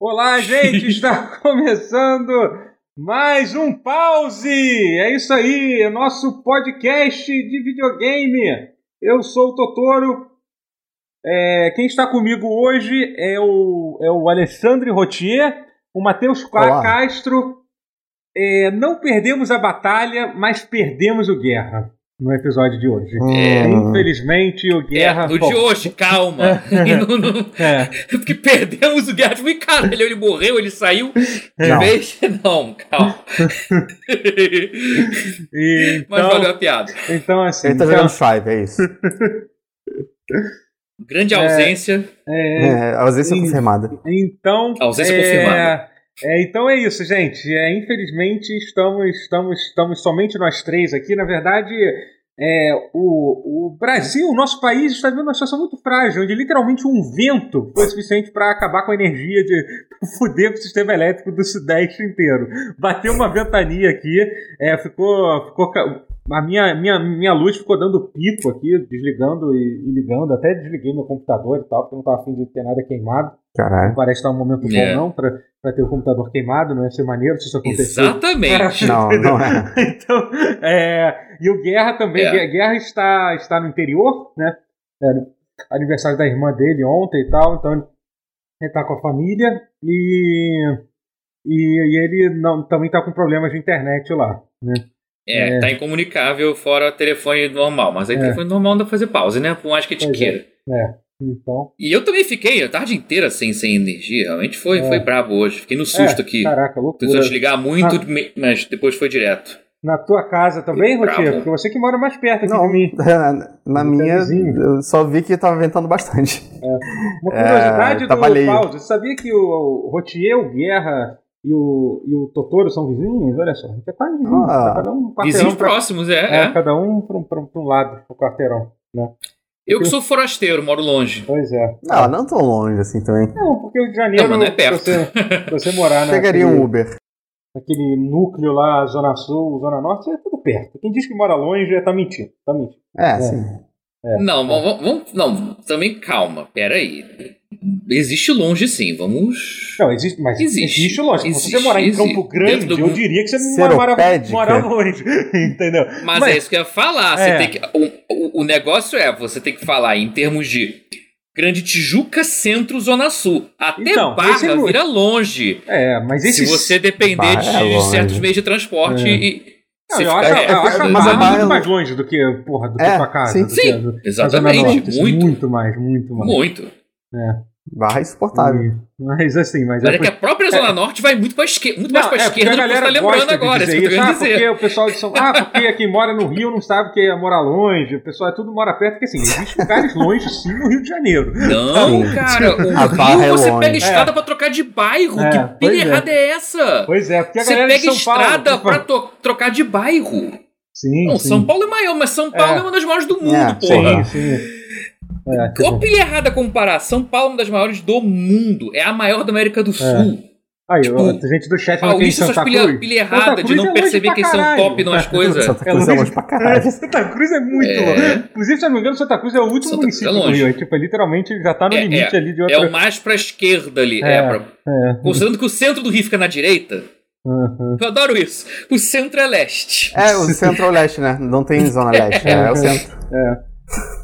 Olá, gente! Está começando mais um pause! É isso aí, é nosso podcast de videogame. Eu sou o Totoro. É, quem está comigo hoje é o, é o Alexandre Rotier, o Matheus. Castro. É, não perdemos a batalha, mas perdemos o Guerra no episódio de hoje. É. Infelizmente, o Guerra. É, no de hoje, calma. E no- no- É, Porque perdemos o Guerra. Tipo, e caralho, ele morreu, ele saiu. De Não. vez. Não, calma. e, Mas então, valeu a piada. então, assim. Ele tá então, jogando Strive, é isso. Grande É. ausência. é, É, ausência Sim. confirmada. Então, Ausência é, confirmada. É, então é isso, gente. É, infelizmente estamos, estamos, estamos somente nós três aqui. Na verdade, é, o, o Brasil, o nosso país, está vivendo uma situação muito frágil, onde literalmente um vento foi suficiente para acabar com a energia de fuder com o sistema elétrico do Sudeste inteiro. Bateu uma ventania aqui, é, ficou, ficou a minha, minha, minha luz ficou dando pico aqui, desligando e, e ligando. Até desliguei meu computador e tal, porque eu não estava afim de ter nada queimado. Não Caralho. parece estar um momento bom, É. não, pra, pra ter o computador queimado, não ia ser maneiro se isso acontecesse. Exatamente. Não, não é. Então, é, e o Guerra também. É. Guerra- está, está no interior, né? É, aniversário da irmã dele ontem e tal, então ele está com a família e, e, e ele não, também está com problemas de internet lá, né? É, É. tá incomunicável fora telefone normal. Mas aí É. telefone normal não dá pra fazer pause, né? Por mais que a gente é. queira. É, então. E eu também fiquei a tarde inteira sem, sem energia. Realmente foi, É. foi brabo hoje. Fiquei no susto é, aqui. Caraca, loucura. Precisou desligar muito, Ah. mas depois foi direto. Na tua casa também. Rotier? Porque você que mora mais perto aqui Não, de mim. na é minha, eu só vi que tava ventando bastante. Uma curiosidade É, do trabalhei. Pause, você sabia que o Rotier, o Guerra e o, e o Totoro são vizinhos? Olha só, a gente é quase vizinho. Ah. tá cada um um quarteirão Vizinhos pra- próximos, é. É, é. cada um para um, pra um- um lado, o quarteirão. Né? Eu que sou forasteiro, moro longe. Pois é. Não, não tão longe assim também. Não, porque o Rio de Janeiro, Não, mas não é perto. se você, você morar na, Pegaria um Uber. naquele núcleo lá, Zona Sul, Zona Norte, é tudo perto. Quem diz que mora longe é tá mentindo. Tá mentindo. É, sim. Não, vamos, vamos- não, também calma, pera aí. Existe longe sim, vamos... Não, existe, mas existe, Existe, lógico. Se você existe, morar em existe. Campo Grande, do eu diria que você não mora, longe. Entendeu? Mas, Mas- é isso que eu ia falar, É. você tem que, o, o, o negócio é, você tem que falar em termos de Grande Tijuca, Centro, Zona Sul. Até Então, é Barra muito- vira longe. É, mas esse Se você depender Barra de, é de longe. certos meios de transporte É. e... Não, eu acho, é, eu acho a mas a Barra muito é- mais longe do que, porra, do que É, sua casa. sim. do que Sim, exatamente, muito. Muito mais, muito mais. Muito. É. Barra insuportável. E- Mas assim, mas, Mas é por- que a própria Zona Norte vai muito pra esquerda, muito mais Não, pra é, esquerda a do que você tá galera lembrando agora, dizer isso que eu isso. tô Ah, querendo porque dizer. o pessoal de São Ah, porque quem mora no Rio não sabe que mora longe, o pessoal é tudo mora perto, porque assim, existem lugares longe sim no Rio de Janeiro. Não, Sim. cara, o A Barra Rio é você pega estrada É. pra trocar de bairro. É, que pilha é. errada é essa? Pois é, porque a Você galera pega de São Paulo. estrada tipo, pra trocar de bairro. Sim, Não, sim. São Paulo é maior, mas São Paulo é, É. uma das maiores do mundo, É, porra. Sim, sim. É, pilha errada comparar. São Paulo é uma das maiores do mundo. É a maior da América do Sul. aí, tipo, gente do chat Paulista Santa pilha, Cruz. pilha Santa errada de Cruz é não longe perceber quem são top nas coisas. Santa É Cruz é longe- pra caralho. Santa Cruz é muito É. longe. Inclusive, se eu não me engano, Santa Cruz é o último Santa município é do longe. Rio. É, tipo, é literalmente já tá no É, limite ali de É outra. o mais pra esquerda ali. É. É, pra- É. Considerando que o centro do Rio fica na direita, Uhum. eu adoro isso. O centro é leste. É, o centro-leste, né? Não tem zona leste. É, é o centro. É.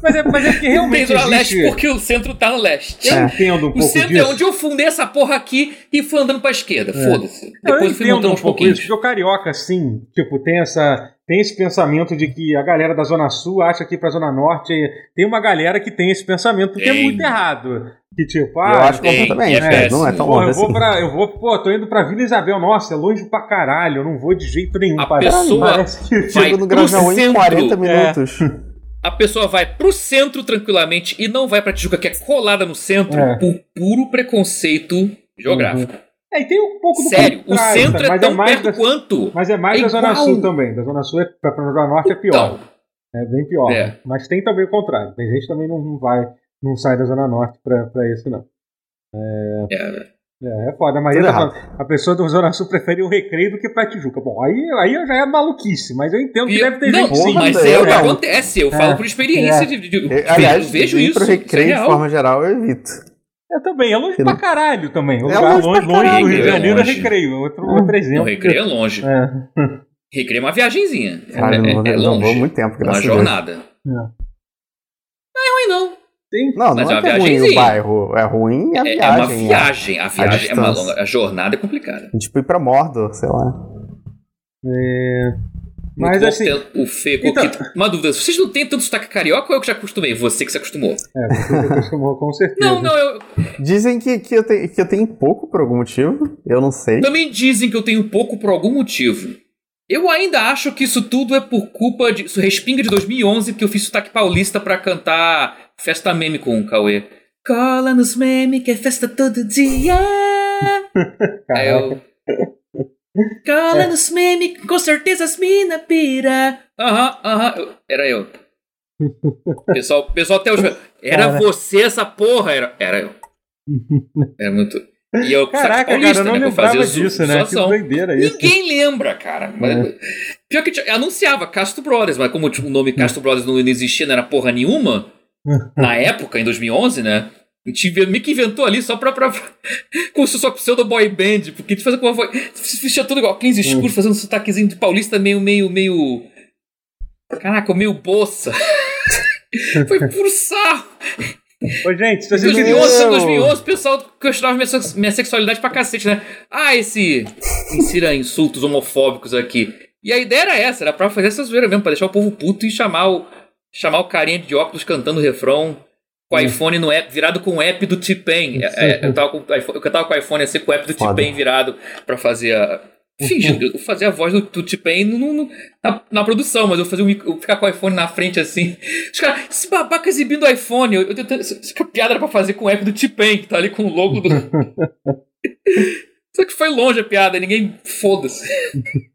Mas é, mas é porque realmente existe... leste porque o centro tá no leste. Eu É. entendo um O pouco centro disso. é onde eu fundei essa porra aqui e fui andando pra esquerda. Foda-se. Eu Depois eu fui entendo montando um uns pouco pouquinhos. isso, porque o carioca, sim, tipo, tem essa. Tem esse pensamento de que a galera da Zona Sul acha que pra Zona Norte tem uma galera que tem esse pensamento que é muito errado. Que tipo, Eu ah, acho tem, completamente. é né? Não é tão Pô, longe eu vou assim. pra. Eu vou, pô, tô indo pra Vila Isabel. Nossa, é longe pra caralho. Eu não vou de jeito nenhum. A pra pessoa Parece que- vai Chego no Grajaú em centro. 40 É. A pessoa vai pro centro tranquilamente e não vai pra Tijuca, que é colada no centro, É. por puro preconceito geográfico. É, e tem um pouco do Sério, o centro tá? é mas tão mais perto da- quanto. Mas é mais É da Zona igual. Sul também. Da Zona Sul é, pra, pra Zona Norte é pior. Então, É bem pior. É. Mas tem também o contrário. Tem gente que também não, não vai, não sai da Zona Norte pra, pra isso, não. é, É, é foda. A Maria tá falando, a pessoa do Zona Sul prefere o recreio do que pra Tijuca. Bom, aí, aí já é maluquice, mas eu entendo que E- deve ter não, gente sim. mas é o que não. acontece. Eu falo por experiência É. de, de- de- Eu- Aliás, eu vejo isso. pro isso é recreio de forma geral eu evito. Eu também, é longe Eu pra não- caralho também. O É lugar longe longe, pra longe do caralho. Rio de É Janeiro é longe. recreio. Outro, outro exemplo. recreio é longe. É. Recreio é uma viagenzinha. É, não, vou- é, é não vou longe. muito tempo, uma graças a Deus. jornada. É. Não é ruim, não. Sim. Não, Mas não é é uma que é ruim o bairro. É ruim a É, viagem. é uma viagem. A viagem é uma longa. A jornada é complicada. Tipo, ir pra Mordor, sei lá. É, Mas bom assim, o Fê Então-. Uma dúvida, vocês não têm tanto sotaque carioca ou eu que já acostumei? Você que se acostumou. é, você acostumou com certeza. Não, não, eu. Dizem que, que, eu tenho, que eu tenho pouco por algum motivo. Eu não sei. Também dizem que eu tenho pouco por algum motivo. Eu ainda acho que isso tudo é por culpa de. Isso respinga de 2011, que eu fiz sotaque paulista pra cantar Festa Meme com o Cauê. Cola nos meme que é festa todo dia. Aí eu. Cola nos meme, com certeza as mina pira. Aham, aham. Era eu. Pessoal, pessoal até hoje. Era você essa porra? Era, era eu. Era muito. E eu Caraca, cara, eu não né, eu lembrava disso, né? Que doideira isso. Ninguém lembra, cara. Mas- Pior que tinha- anunciava Castro Brothers, mas como tipo, o nome Castro Brothers não, não existia, não era porra nenhuma, na época, em 2011, né? A gente meio que inventou ali só pra. pra como se fosse uma pseudo boy band, porque a gente fazia com uma voz. Vestia tudo igual, 15 escuros, fazendo um sotaquezinho de paulista meio, meio, meio. Caraca, meio bolsa. Foi puro sarro. Ô, gente, Em vocês 2011, Meu. 2011, o pessoal questionava minha, minha sexualidade pra cacete, né? Ah, esse. Insira insultos homofóbicos aqui. E a ideia era essa, era pra fazer essa zoeira mesmo, pra deixar o povo puto e chamar o, chamar o carinha de óculos cantando o refrão com o iPhone no app, virado com o app do T-Pain. É, é, eu, tava com, o iPhone- eu cantava com o iPhone assim, com o app do. T-Pain virado pra fazer a. Eu fazia a voz do, do T-Pain na, na produção, mas eu mic- eu ficar com o iPhone na frente assim. Os caras, esse babaca exibindo o iPhone. Eu, eu, eu, essa piada era pra fazer com o app do T-Pain, que tá ali com o logo do. Só que foi longe a piada, ninguém. Foda-se.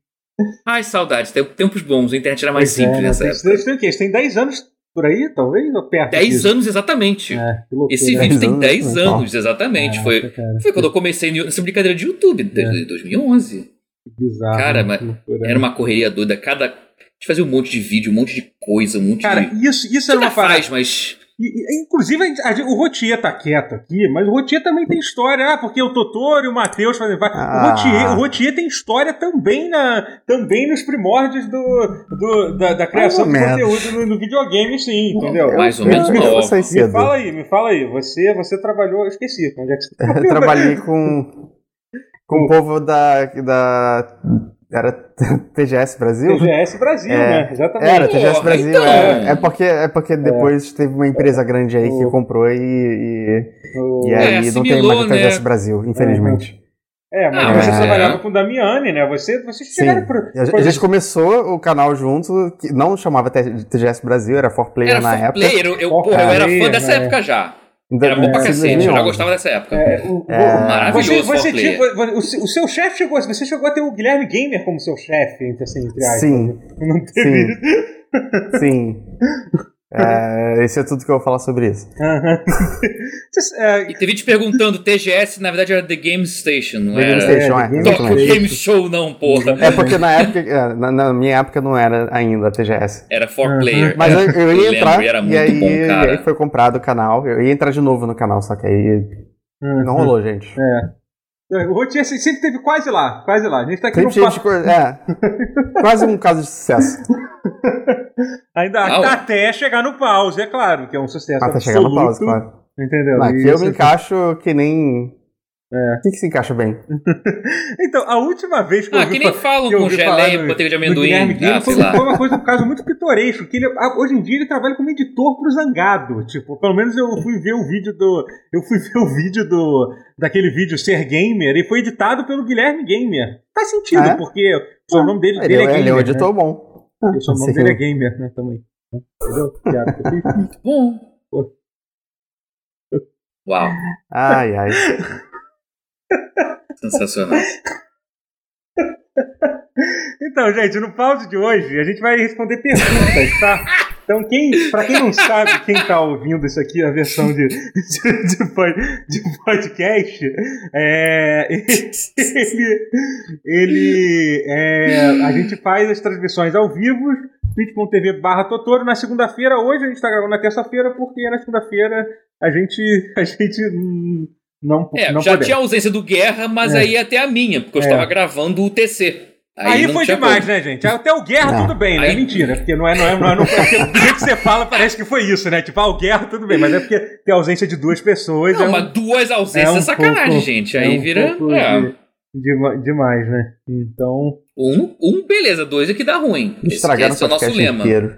Ai, saudades. Tem- Tempos bons, a internet era mais Pois é, simples né? nessa Tem- época. Vocês têm o quê? Vocês têm 10 anos por aí, talvez? Ou perto 10 disso? anos exatamente. É, loucura. Esse né? vídeo tem 10 10 anos, anos, exatamente. Caraca, Foi, cara, foi quando eu comecei nessa brincadeira de YouTube, desde 2011. que bizarro. Cara, né? mas Era uma correria doida. Cada. A gente fazia um monte de vídeo, um monte de coisa, um monte Cara, de. isso, isso Você era ainda uma parada. faz, mas. E- e- inclusive, a gente- a o Rotier tá quieto aqui, mas o Rotier também tem história. Ah, porque o Totoro e o Matheus fazem. Ah. O, Rotier, o Rotier tem história também, na, também nos primórdios do, do- da, da criação menos. conteúdo no, no videogame, sim, entendeu? Mais ou menos. Me cedo. fala aí, me fala aí. Você, você trabalhou. Eu esqueci. Onde é que você Eu trabalhei com, com o povo da, da. Era TGS Brasil? TGS Brasil, É, né? Exatamente. Era, TGS Porra, Brasil. então. É, é porque, é porque depois teve uma empresa grande aí que comprou e, e, O- e aí não tem mais o TGS né? Brasil, infelizmente. É, mas Ah, você é. trabalhava com o Damiani, né? Você, vocês Sim. chegaram pro. A gente- a gente começou o canal junto, que não chamava TGS Brasil, era 4Player Era na for época. player, eu, eu, For porra, eu era player, fã dessa né? época já. Em Era bom pra em cacete, eu já 2011. gostava dessa época. É, o, É, Maravilhoso, Você, você player. o, seu- o seu chefe chegou, você chegou a ter o Guilherme Gamer como seu chefe, entre- assim, entre aspas. Sim. Não teve Sim. Sim. É, esse é tudo que eu vou falar sobre isso. É, E teve gente perguntando, TGS na verdade era The Game Station, não The Game era Station, é, é, Game Tokyo. Game Show não, porra. É porque na época, é, na, na minha época não era ainda a TGS. Era for player. Mas eu, eu ia lembro, entrar e era e aí, bom, e aí foi comprado o canal. Eu ia entrar de novo no canal, só que aí não rolou, gente. é. O Rotier se- sempre teve quase lá, quase lá. A gente tá aqui Sempre no é, quase um caso de sucesso. Ainda Ah, até chegar no pause, é claro, que é um sucesso Até chegar no absoluto, pause, claro. Entendeu? Não, aqui eu me encaixo que nem. É. Quem que se encaixa bem? Então, a última vez que eu Ah, vi que nem fa- falam com ouvi geleia e do- manteiga de do amendoim. Guilherme Gamer Ah, sei foi, lá. foi uma coisa, um caso muito pitoresco, que ele, ah, hoje em dia ele trabalha como editor pro Zangado, tipo, pelo menos eu fui ver o vídeo do, eu fui ver o vídeo do, daquele vídeo Ser Gamer, e foi editado pelo Guilherme Gamer. Faz sentido, Ah, é? porque o sobrenome dele, Ele, dele é é- Gamer, ele é um né? editor bom. E o Sim. dele é Gamer, né, também. Entendeu? Bom. Uau, Ai, ai. Sensacional. Então, gente, no pause de hoje a gente vai responder perguntas, tá? Então, quem, pra quem não sabe, quem tá ouvindo isso aqui, a versão de, de, de pod- de podcast, é, ele, ele é, a gente faz as transmissões ao vivo, twitch.tv barra Totoro, na segunda-feira, hoje a gente tá gravando na terça-feira, porque na segunda-feira a gente, a gente não, É, não já podemos. tinha a ausência do Guerra, mas É. aí até a minha, porque eu É. estava gravando o TC. Aí, não foi demais, como. né, gente? Até o Guerra, Não. tudo bem, né? Aí- Mentira, porque não é, não é, não é, não é porque do jeito que você fala, parece que foi isso, né? Tipo, ah, o Guerra, tudo bem, mas é porque tem a ausência de duas pessoas. Não, é um- mas duas ausências é é, um sacanagem, pouco- gente. é Aí um vira. pouco é. de- dema- demais, né? Então, Um, um, beleza, dois é que dá ruim. Esse, Estragaram esse é o nosso lema. inteiro.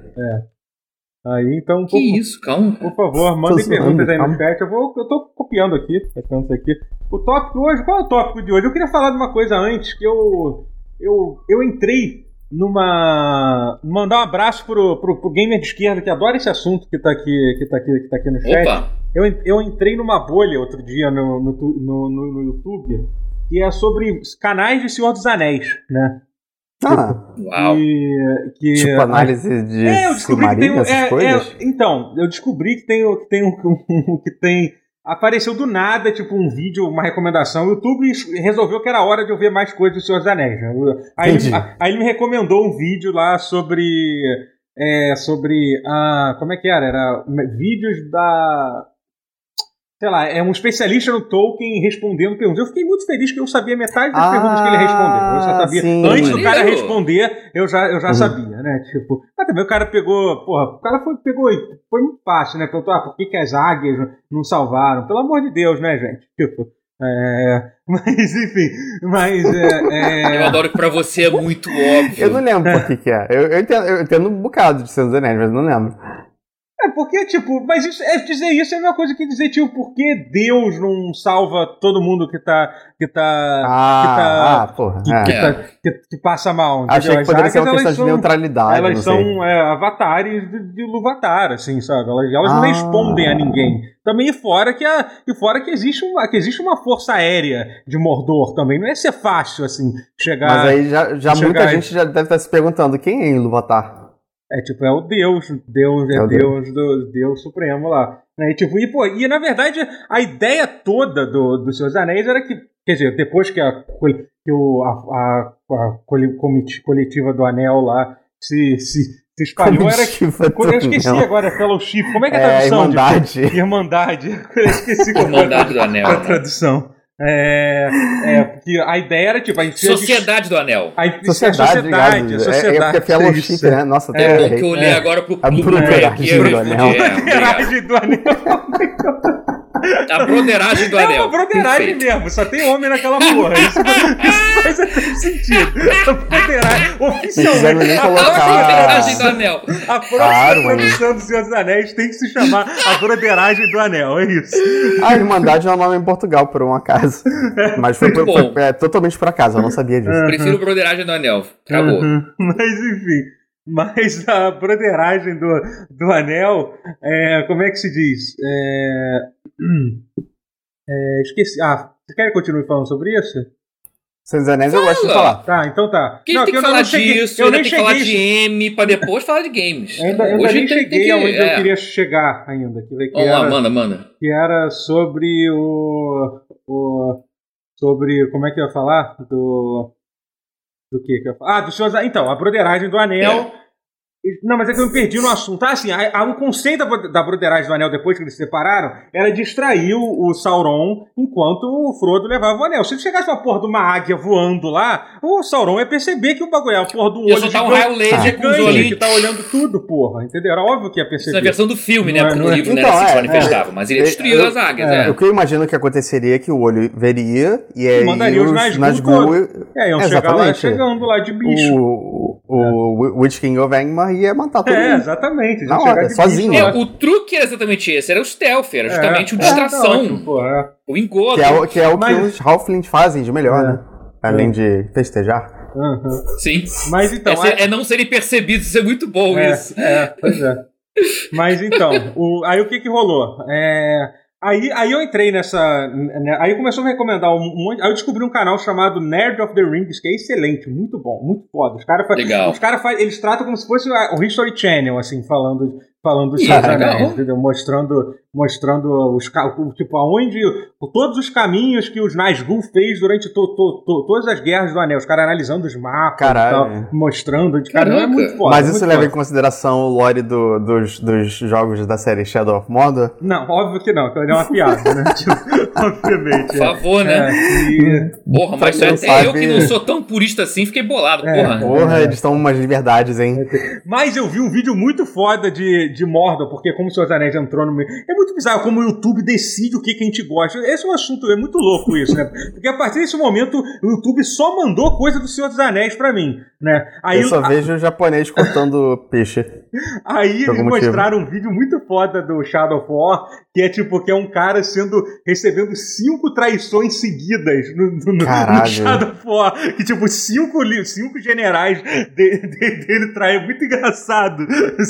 Aí, então, por, Que isso, calma. por favor, mandem perguntas aí no chat. Eu, vou, eu tô copiando aqui, tentando isso aqui. O tópico hoje, qual é o tópico de hoje? Eu queria falar de uma coisa antes, que eu, eu, eu entrei numa. Mandar um abraço pro, pro, pro gamer de esquerda que adora esse assunto que tá aqui, que tá aqui, que tá aqui no chat. Opa! Eu, eu entrei numa bolha outro dia no, no, no, no, no YouTube que é sobre os canais de Senhor dos Anéis, né? Ah, Uau! Que, que, tipo análise de é, tem Silmarillion, um, essas é, coisas. é, então, eu descobri que tem, o- que tem um, um- que tem apareceu do nada, tipo um vídeo, uma recomendação. O YouTube resolveu que era hora de eu ver mais coisas do Senhor dos Anéis. né? Aí, a- aí ele me recomendou um vídeo lá sobre é, sobre a como é que era? Era vídeos da sei lá, é um especialista no Tolkien respondendo perguntas. Eu fiquei muito feliz que eu sabia metade das Ah, perguntas que ele respondeu. Eu só sabia. sim. Antes do cara responder, eu já, eu já Uhum. sabia, né? Tipo, mas também o cara pegou, porra, o cara foi, pegou, foi muito fácil, né? Perguntou, ah, por que, que as águias não salvaram? Pelo amor de Deus, né, gente? Tipo, é, mas enfim, mas é, é, Eu adoro que pra você é muito óbvio. Eu não lembro por que que é. Eu, eu, entendo, eu entendo um bocado de Senhor dos Anéis, mas não lembro. É porque, tipo, mas isso, é, dizer isso é a mesma coisa que dizer, tipo, por que Deus não salva todo mundo que tá. que tá. Ah, que tá- ah porra. que, é. que É. tá- que- que passa mal. Achei que poderia ser uma questão de neutralidade, Elas não são é, avatares de, de Luvatar, assim, sabe? Elas, elas não Ah. respondem a ninguém. Também e fora que, a, e fora que existe, uma, que existe uma força aérea de Mordor também. Não ia ser fácil, assim, chegar. Mas aí já, já muita gente já deve estar se perguntando quem é Ilúvatar. É tipo, é o Deus, Deus é, É o Deus, do Deus Supremo lá. Né? E, tipo, e, pô, e na verdade a ideia toda do, do Senhor dos Anéis era que, quer dizer, depois que a, que o, a, a, a coletiva do Anel lá se, se, se espalhou, era que. Eu esqueci Anel. agora, Fellowship. Como é que é a É, tradução? de- Irmandade. Irmandade. Eu esqueci a Irmandade do Anel. a né? tradução. É, é, porque a ideia era tipo, a gente Sociedade do Anel. A, Sociedade, a sociedade, ligado? a sociedade. É, é porque é fellowship, isso. né? Nossa, até É, É bom errei. que eu olhei É. agora pro A Blu-ray broderagem aqui. eu do me anel. fudi. É, do anel. A broderagem do É anel. uma broderagem Perfeito. mesmo, só tem homem naquela porra. Isso, isso faz até sentido. A broderagem, oficialmente. nem A broderagem do anel. A próxima Claro, mano. tradução do Senhor dos Anéis tem que se chamar A Broderagem do Anel, é isso. A Irmandade é um nome em Portugal, por um acaso. Mas foi, foi, Bom. é, totalmente por acaso, eu não sabia disso. Prefiro broderagem do anel. Acabou. Uhum. Mas enfim. Mas a broderagem do, do anel, é, como é que se diz? É, é, esqueci. Ah, você quer que continue falando sobre isso? Senhor dos Anéis eu gosto de Fala. falar. Tá, então tá. A gente tem que eu falar não cheguei- disso, eu ainda nem tem que falar cheguei. de M pra depois falar de games. Ainda, ainda Hoje nem tem- tem cheguei que- aonde é. eu queria chegar ainda. Que, que, Vamos lá, era, manda, manda. que era sobre o, o. Sobre. Como é que eu ia falar? Do. Do que que eu falar? Ah, do Então, a broderagem do anel. Não, mas é que eu me perdi no assunto. Ah, assim, a- a- o conceito da, da broderagem do anel, depois que eles se separaram, era distrair o, o Sauron enquanto o Frodo levava o anel. Se ele chegasse uma porra de uma águia voando lá, o Sauron ia perceber que o bagulho é a porra de um Ia olho soltar um raio laser com os olhinhos. que tá olhando tudo, porra. Entendeu? Era óbvio que ia Isso na perceber. versão do filme, né? É- Porque no é- livro Então, não era assim que se é, manifestava, mas ele é, destruiu as águias, é. é. O que eu imagino que aconteceria é que o olho veria e aí mandaria os Nazgûl É, iam chegar lá chegando lá de bicho. o, o, o Witch King of Angmar ia matar todo É, mundo. exatamente. Na hora, sozinho. É, o truque era exatamente esse, era o stealth, era justamente É, o é, distração, tá ótimo, pô, é. o engodo. Que é o que, é o que Mas- os Halflings fazem de melhor, É. né? Além de festejar. Uhum. Sim. Mas então. é, aí- é não serem percebidos, isso é muito bom é, isso. é, pois é. Mas então, o- aí o que que rolou? É, aí, aí eu entrei nessa. né, aí começou a me recomendar um monte. Aí eu descobri um canal chamado Nerd of the Rings, que é excelente, muito bom, muito foda. Os caras Legal. os cara faz- eles tratam como se fosse o History Channel, assim, falando, falando dos anéis, entendeu? Mostrando, mostrando os tipo aonde todos os caminhos que os Nazgûl fez durante to- to- to- todas as guerras do Anel, os caras analisando os mapas, e tal, mostrando, cara, é muito foda. Mas muito isso leva em consideração o lore do- dos, dos jogos da série Shadow of Mordor? Não, óbvio que não, que é uma piada, né? Tipo, obviamente. Por é. favor, né? É, e- Porra, Pra mas até não eu sabe- que não sou tão purista assim, fiquei bolado, É. porra. Porra, É. eles estão umas liberdades, hein? Mas eu vi um vídeo muito foda de, de Mordor, porque como o Senhor dos Anéis entrou no meio. É muito bizarro como o YouTube decide o que, que a gente gosta. Esse é um assunto, é muito louco isso, né? Porque a partir desse momento o YouTube só mandou coisa do Senhor dos Anéis pra mim, né? Aí, eu só a- vejo o japonês cortando peixe. aí eles algum motivo. mostraram um vídeo muito foda do Shadow of War, que é tipo, que é um cara sendo. recebendo cinco traições seguidas no, no- no. Shadow of War. Que tipo, cinco, cinco generais de- de- dele traem. É muito engraçado,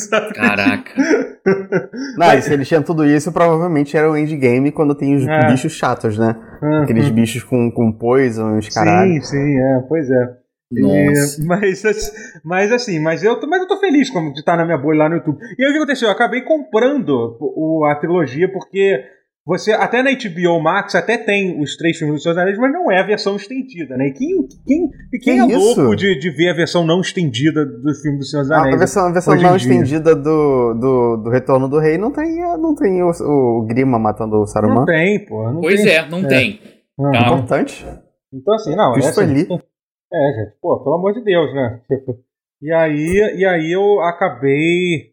sabe? Caraca. Não, e se eles tinham tudo isso, provavelmente era o endgame quando tem os É. bichos chatos, né? Aqueles bichos com, com poison, os caralho. Sim, sim, é, pois é. Nossa. E- mas, mas assim, mas eu, tô- mas eu tô feliz como de estar na minha bolha lá no YouTube. E aí o que aconteceu? Eu acabei comprando o, a trilogia porque você, até na HBO Max, até tem os três filmes dos Seus Anéis, mas não é a versão estendida, né? E quem, quem, e quem Que é isso? louco de, de ver a versão não estendida dos filmes dos Seus A, Anéis? a versão, a versão não estendida do, do, do Retorno do Rei não tem, não tem o, o Grima matando o Não Saruman. tem, pô. Não Pois tem. é, não tem. Ah, Tá. Importante. Então, assim, não. Isso é, foi assim, ali. É, gente, pô, pelo amor de Deus, né? E aí, e aí eu acabei.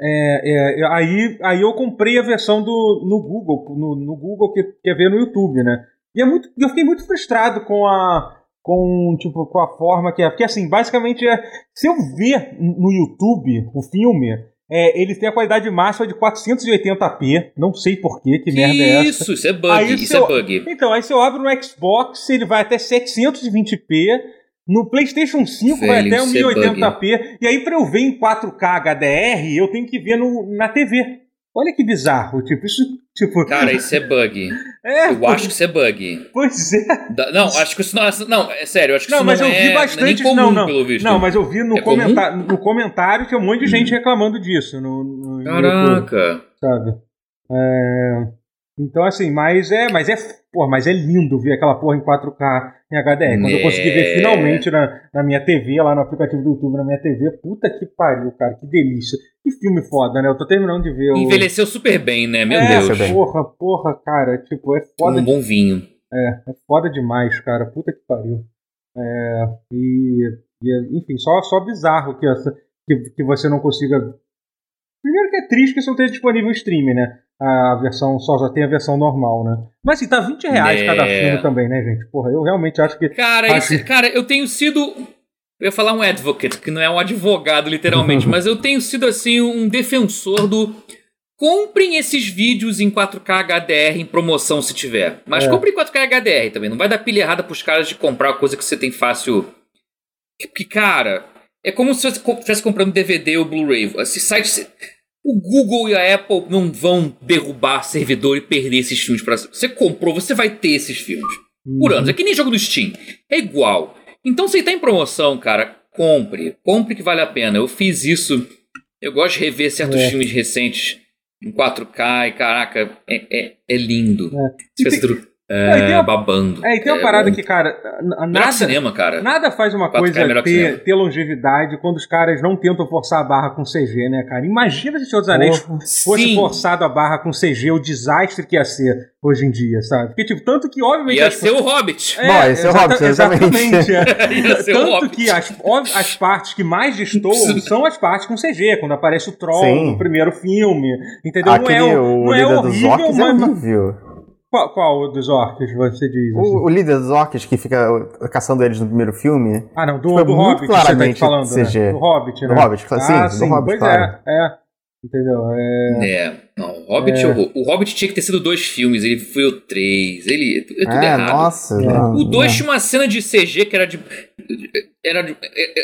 É, é, aí, aí eu comprei a versão do, no Google, no, no Google que quer ver no YouTube, né? E é muito, eu fiquei muito frustrado com a. Com, tipo, com a forma que é. Porque assim, basicamente é. Se eu ver no YouTube o filme, é, ele tem a qualidade máxima de 480p. Não sei porquê, que, merda é essa. Isso, isso é bug, Aí isso se eu- é bug. Então, aí se eu abro no Xbox, ele vai até 720p. No PlayStation 5 vai até isso é 1080p. E aí, pra eu ver em 4K HDR, eu tenho que ver no, na TV. Olha que bizarro. Tipo, isso. Tipo. Cara, isso é bug. é, Eu acho que isso é bug. Pois é. Da- Não, acho que isso não é. Não, é sério, acho que Não, isso mas não eu é vi bastante. comum, não, não. pelo visto. Não, mas eu vi no, É comum? comenta no comentário tinha um monte de gente reclamando disso. No, no, no YouTube, Caraca. sabe? É, Então, assim, mas é, mas é, porra, mas é lindo ver aquela porra em 4K em HDR. Quando eu É. consegui ver finalmente na, na minha TV, lá no aplicativo do YouTube, na minha TV, puta que pariu, cara, que delícia. Que filme foda, né? Eu tô terminando de ver o. Envelheceu super bem, né? Meu é, Deus. porra, porra, cara, tipo, é foda, um bom vinho. é, é foda demais, cara, puta que pariu. É, e, e, enfim, só, só bizarro que, essa, que, que você não consiga. Primeiro que é triste que isso não esteja disponível em streaming, né? A versão só já tem a versão normal, né? Mas assim, tá 20 reais É. cada filme também, né, gente? Porra, eu realmente acho que. Cara, Acho- esse- cara, eu tenho sido. Eu ia falar um advocate, que não é um advogado, literalmente, mas eu tenho sido, assim, um defensor do. Comprem esses vídeos em 4K HDR em promoção se tiver. Mas É. comprem em 4K HDR também. Não vai dar pilha errada pros caras de comprar coisa que você tem fácil. Porque, cara, é como se você estivesse comprando DVD ou Blu-ray. Esse site. O Google e a Apple não vão derrubar servidor e perder esses filmes para você comprou, você vai ter esses filmes por Uhum. anos. É que nem jogo do Steam. É igual. Então, se tá em promoção, cara, compre. Compre que vale a pena. Eu fiz isso. Eu gosto de rever certos É. filmes recentes em 4K e, caraca, é, é, é lindo. É. Tem- É, e é, uma- babando. É, e tem uma É parada bom. que, cara, nada, cinema, cara. nada faz uma 4K é coisa ter, ter longevidade quando os caras não tentam forçar a barra com CG, né, cara? Imagina se o Senhor dos Anéis Porra. fosse Sim. forçado a barra com CG, o desastre que ia ser hoje em dia, sabe? Porque, tipo, tanto que, obviamente. Ia as- ser o Hobbit. Bom, esse é o Hobbit, exatamente. exatamente. é. Ia ser o Tanto Hobbit. que as, óbvio, as partes que mais destoam são as partes com CG, quando aparece o Troll Sim. no primeiro filme. Entendeu? Aquele, não é, o- o não é horrível, orcs é mas. horrível. Qual, qual dos orcs você diz? assim? O, o líder dos orcs que fica caçando eles no primeiro filme. Ah, não, do, do Hobbit você tá claramente falando, CG. né? Do Hobbit, né? Do Hobbit, sim, ah, do sim, Hobbit, pois claro. é, é. Entendeu? É... É, não, o Hobbit, É. O, o Hobbit tinha que ter sido dois filmes, ele foi o três, ele é tudo É, errado. nossa. É. não, O 2 não. tinha uma cena de CG que era de. Era de,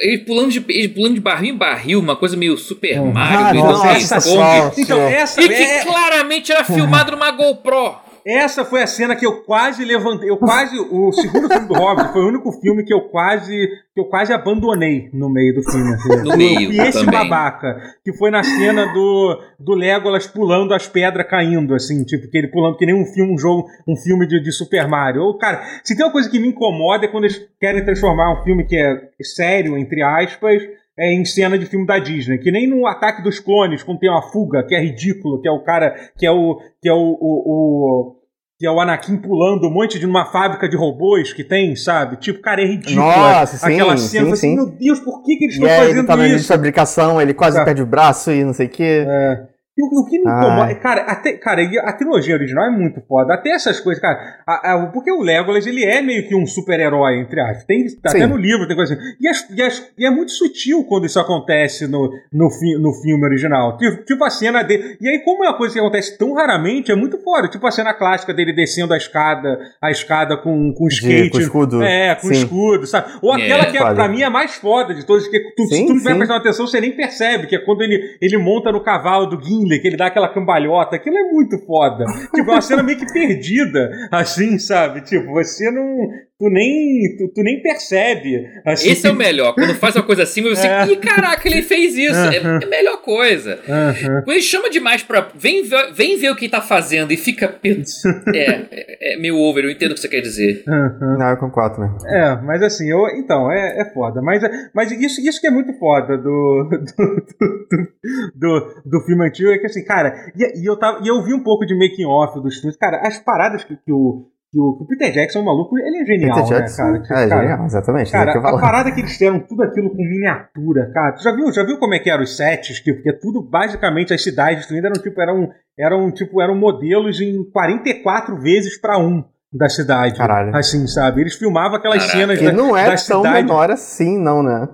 ele pulando de, ele pulando de barril em barril, uma coisa meio Super Hum. Mario, Ah, nossa, Então, essa E que é... claramente era filmado numa GoPro. Essa foi a cena que eu quase levantei. Eu quase. O segundo filme do Hobbit foi o único filme que eu quase. que eu quase abandonei no meio do filme. Assim. No meio, E esse também. babaca, que foi na cena do, do Legolas pulando as pedras caindo, assim, tipo, que ele pulando que nem um filme, um jogo, um filme de, de Super Mario. Ou, cara, se tem uma coisa que me incomoda é quando eles querem transformar um filme que é sério, entre aspas, é, em cena de filme da Disney, que nem no Ataque dos Clones, quando tem uma fuga, que é ridículo, que é o cara, que é o, que é o, o, o- que é o Anakin pulando um monte de uma fábrica de robôs que tem, sabe? Tipo, cara, é ridículo. Nossa, sim, Aquela sim, cena, assim, sim. meu Deus, por que, que eles estão aí ele fazendo tá na linha de isso? fabricação, ele quase Tá. perde o braço e não sei o quê. É. E o, o que me Ah. incomoda. Cara, até, cara, a trilogia original é muito foda. Até essas coisas, cara. a- a- porque o Legolas, ele é meio que um super-herói, entre aspas. Tem, até Sim. no livro tem coisa assim. E, as- e as- e é muito sutil quando isso acontece no, no, fi- no filme original. Tipo, tipo a cena dele. E aí, como é uma coisa que acontece tão raramente, é muito foda. Tipo a cena clássica dele descendo a escada, a escada com, com De- skate. com escudo. É, com Sim. escudo, sabe? Ou É. aquela que é, Foda. pra mim é a mais foda de todas, que tu, se Sim, tu não prestando atenção, você nem percebe, que é quando ele, ele monta no cavalo do Gimli, que ele dá aquela cambalhota, aquilo é muito foda. tipo, é uma cena meio que perdida, assim, sabe? Tipo, você não. Tu nem. Tu, tu nem percebe. Assim. Esse é o melhor. Quando faz uma coisa assim, você. É. Ih, caraca, ele fez isso. É, é a melhor coisa. Aham. Quando ele chama demais pra. Vem ver, vem ver o que tá fazendo e fica. per- É, é, é meio over, eu entendo o que você quer dizer. Aham. Não, eu concordo mesmo. É, mas assim, eu, então, é, é foda. Mas, mas isso, isso que é muito foda do, do, do, do, do filme antigo é que, assim, cara, e, e eu, tava, e eu vi um pouco de making off dos filmes. Cara, as paradas que, que, o, que, o, que o Peter Jackson, o maluco, ele é genial, Peter né, Jackson, cara? Tipo, é cara, genial, exatamente. Cara, é que eu a parada que eles fizeram tudo aquilo com miniatura, cara. Tu já viu, já viu como é que eram os sets? Tipo, porque tudo, basicamente, as cidades destruídas eram tipo, eram, eram, tipo, eram modelos em 44 vezes pra um da cidade. Caralho. Assim, sabe? Eles filmavam aquelas Caraca. cenas E da, não é da tão cidade. menor assim, não, né?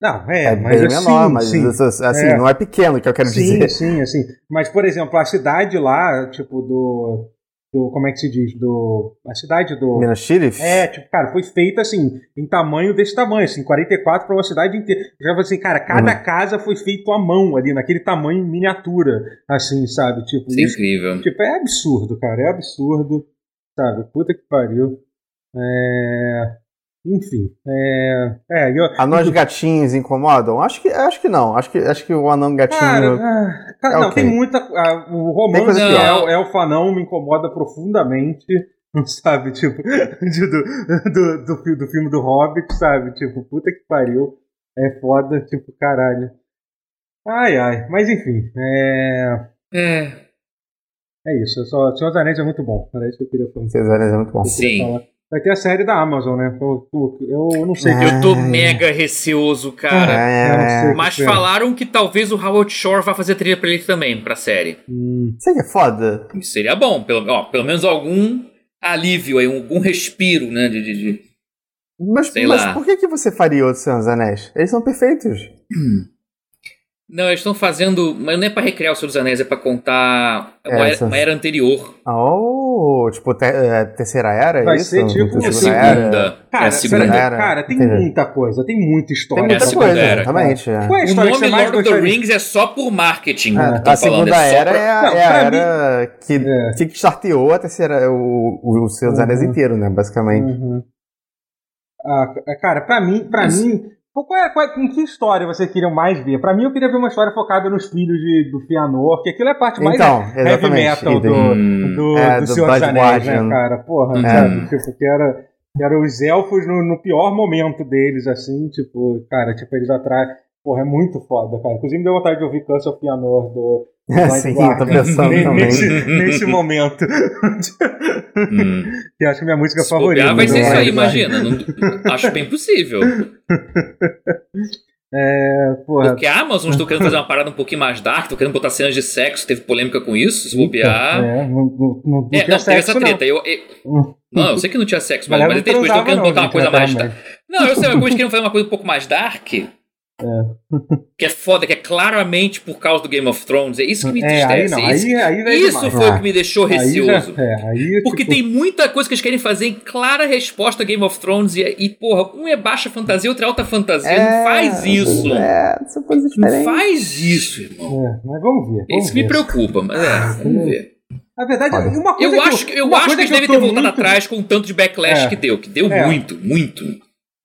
Não, é, É, mas bem assim, menor, mas sim. assim, É. não é pequeno, que eu quero sim, dizer. sim, assim. Mas, por exemplo, a cidade lá, tipo, do. Do como é que se diz? Do. A cidade do. Minas Tirith? É, tipo, cara, foi feita assim, em tamanho desse tamanho, assim, 44 para uma cidade inteira. Já falei assim, cara, cada Uhum. casa foi feito à mão ali, naquele tamanho em miniatura, assim, sabe? Tipo, Isso é isso, incrível. tipo, é absurdo, cara, é absurdo, sabe? Puta que pariu. É. Enfim, é. É, eu. Anões gatinhos incomodam? Acho que, acho que não. Acho que, acho que o anão gatinho. Cara, ah, É não, ok. tem muita. ah, o romance é, é o fanão me incomoda profundamente, sabe? Tipo, de- do, do, do, do filme do Hobbit, sabe? Tipo, puta que pariu. É foda, tipo, caralho. Ai, ai. Mas enfim, é. É, É isso. Eu só, Senhor dos Anéis é muito bom. Era isso que eu queria falar. Cesares é muito bom. sim. Vai ter a série da Amazon, né? Eu, eu- eu não sei. É. Eu tô mega receoso, cara. Eu não sei É. o Mas que é. falaram que talvez o Howard Shore vá fazer trilha pra ele também, pra série. Hum, Isso aí é foda. Isso seria bom, pelo, ó, pelo menos algum alívio aí, algum respiro, né? De, de, de- Mas, mas por que, que você faria outro Senhor dos Anéis? Eles são perfeitos. Não, eles estão fazendo. Mas não é pra recriar o Senhor dos Anéis, é pra contar uma, É, era, essas- uma era anterior. Oh, tipo, te- é, terceira era? é Vai isso? ser tipo- É segunda. era? é Cara, a segunda. Era. cara, tem Entendi. muita coisa, tem muita história. Tem muita É a segunda coisa, era. exatamente. é. Qual é a O história que nome mais Lord of the? Rings é só por marketing. É, que a segunda falando, é era pra- é a, Não, é a era que, É. que starteou a terceira, o, o, o Senhor dos Anéis Uhum. inteiro, né? Basicamente. Uhum. Ah, cara, pra mim, pra Mas- mim, qual é, qual é- com que história você queria mais ver? Pra mim, eu queria ver uma história focada nos filhos de, do Fianor, que aquilo é a parte mais Então, heavy metal do, Hum. do, É, do do Senhor dos Anéis, né, cara? Porra, Uhum. sabe? Tipo, que era, que era os elfos no, no pior momento deles, assim, tipo, cara, tipo, eles atrás. Porra, é muito foda, cara. Inclusive, me deu vontade de ouvir Curse of Fianor do. Sim, Guardian. tô pensando também. Nesse, nesse momento. Hum. que acho que minha música Se favorita. bobear, vai ser isso aí, imagina. Não- acho bem possível. É, porra. Porque a Amazon estou querendo fazer uma parada um pouquinho mais dark, estou querendo botar cenas de sexo, teve polêmica com isso, se bobear. É, não, não, não, não É, não, teve essa não. treta. Eu, eu- Hum. não, eu sei que não tinha sexo, mas, mas não eles estão querendo não, botar uma coisa mais. Não, eu sei, eles queriam fazer uma coisa um pouco mais dark. Que é foda, que é claramente por causa do Game of Thrones. É isso que me É, aí entristece. não, isso aí, aí vai isso demais. foi o que me deixou Aí já- receoso. é, aí, Porque tipo, tem muita coisa que eles querem fazer em clara resposta a Game of Thrones e, e porra, um é baixa fantasia, outro é alta fantasia. não faz isso. É, são coisas Não diferentes. faz isso, irmão. É, mas vamos ver. É Vamos isso que me ver. preocupa, mas é, vamos ver. Na verdade, uma coisa Eu que acho que, eu uma acho que eles eu devem ter voltado muito- atrás com o tanto de backlash É. que deu, que deu É. muito, muito.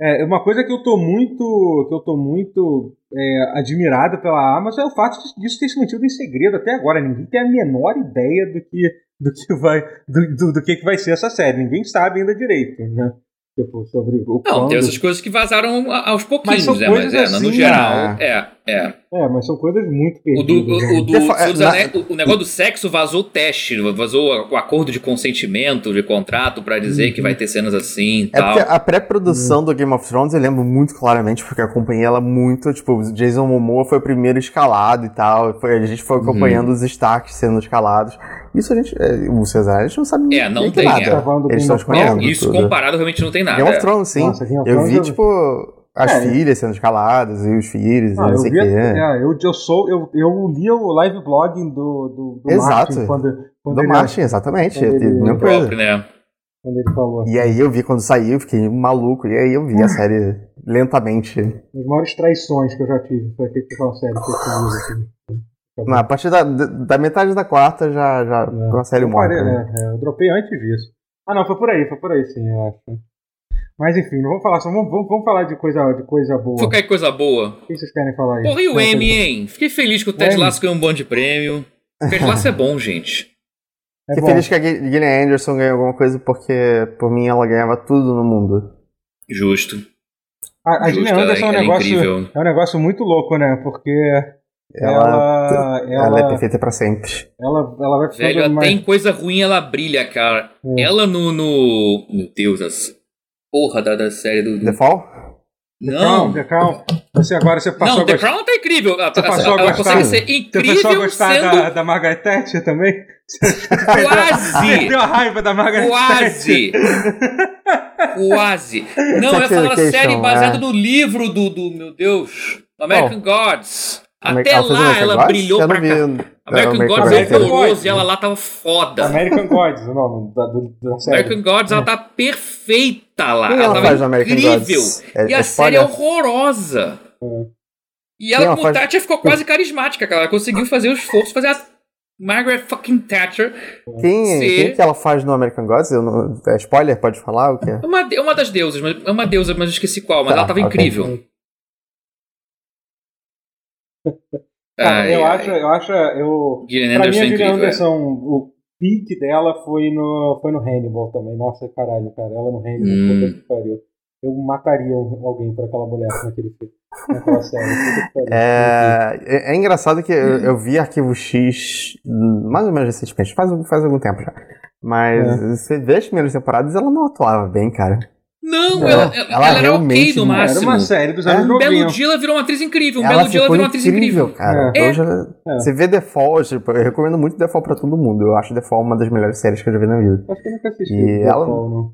É, uma coisa que eu tô muito. que eu tô muito é, admirado pela Amazon é o fato disso ter se mantido em segredo até agora. Ninguém tem a menor ideia do que, do que vai. Do, do, do que, que vai ser essa série. Ninguém sabe ainda direito, né? Tipo, sobre o Não, quando. tem essas coisas que vazaram aos pouquinhos, são né? Mas é, no assim, geral, é, é. É, mas são coisas muito O, do, perdidas. o, né? o do Defa- Senhor dos na- Anéis- o- o negócio do sexo vazou o teste, vazou o acordo de consentimento, de contrato pra dizer que vai ter cenas assim e É tal. porque a pré-produção do Game of Thrones eu lembro muito claramente, porque eu acompanhei ela muito, tipo, o Jason Momoa foi o primeiro escalado e tal, foi- a gente foi Uhum. acompanhando os Starks sendo escalados. Isso a gente, é, o Cesar, a gente não sabe É, não nem tem, nada. é. Do Eles estão É, escolhendo isso tudo. comparado realmente não tem nada. Game of é. Thrones, sim. Nossa, Game of eu Thrones vi, eu- tipo, as É. filhas sendo escaladas e os filhos, Ah, e não eu, sei o vi, quê. é, eu, eu sou. Eu, eu li o live blogging do, do, do Exato. Martin quando, quando, Do ele, Martin, exatamente. quando a ele- coisa. próprio, né? quando ele falou. E aí eu vi quando saiu, fiquei maluco, e aí eu vi a série lentamente. As maiores traições que eu já tive foi aquele que foi uma série que eu fiz. Assim. Não, a partir da, da metade da quarta já, já É. foi uma série eu, morta. parei, né? é, é, eu dropei antes disso. Ah, não, foi por aí, foi por aí sim, eu acho. Mas enfim, não vamos falar só, vamos, vamos, vamos falar de coisa, de coisa boa. Focar em coisa boa. O que vocês querem falar aí? Porra, e o coisa- hein? Fiquei feliz que o Ted. Lasso ganhou um bom de prêmio. O Ted Lasso é bom, gente. É Fiquei bom. feliz que a Gillian Anderson ganhou alguma coisa porque, por mim, ela ganhava tudo no mundo. Justo. A, a Justo, Gillian Anderson é um é negócio. incrível. É um negócio muito louco, né? Porque Ela, ela. ela, Ela, é perfeita pra sempre. ela, ela vai Velho, até mais. em coisa ruim ela brilha, cara. É. Ela no, no. Meu Deus, as. Porra da, da série do. do- The Fall? Não! Calma, The Crown. Você agora você passou Não, a The gostar. Crown tá incrível. Você passou a ela gostar? consegue ser Você passou a incrível gostar sendo da, da Margaret Thatcher também? quase. Perdeu a raiva da Margaret Quase! Quase! Não, eu ia falar série baseada é. no livro do, do meu Deus, American Gods. Até Ela fez lá American ela Gods? brilhou Eu pra vi cá. American American Gods é horroroso e ela lá tava foda. American Gods, o nome da, do- da série. American Gods, ela tá perfeita lá. Quem ela ela tava faz American incrível. Gods? É- e a é série é horrorosa. E Quem ela, ela como faz? Thatcher, ficou quase carismática, cara. Ela conseguiu fazer o esforço fazer a Margaret fucking Thatcher. Quem, Se- quem que ela faz no American Gods? Eu não, é spoiler? Pode falar o quê? É uma, é uma das deusas, mas- é uma deusa, mas eu esqueci qual. Mas Tá, ela tava ok. incrível. Cara, Ai, eu, ai. acho, eu acho, eu. Gillian Pra mim, Anderson a é Gillian incrível. é. Anderson, o pique dela foi no, foi no Hannibal também. Nossa, caralho, cara. Ela no Hannibal, Hum. puta que pariu. Eu mataria alguém por aquela mulher naquele filme. Naquela série. É, é, é engraçado que eu, eu vi Arquivo X mais ou menos recentemente, faz, faz algum tempo já. Mas É. você vê as primeiras temporadas, ela não atuava bem, cara. Não, Ela- ela, ela, ela ela era ok no não era máximo. uma série dos É. anos Um belo 90. dia ela virou uma atriz incrível. Um ela belo dia ela virou uma atriz incrível, incrível. cara. É. Eu já- É. Você vê The Fall, tipo, eu recomendo muito The Fall pra todo mundo. Eu acho The Fall uma das melhores séries que eu já vi na vida. Acho que eu nunca assisti. E The ela- Fall, não.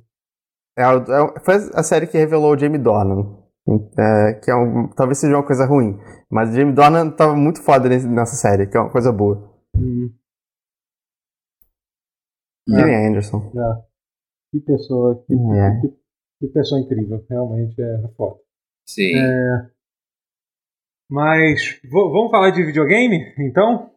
É, é- foi a série que revelou o Jamie Dornan. é, que é um- talvez seja uma coisa ruim. Mas o Jamie Dornan tava muito foda nessa série, que é uma coisa boa. Hum, É. Gillian Anderson. é. Que pessoa. Que, É. que, que pessoa incrível. Realmente é foda. Sim. É, mas vamos falar de videogame, então?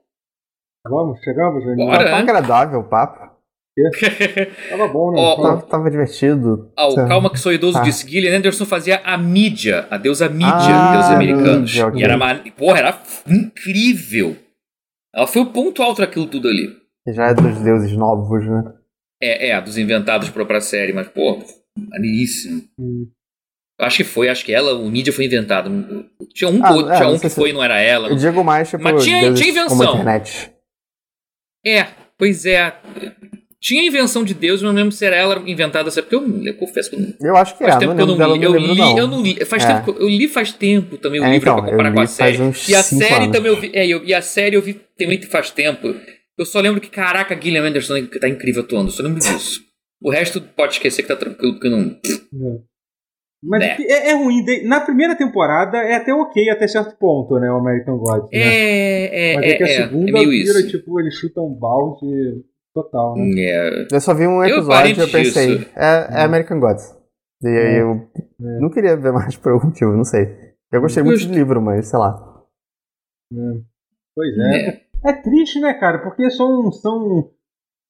Vamos, chegamos? Bora. Tava agradável o papo. Tava bom, né? Pô, Tava, tava divertido. Ah, o Calma que sou idoso Ah. disse Gillian Anderson fazia a mídia, a deusa mídia, Ah, deuses americanos. mídia, ok. E era uma, porra, era incrível. Ela foi o ponto alto daquilo tudo ali. Já é dos deuses novos, né? É, é, dos inventados pra, pra série, mas, pô, maneiríssimo. hum, Acho que foi, acho que ela, o mídia foi inventado. Tinha um, Ah, outro, é, tinha um que se- foi e não era ela. Eu digo mais, tipo, Mas tinha- tinha invenção. internet. É, pois é. Tinha invenção de Deus, mas não lembro se era ela inventada. Porque eu, eu confesso que eu não- Eu acho que faz é, tempo que eu não dela li. Eu li, não. eu não li. Faz É. tempo eu, li faz tempo também o É, livro então, pra comparar com a série. E a série anos. também eu vi. É, eu- e a série eu vi também faz tempo. Eu só lembro que, caraca, Gillian Anderson tá incrível atuando. Eu só lembro disso. O resto pode esquecer que tá tranquilo, porque eu não. é. Mas Né. é, é ruim. Na primeira temporada é até ok até certo ponto, né? O American Gods. Né? É, é, Mas é, é que a é, segunda é meio vira, isso. tipo, eles chutam um balde total, né? É. Eu só vi um episódio e eu pensei, é, é American Gods. E aí É. eu É. não queria ver mais por algum motivo, não sei. Eu gostei muito do livro, mas sei lá. Pois é. É. É triste, né, cara? Porque são, são,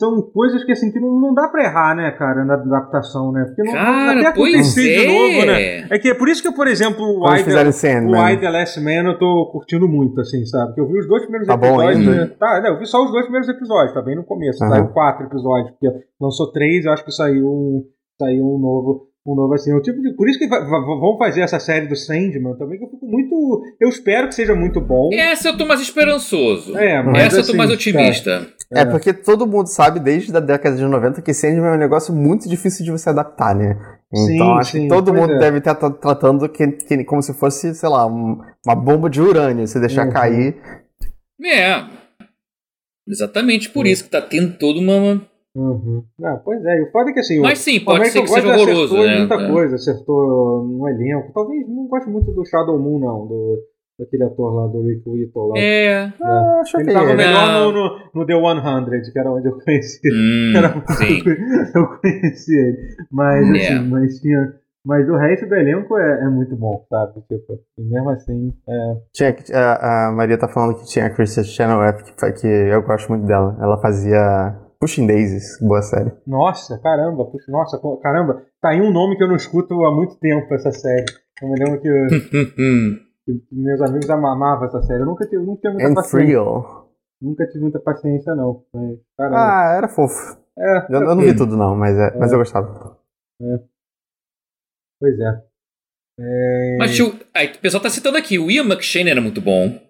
são coisas que assim que não, não dá pra errar, né, cara, na adaptação, né? Porque não Cara, até acontecer de é. novo, né? É que é por isso que, por exemplo, o fizeram The, Sandman. o I The Last Man eu tô curtindo muito, assim, sabe? Porque eu vi os dois primeiros Tá bom episódios. ainda? né? Tá, não, eu vi só os dois primeiros episódios, tá bem no começo. Aham. Saiu quatro episódios, porque lançou três, eu acho que saiu um, saiu um novo. Um novo assim. O tipo de, por isso que vão fazer essa série do Sandman também, que eu fico muito. Eu espero que seja muito bom. Essa eu tô mais esperançoso. É, mas Essa eu tô assim, mais otimista. É, porque todo mundo sabe desde a década de 90 que Sandman é um negócio muito difícil de você adaptar, né? Então Sim, acho sim, que todo mundo é. deve estar tra- tratando que, que- como se fosse, sei lá, um- uma bomba de urânio. Se deixar Uhum. cair. É. Exatamente por isso que tá tendo toda uma. Uhum. Não, pois é, e o foda é que assim. Mas sim, pode ser que seja horroroso, acertou né? muita É. coisa, acertou no elenco. Talvez não gosto muito do Shadow Moon, não, do, daquele ator lá, do Rick Whittle lá. É. Ah, acho Ele que tava é. melhor Não. no, no, no The 100, que era onde eu conheci. Hum, Era- sim. eu conheci ele. Mas assim, É. mas tinha. Mas o resto do elenco é, é muito bom, sabe? Tipo, e mesmo assim. É... Tinha, a, a Maria tá falando que tinha a Kristen Chenoweth, que, que eu gosto muito dela. Ela fazia Pushing Daisies, boa série. Nossa, caramba, puxa, nossa, caramba, tá aí um nome que eu não escuto há muito tempo essa série. Eu me lembro que, Hum. que meus amigos amavam essa série. Eu nunca tive, nunca tive muita And paciência. Nunca tive muita paciência, não. Mas. Ah, era fofo. é, Eu, eu não vi tudo não, mas, é, mas eu gostava. Pois é. É, Mas tio, aí, o pessoal tá citando aqui, o Ian McShane era muito bom.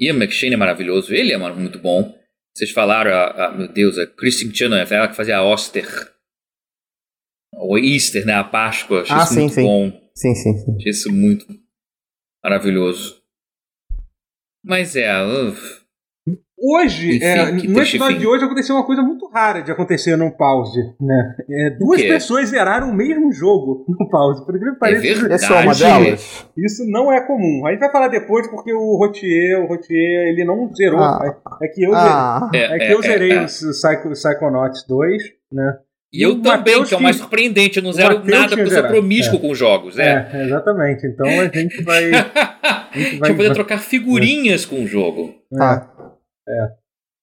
Ian McShane é maravilhoso, ele é muito bom. Vocês falaram, a, a- meu Deus, a Kristen Chenoweth, ela que fazia a Oster. O Easter, né? A Páscoa. Achei Ah, isso sim, muito sim. bom. Sim, sim, sim. Achei isso muito maravilhoso. Mas é, uf, Hoje, Enfim, é, no episódio fim. de hoje aconteceu uma coisa muito rara de acontecer no pause, né? É, duas pessoas zeraram o mesmo jogo no pause. Por incrível que é pareça. Essa é uma delas? isso não é comum. A gente vai falar depois porque o Rotier, o Rotier, ele não zerou. Ah. É, é que eu Ah, zerei, é que eu zerei o Psycho, Psychonauts 2, né? E eu também, Matheus que é o mais surpreendente. Eu não zero Matheus nada porque eu sou promíscuo é. com jogos. É. É, exatamente. Então a gente vai. a gente vai- poder trocar figurinhas com o jogo. tá.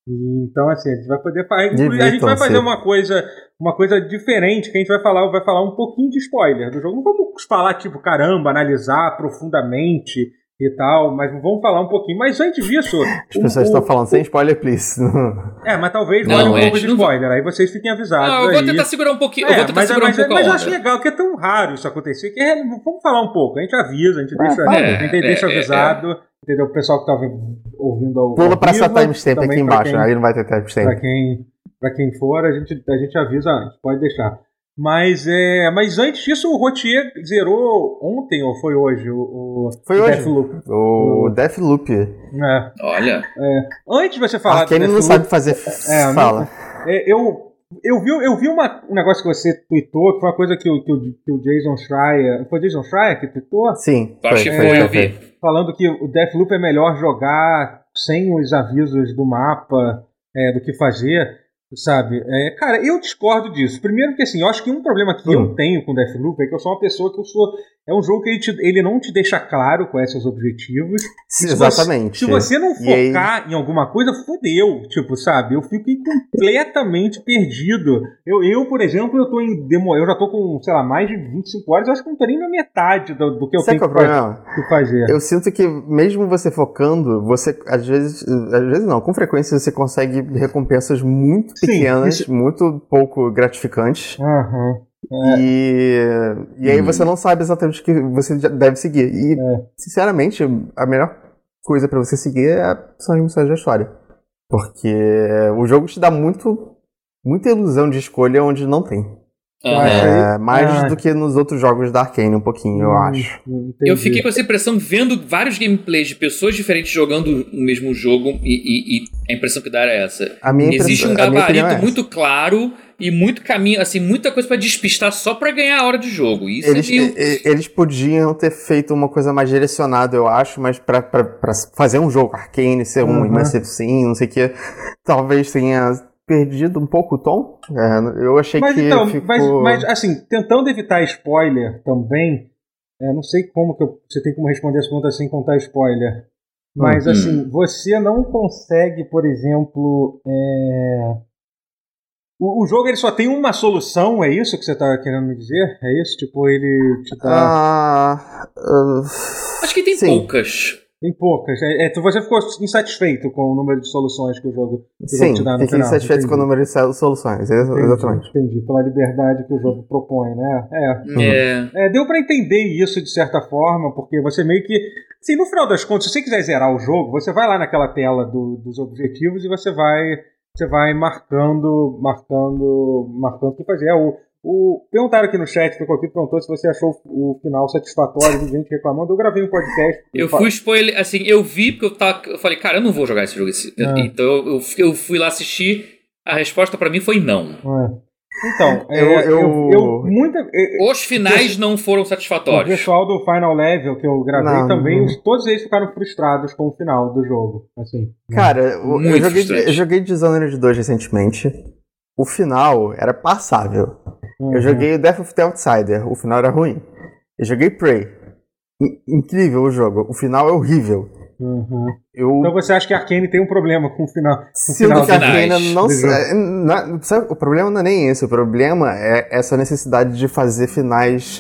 E, Então, assim, a gente vai poder fazer. A gente vai fazer uma coisa, uma coisa diferente, que a gente vai falar, vai falar um pouquinho de spoiler do jogo. Não vamos falar, tipo, caramba, analisar profundamente e tal, mas vamos falar um pouquinho. Mas antes disso. As pessoas estão falando sem spoiler, please. É, mas talvez Não, vale um é, pouco de não spoiler, aí vocês fiquem avisados. Ah, eu vou aí. tentar segurar um pouquinho. eu É, vou tentar mas, segurar mas, um pouco mas a eu acho legal que é tão raro isso acontecer. Que é- vamos falar um pouco. A gente avisa, a gente deixa, fala. a gente É, deixa é, é, avisado. Entendeu? O pessoal que tá ouvindo ao. Pula pra essa timestamp também aqui pra embaixo, quem- aí não vai ter Pra timestamp. quem, pra quem for, a gente, a gente avisa antes, pode deixar. Mas, é, mas antes disso, o Rotier zerou ontem ou foi hoje? O, o Foi hoje. Deathloop. O Deathloop. É. Olha. Antes de você falar do não sabe fazer É, fala. é, eu, eu vi, eu vi uma, um negócio que você tweetou, que foi uma coisa que o, que o, que o Jason Schreier. Foi o Jason Schreier que tweetou? Sim. Eu acho que foi, foi, foi, eu vi. Falando que o Deathloop é melhor jogar sem os avisos do mapa é, do que fazer. Sabe? É, cara, eu discordo disso. Primeiro que assim, eu acho que um problema que Hum. eu tenho com Deathloop é que eu sou uma pessoa que eu sou. É um jogo que ele, te- ele não te deixa claro quais são os objetivos. Se você- Exatamente. Se você não aí- focar em alguma coisa, fodeu. Tipo, sabe? Eu fico completamente perdido. Eu, eu, por exemplo, eu tô em demo, eu já tô com, sei lá, mais de 25 horas, eu acho que não tô nem na metade do, do que eu Sabe tenho é que, problema? que fazer. Eu sinto que mesmo você focando, você às vezes, às vezes não, com frequência você consegue recompensas muito Sim, pequenas, isso- muito pouco gratificantes. Aham. É. E, e aí Hum. você não sabe exatamente o que você deve seguir. E, É. sinceramente, a melhor coisa pra você seguir é- são as missões da história. Porque o jogo te dá muito, muita ilusão de escolha onde não tem. É. É, mais Ah. do que nos outros jogos da Arkane, um pouquinho, eu Hum, acho. entendi. Eu fiquei com essa impressão vendo vários gameplays de pessoas diferentes jogando o mesmo jogo e, e- e a impressão que dá era essa. A minha Existe um gabarito é muito claro e muito caminho, assim, muita coisa pra despistar só pra ganhar a hora de jogo. Isso Eles, é meio... eles podiam ter feito uma coisa mais direcionada, eu acho, mas pra fazer um jogo Arcane, ser um Uhum. Immersive Sim, não sei o que, talvez tenha perdido um pouco o tom. É, eu achei Mas que então, ficou... mas, mas, assim, tentando evitar spoiler também, é, não sei como que eu- você tem como responder essa pergunta sem contar spoiler. Mas Uhum. assim, você não consegue, por exemplo, é, O, o jogo ele só tem uma solução, é isso que você tá querendo me dizer? É isso? Tipo, ele te dá. Ah, uh, Acho que tem Sim. poucas. Tem poucas. É, é, tu- você ficou insatisfeito com o número de soluções que o jogo, que sim, te dá no fiquei final. satisfeito com o Entendi. número de solu- soluções, Entendi, exatamente. Entendi, pela liberdade que o jogo propõe, né? É. Uhum. É. É, deu pra entender isso de certa forma, porque você meio que. Assim, no final das contas, se você quiser zerar o jogo, você vai lá naquela tela do- dos objetivos e você vai. Você vai marcando. Marcando. Marcando o que fazer. É, o, o, perguntaram aqui no chat, ficou aqui, perguntou se você achou o final satisfatório, de gente reclamando. Eu gravei um podcast. Eu fui spoiler, assim, eu vi porque eu tava. Eu falei, cara, eu não vou jogar esse jogo. Esse, Ah. Então eu, eu fui lá assistir. A resposta pra mim foi não. É. Então, é, Eu- eu, eu- eu, muita. é, Os finais não foram O satisfatórios. pessoal do Final Level que eu gravei Não, também, não. os- todos eles ficaram frustrados com o final do jogo. Assim. Cara, o- eu joguei, eu joguei Dishonored 2 recentemente. O final era passável. Uhum. Eu joguei o Death of the Outsider, o final era ruim. Eu joguei Prey. In- incrível o jogo, o final é horrível. Uhum. Eu Então você acha que a Arkane tem um problema com o final? com o sinto final que a Arcana não sa- na- sabe, O problema não é nem esse, o problema é essa necessidade de fazer finais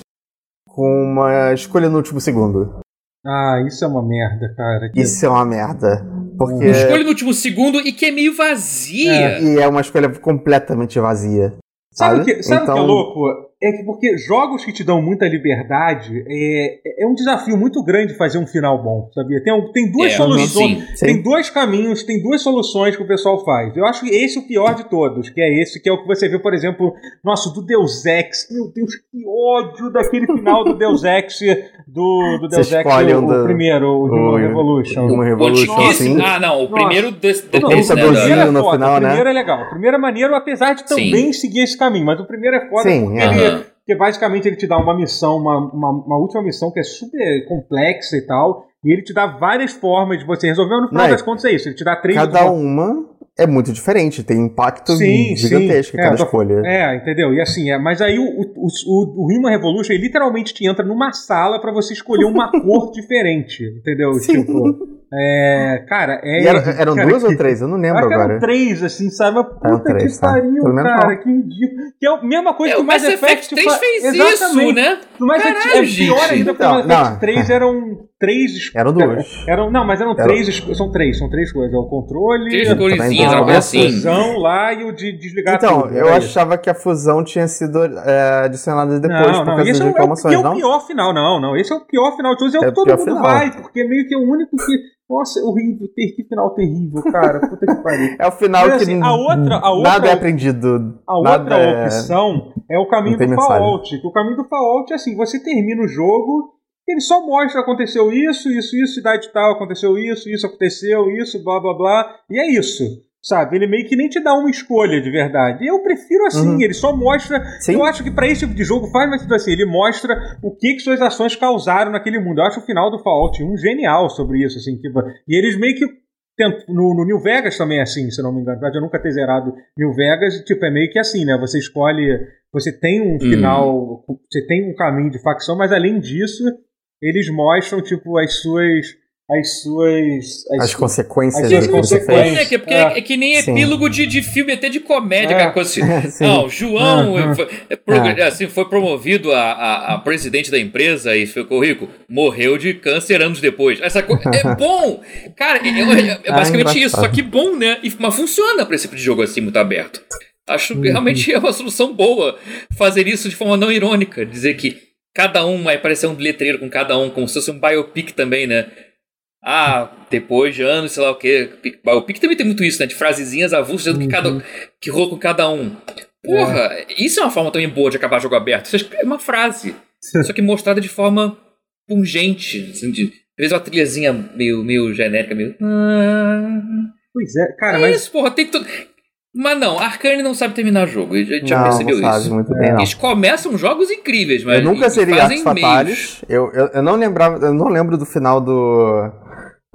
com uma escolha no último segundo. Ah, isso é uma merda, cara. Que- Isso é uma merda. Porque. Escolha no último segundo e que é meio vazia. E é uma escolha completamente vazia. Sabe, Sabe? o que, sabe o que é Então- louco? É que porque jogos que te dão muita liberdade é, é um desafio muito grande fazer um final bom, sabia? Tem, um- tem duas É, soluções. sim. Tem Sim. dois caminhos, tem duas soluções que o pessoal faz. Eu acho que esse é o pior de todos, que é esse, que é o que você viu, por exemplo, nosso, do Deus Ex. Meu Deus, que ódio daquele final do Deus Ex, do, do Deus Ex, o, o do- primeiro, o Human o- Revolution. Uma O Revolution assim. Ah, não. O primeiro desse, Não, depois, o né? da- é no foda, final, o né? primeiro é legal. O primeiro é maneiro, apesar de também seguir esse caminho. Mas o primeiro é foda Sim, porque, é. ele. Porque basicamente ele te dá uma missão, uma, uma, uma última missão que é super complexa e tal. E ele te dá várias formas de você resolver. No final Não, das contas é isso. Ele te dá três Cada uma é muito diferente, tem impacto Sim, gigantesco sim. em cada É, eu tô- escolha. É, entendeu? E assim, é, mas aí o, o, o, o Human Revolution ele literalmente te entra numa sala pra você escolher uma cor diferente, entendeu? Sim. Tipo, é, cara, é. E era- eram cara, duas que- ou três? Eu não lembro que eram agora. três, assim, sabe? Puta três, que tá. pariu, menos cara, não. que ridículo. Que é a mesma coisa É, que o o Mass Mass Effect, Effect 3 fa- fez Exatamente. isso, né? No Mass Effect Caralho, é pior gente. ainda porque o Então, Mass Effect não. 3 eram três. Eram duas. Eram, não, mas eram Era- três. São três, são três coisas. É o controle. Três a- uma não. coisa a assim. fusão lá e o de desligar Então, tudo. eu isso. achava que a fusão tinha sido é, adicionada depois não, por não, causa esse das é, o- é, o, reclamações, que é o não? pior final, não, não. Esse é o pior final de todos, é o É que o todo mundo vai, porque é meio que é o único que. Nossa, é horrível, ter que final terrível, cara. Puta que pariu. É o final Mas, que assim, a outra- a outra- nada é aprendido. A outra é- opção é o caminho do. Fallout. O caminho do Fallout é assim: você termina o jogo, ele só mostra aconteceu isso, isso, isso, cidade tal, aconteceu isso, isso aconteceu, isso, blá blá blá, e é isso. Sabe? Ele meio que nem te dá uma escolha de verdade. Eu prefiro assim, Uhum. ele só mostra. Sim. Eu acho que pra esse tipo de jogo faz mais sentido assim. Ele mostra o que, que suas ações causaram naquele mundo. Eu acho o final do Fallout 1 genial sobre isso. Assim, que, e eles meio que. No, no New Vegas também é assim, se não me engano. Eu nunca ter zerado New Vegas, tipo, é meio que assim, né? Você escolhe. Você tem um final. Você tem um caminho de facção, mas além disso, eles mostram, tipo, as suas. As suas. As consequências As do suas que você consequências. É, fez. que, é, porque É. é que nem Sim. epílogo de, de filme, até de comédia, É. aquela coisa assim. Sim. Não, João Uhum. foi, é, progr- É. assim, foi promovido a, a, a presidente da empresa e ficou rico. Morreu de câncer anos depois. Essa coisa é bom! Cara, é, é- é basicamente Ah, isso. Só que bom, né? E, mas funciona pra esse tipo de jogo assim, muito aberto. Acho Uhum. que realmente é uma solução boa fazer isso de forma não irônica. Dizer que cada um vai parecer um letreiro com cada um, como se fosse um biopic também, né? Ah, depois de anos, sei lá o quê. Biopic também tem muito isso, né? De frasezinhas avulsas dizendo que, cada, que rolou com cada um. Porra, isso é uma forma também boa de acabar jogo aberto. Você escreve uma frase, só que mostrada de forma pungente. Assim, de, às vezes uma trilhazinha meio, meio genérica, meio. Ah, Pois é, cara, é mas. isso, porra, tem tudo. Mas não, Arcane não sabe terminar jogo. A gente já não, percebeu não sabe isso. muito bem, não. Eles começam jogos incríveis, mas. Eu nunca seria Artes. Eu, eu, eu não lembrava, eu não lembro do final do.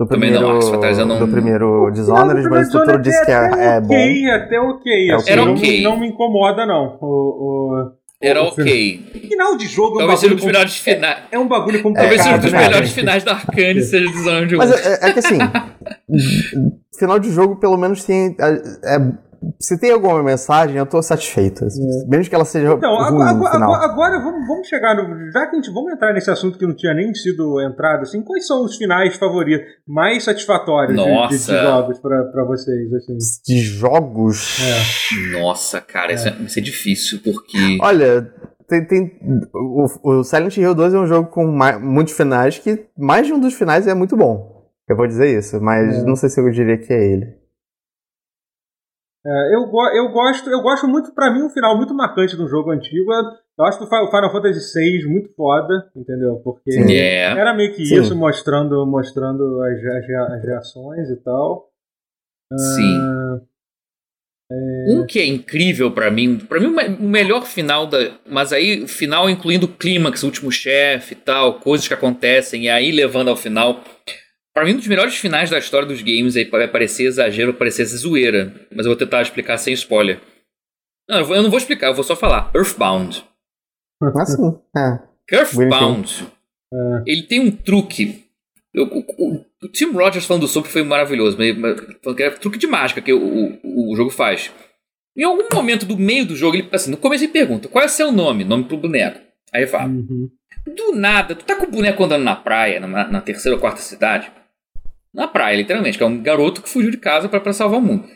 Do Também primeiro, não, Fatalis eu não- do primeiro Dishonored, Não, mas o Tutor disse que é, é bom. ok, até ok. É assim. Era não, ok. não me incomoda, não. O, o- Era o ok. Final de jogo é um Talvez seja um bagulho. dos melhores finais. É um bagulho Talvez seja um dos né? melhores finais da Arcane, seja Dishonored 1. Mas é, é que assim, final de jogo pelo menos tem. É, é se tem alguma mensagem, eu tô satisfeito. É. Mesmo que ela seja Então, ruim agora, no agora, final. agora vamos, vamos chegar no. Já que a gente vamos entrar nesse assunto que não tinha nem sido entrado, assim, quais são os finais favoritos, mais satisfatórios de- de, jogos pra, pra vocês? Assim? De jogos. É. Nossa, cara, isso, é, isso é difícil, porque. Olha, tem, tem- o, o Silent Hill 2 é um jogo com mai- muitos finais que mais de um dos finais é muito bom. Eu vou dizer isso, mas É. não sei se eu diria que é ele. É, eu, eu gosto, eu gosto muito, pra mim, um final muito marcante de um jogo antigo. é- Eu acho que o Fi- o Final Fantasy VI muito foda, entendeu? Porque Sim. É. era meio que Sim. isso, mostrando, mostrando as, as, as reações e tal. Sim. Um que é incrível pra mim, pra mim o melhor final da, mas aí o final incluindo o clímax, o último chefe e tal, coisas que acontecem e aí levando ao final. Pra mim um dos melhores finais da história dos games aí vai parecer exagero, parecer zoeira, mas eu vou tentar explicar sem spoiler. Não, eu vou- eu não vou explicar, eu vou só falar. Earthbound. Assim, é. Earthbound, É. ele tem um truque. Eu- o, o- o Tim Rogers falando sobre foi maravilhoso, mas, mas falando que é truque de mágica que o, o, o jogo faz. Em algum momento do meio do jogo, ele assim, no começo ele pergunta: qual é o seu nome? Nome pro boneco. Aí ele fala: Uhum. do nada, tu tá com o boneco andando na praia, na, na terceira ou quarta cidade. Na praia, literalmente, que é um garoto que fugiu de casa pra, pra salvar o mundo.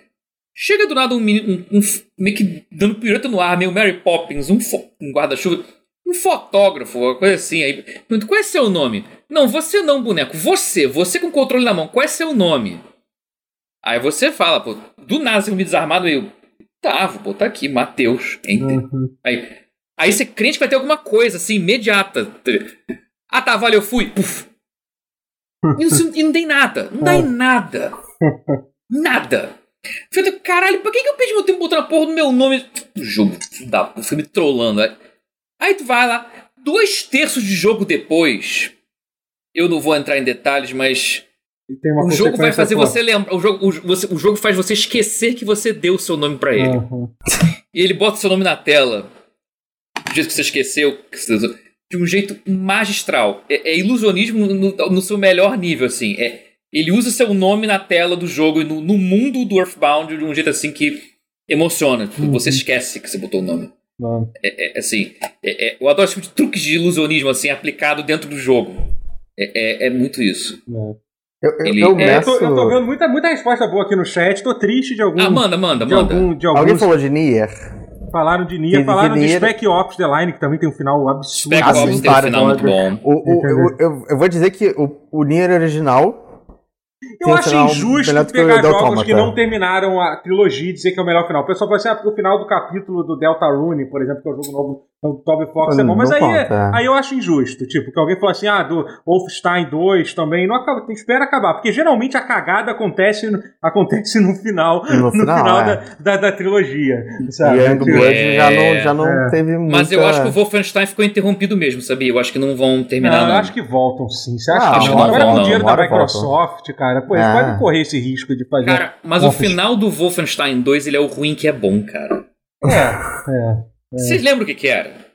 Chega do nada um menino, um, um meio que dando pirueta no ar, meio Mary Poppins, um, um guarda-chuva, um fotógrafo, uma coisa assim. Aí pergunta, qual é seu nome? Não, você não, boneco, você, você com o controle na mão, qual é seu nome? Aí você fala, pô, do nada você me desarmado, eu, tá, vou botar aqui, Matheus, enter. Uhum. Aí, aí você crente que vai ter alguma coisa assim, imediata. Ah tá, valeu, fui. Puf. E não, e não tem nada. Não dá em nada. Nada. Eu falei, caralho, por que, que eu perdi meu tempo botando a porra do meu nome? Jogo, da, você me trollando. Aí, aí tu vai lá, dois terços de jogo depois. Eu não vou entrar em detalhes, mas o jogo vai fazer você lembrar. O jogo, o, você- o jogo faz você esquecer que você deu o seu nome pra ele. Uhum. E ele bota seu nome na tela. Do jeito que você esqueceu. que você- De um jeito magistral. É, é ilusionismo no, no seu melhor nível, assim. É, ele usa seu nome na tela do jogo e no, no mundo do Earthbound de um jeito assim que emociona. Tipo, Uhum. Você esquece que você botou o nome. Uhum. É, é, assim, é- é- eu adoro esse tipo de truques de ilusionismo assim aplicado dentro do jogo. É, é- é muito isso. Eu, eu, Ele- eu eu, tô, eu tô vendo muita, muita resposta boa aqui no chat. Tô triste de algum. Ah, manda, manda, de manda. algum, de Alguém alguns falou de Nier? Falaram de Nia, falaram de Nier- Spec Ops The Line, que também tem um final absurdo. Spec Ops sim, tem um final muito bom. O, o- Entendeu? eu, eu, vou dizer que o, o Nier original Eu um acho injusto o pegar Delta jogos Automata. que não terminaram a trilogia e dizer que é o melhor final. O pessoal fala assim, ah, porque o final do capítulo do Delta Rune, por exemplo, que é o jogo novo do Toby Fox, é bom. Mas Não aí, conta, é. aí eu acho injusto. Tipo, que alguém fala assim, ah, do Wolfenstein 2 também, não acaba, tem, espera acabar. Porque geralmente a cagada acontece no, acontece no final, No final, da, é. da, da trilogia. Sabe? e Young Tipo, Blood É. já não, já não É. teve muita... Mas eu acho que o Wolfenstein ficou interrompido mesmo, sabia? Eu acho que não vão terminar, não, não. eu acho que voltam sim. Você acha Ah, que não? não Agora vão, com o não. dinheiro da Microsoft, cara, pô, eles É. podem correr esse risco de fazer. Cara, mas o final do Wolfenstein 2 ele é o ruim que é bom, cara. É, é. Vocês lembram o que, que era?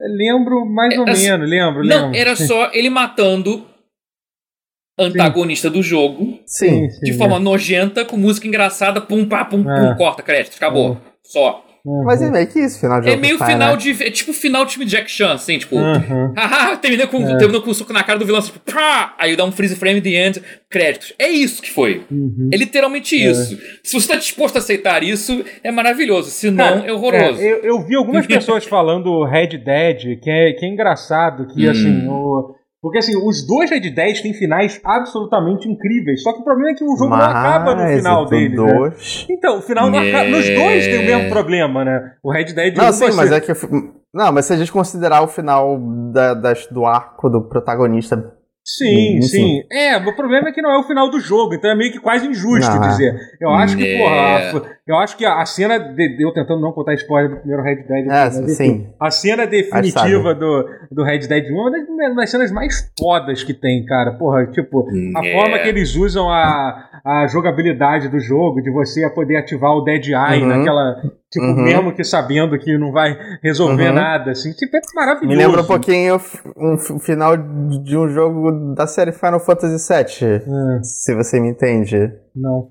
Lembro mais ou assim, menos, lembro, Não, lembro. era só ele matando antagonista do jogo Sim. sim, de sim, forma nojenta, com música engraçada, pum, pá, pum, É. pum, corta, crédito, acabou. Só. Uhum. Mas é meio que isso, final de É meio final né? de. É tipo final de time de Jack Chan, assim, tipo. Uhum. Haha, terminou com, É. terminou com um soco na cara do vilão, assim, tipo, pá! Aí dá um freeze frame the end, créditos. É isso que foi. Uhum. É literalmente isso. Se você tá disposto a aceitar isso, é maravilhoso. Se não, Cara, é horroroso. é, eu, eu vi algumas pessoas falando Red Dead, que é, que é engraçado, que Hum. assim, o- porque assim, os dois Red Dead têm finais absolutamente incríveis, só que o problema é que o jogo não acaba no Mas final dele. Né? dois- Então, o final não É. acaba. Nos dois tem o mesmo problema, né? O Red Dead Não, 1 sim, mas é que... Não, mas se a gente considerar o final da- das- do arco do protagonista... Sim, sim. É, o problema é que não é o final do jogo, então é meio que quase injusto é. dizer. Eu acho que, É. porra, a- eu acho que a cena de, eu tentando não contar spoiler do primeiro Red Dead, É, mas, enfim, sim. a cena definitiva do, do Red Dead 1 é uma das, uma das cenas mais fodas que tem, cara. Porra, tipo, a É. forma que eles usam a, a jogabilidade do jogo, de você poder ativar o Dead Eye Uhum. naquela. Tipo, Uhum. mesmo que sabendo que não vai resolver Uhum. nada, assim. Tipo, é maravilhoso. Me lembra um pouquinho um final de um jogo da série Final Fantasy VII, É, se você me entende. não.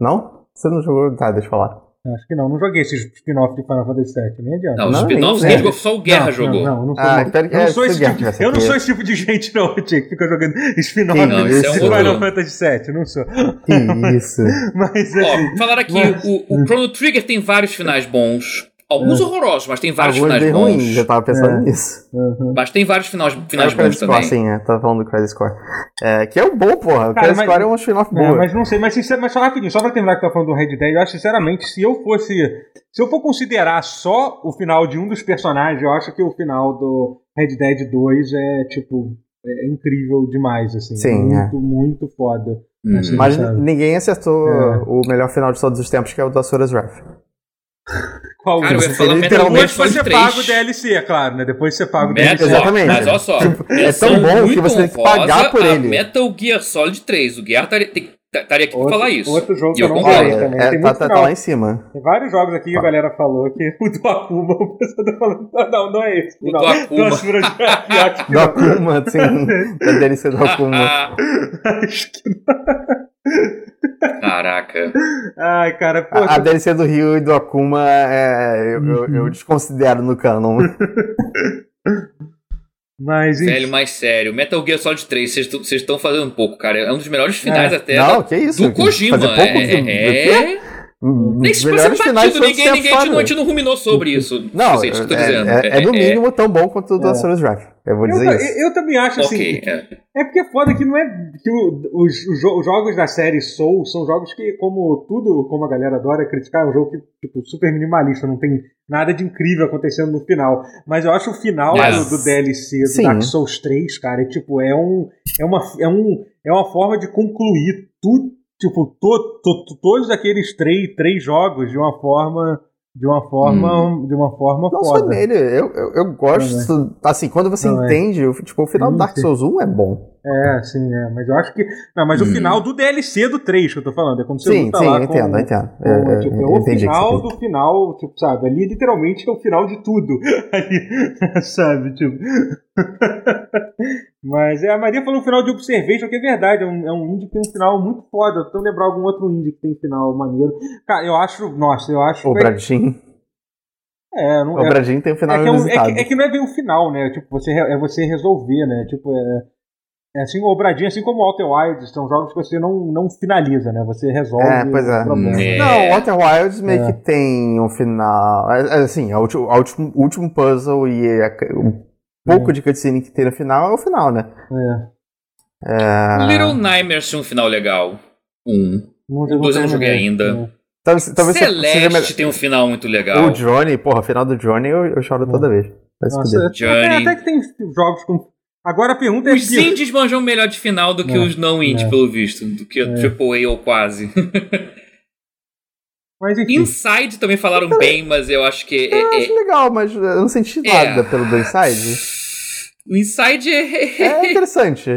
Não? Você não jogou? Tá, deixa eu falar. Acho que não, não joguei esses spin-off de Final Fantasy VII, nem adianta. Não, os Não, spin-offs quem jogou só o Guerra não, jogou. Não, não, não sou, Ah, não. espero que- eu não é, sou se esse tipo eu não sou esse tipo de gente, não, Tia, que fica jogando spin-off Não, de é um Final horror. Fantasy VII, não sou. Que isso. Mas assim. Ó, falaram aqui, mas- o, o Chrono Trigger tem vários finais bons. Alguns horrorosos, mas tem vários Alguns finais bons. ruins, eu tava pensando É. nisso. uhum. Mas tem vários finais, É finais o Credit bons Score, também. sim, é. Tava falando do Credit Score. É, que é um bom, porra. O Credit Score é um spin-off É, bom. mas não sei, mas, sincer- mas só rapidinho, só pra terminar que tá falando do Red Dead, eu acho sinceramente, se eu fosse. Se eu for considerar só o final de um dos personagens, eu acho que o final do Red Dead 2 é, tipo, é incrível demais, assim. Sim, é. muito, muito foda. Hum. Assim, Mas ninguém acertou É. o melhor final de todos os tempos, que é o do Asura's Wrath. Qual Cara, eu ia falar Gear Depois você 3. paga o DLC, é claro, né? Depois você paga o Metal, DLC. Exatamente. Mas olha só, Tipo, é tão bom que você tem que pagar por a ele. Metal Gear Solid 3. O Guerra estaria tem- estaria aqui pra falar isso. Outro jogo E que eu não concordo. falei É, também. é, Tem tá, muito tá- tá lá em cima. Tem vários jogos aqui que a galera falou que o do Akuma, o pessoal tá falando. Não, não é esse. O não. do Akuma. Do Akuma, sim. Da DLC do Akuma. Acho que não. Caraca. Ai, cara, pô. A, a DLC do Rio e do Akuma é, eu, eu- eu desconsidero no canon. Mas. Velho, mais sério. Metal Gear Solid 3, vocês estão fazendo um pouco, cara. É um dos melhores finais É. até Não, da- que isso. do Kojima. Fazer pouco é, do- do é, quê? Nem se Melhores fosse finais batido, ninguém, ninguém, a gente, não, ruminou sobre isso. Não, Vocês, tô é, dizendo. é- é no mínimo tão bom quanto o do É. Asura's Wrath. Eu vou Eu, dizer ta- isso. eu também acho assim. É. É porque é foda que não é. que o- os, os jogos da série Soul são jogos que, como tudo, como a galera adora criticar, é um jogo que, tipo, super minimalista, não tem nada de incrível acontecendo no final. Mas eu acho o final Yes. do, do DLC do Sim. Dark Souls 3, cara, é tipo, é um. É uma, é um, é uma forma de concluir tudo. Tipo, to, to- to- todos aqueles três, três jogos de uma forma. De uma forma. De uma forma Não foda. só nele, eu, eu, eu gosto. Assim, quando você é. entende, o- tipo, o final do Dark. Souls 1 é bom. É, sim, é. Mas eu acho que. Não, mas o Hum. final do DLC do 3 que eu tô falando. É quando você Sim, luta sim, lá eu entendo, com, eu entendo. com- eu- tipo, é o o final do final, tipo, sabe? Ali literalmente é o final de tudo. Ali, sabe? Tipo. Mas é, a Maria falou o final de Observation, que é verdade. É um, é um indie que tem um final muito foda. Tô tentando lembrar algum outro indie que tem final maneiro. Cara, eu acho. Nossa, eu acho. O Bradinho. É, não, O é, Bradinho tem um final é que, é, um- é que- é que não é bem o final, né? Tipo, você, é você resolver, né? Tipo, é. É assim, o Bradinho, assim como o Outer Wilds, são jogos que você não, não finaliza, né? Você resolve É, pois é. o problema. É. Não, o Outer Wilds meio É. que tem um final. é, é, Assim, o último, o último, puzzle e a- o pouco de cutscene que tem no final é o final, né? É. É... Little Nightmares tinha um final legal. Um. Não, dois eu não joguei ainda. Talvez, talvez seja Celeste tem um final muito legal. O Johnny, porra, o final do Johnny eu, eu choro toda vez. Nossa, é, até que tem jogos com. Agora a pergunta é Os indies manjam melhor de final do que É, os não indies, é. pelo visto. Do que É. o AAA ou quase. Mas enfim. Inside também falaram bem, mas eu acho que Eu é, acho legal, mas eu não senti É. nada pelo do Inside. o Inside é, É interessante.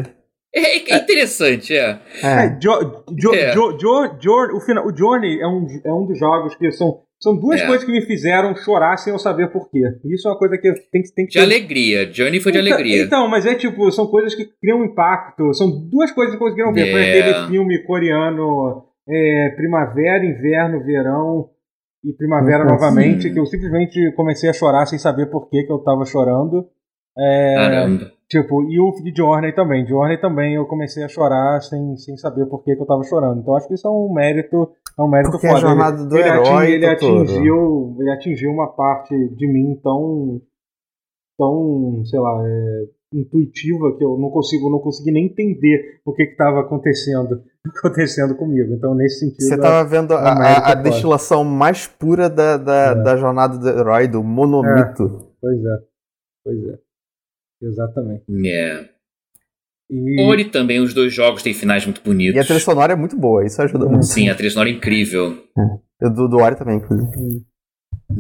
é- é interessante, é. É, É. Jo, jo, É. Jo- Jo- Jo- o, final, o Journey é um, é um dos jogos que são. São duas É. coisas que me fizeram chorar sem eu saber porquê. Isso é uma coisa que tem, que- tem que De alegria. Journey foi de Então- alegria. Então, mas é tipo, são coisas que criam impacto. São duas coisas que conseguiram ver. Foi É. aquele filme coreano é, Primavera, Inverno, Verão e Primavera Uhum. novamente, Sim. que eu simplesmente comecei a chorar sem saber por que, que eu tava chorando. É, Caramba. Tipo, e o de Journey também. Journey também eu comecei a chorar sem, sem saber por que, que eu tava chorando. Então acho que isso é um mérito, é um mérito Porque é a foda. jornada do ele, herói, ele Totoro. atingiu, ele atingiu uma parte de mim tão, tão, sei lá, é, intuitiva que eu não consigo, não consegui nem entender o que estava acontecendo, acontecendo comigo. Então nesse sentido, Você tava vendo a, é a- a foda. destilação mais pura da, da, É. da jornada do herói, do monomito. pois é, pois é, exatamente. É. E, Ori também, os dois jogos têm finais muito bonitos. E a trilha sonora é muito boa, isso ajuda muito. Sim, a trilha sonora é incrível. O Do, do Ori também, inclusive.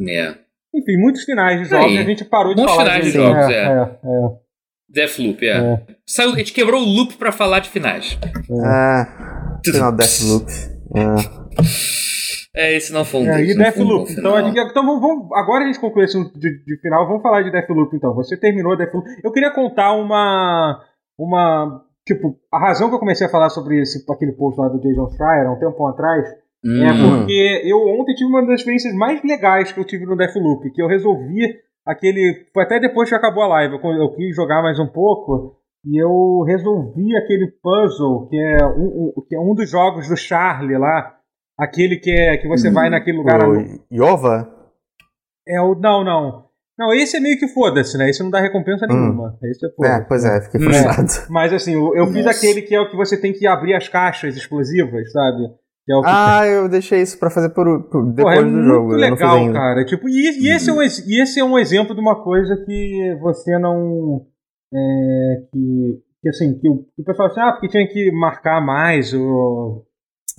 É. enfim, muitos finais de jogos Aí. a gente parou de Muitos falar finais de disso. jogos, é, é. é, é, Deathloop, é. é. Saiu, a gente quebrou o loop pra falar de finais. Ah, final Deathloop. É. É, esse não foi um É, e Deathloop. Então, a gente, então vamos, vamos- agora a gente conclui esse de, de final. Vamos falar de Deathloop então. Você terminou Deathloop. Eu queria contar uma. Uma. Tipo, a razão que eu comecei a falar sobre esse, aquele post lá do Jason Schreier há um tempo atrás Hum. É porque eu ontem tive uma das experiências mais legais que eu tive no Deathloop, que eu resolvi aquele. Foi até depois que acabou a live, eu, eu quis jogar mais um pouco. E eu resolvi aquele puzzle que é um, um, que é um dos jogos do Charlie lá. Aquele que é que você hum, vai naquele lugar. O Yova? É o. Não, não. Não, esse é meio que foda-se, né? Esse não dá recompensa hum. nenhuma. Esse é, é, pois é, fiquei frustrado. É. Mas assim, eu, eu fiz aquele que é o que você tem que abrir as caixas explosivas, sabe? É ah, tem... eu deixei isso para fazer por, por depois Porra, é do jogo. Muito legal, cara. Tipo, e, e, esse é um, e esse é um exemplo de uma coisa que você não. É, que, que assim, que o, o pessoal assim, ah, porque tinha que marcar mais o,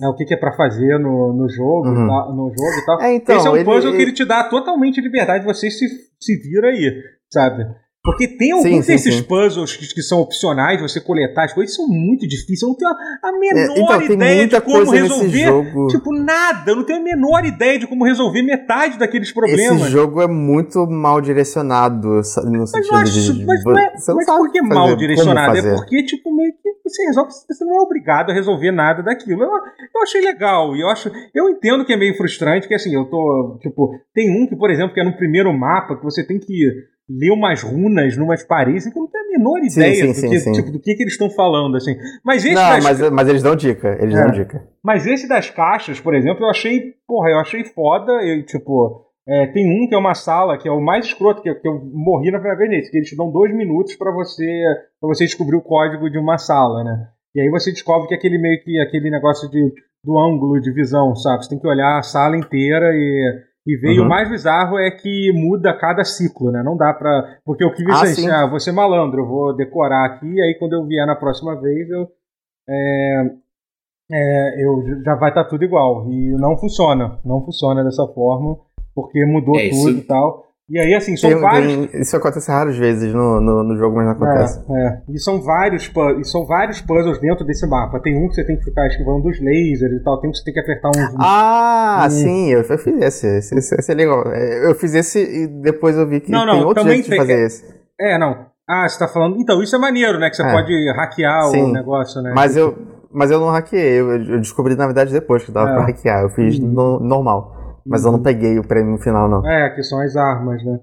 é, o que, que é para fazer no, no jogo, uhum. tá, no jogo e tal. É, então, Esse é um puzzle ele... que ele te dá totalmente liberdade, você se, se vira aí, sabe? Porque tem alguns sim, sim, desses sim. puzzles que, que, são opcionais, você coletar as coisas, são muito difíceis. Eu não tenho a, a menor é, então, ideia de como resolver. Tipo, nada. Eu não tenho a menor ideia de como resolver metade daqueles problemas. Esse jogo é muito mal direcionado no sentido mas acho, de. Mas, não é, mas por que mal direcionado? É porque, tipo, meio que você resolve. Você não é obrigado a resolver nada daquilo. Eu, eu achei legal. E eu acho. Eu entendo que é meio frustrante, que assim, eu tô. Tipo, tem um que, por exemplo, que é no primeiro mapa, que você tem que ler umas runas numas paredes que eu não tenho a menor ideia sim, sim, do, que, sim, tipo, do que, que eles estão falando, assim. Mas esse não, das... mas, mas eles dão dica, eles é. dão dica. Mas esse das caixas, por exemplo, eu achei, porra, eu achei foda, eu, tipo, é, tem um que é uma sala, que é o mais escroto, que, eu, que eu morri na primeira vez nesse, que eles te dão dois minutos para você para você descobrir o código de uma sala, né? E aí você descobre que aquele meio que aquele negócio de, do ângulo de visão, sabe? Você tem que olhar a sala inteira e e veio uhum. o mais bizarro é que muda cada ciclo, né? Não dá pra. Porque eu quis ah, assim, ah, vou ser malandro, eu vou decorar aqui, e aí quando eu vier na próxima vez, eu. É, é, eu já vai estar tá tudo igual. E não funciona. Não funciona dessa forma, porque mudou é, tudo e tal. E aí, assim, são tem, vários. Tem, isso acontece raras vezes no, no, no, jogo, mas não acontece. É, é. E são vários e são vários puzzles dentro desse mapa. Tem um que você tem que ficar esquivando dos lasers e tal, tem um que você tem que apertar um. Ah, um... sim, eu, eu fiz esse. Esse, esse. esse, é legal. É, eu fiz esse e depois eu vi que não, não, tem outro jeito de fazer é, esse. É, não. Ah, você tá falando. Então, isso é maneiro, né? Que você é. pode hackear sim, o negócio, né? Mas eu. Mas eu não hackeei, eu, eu descobri na verdade depois que dava é. pra hackear. Eu fiz uhum. no, normal. Mas uhum. eu não peguei o prêmio no final, não. É, que são as armas, né?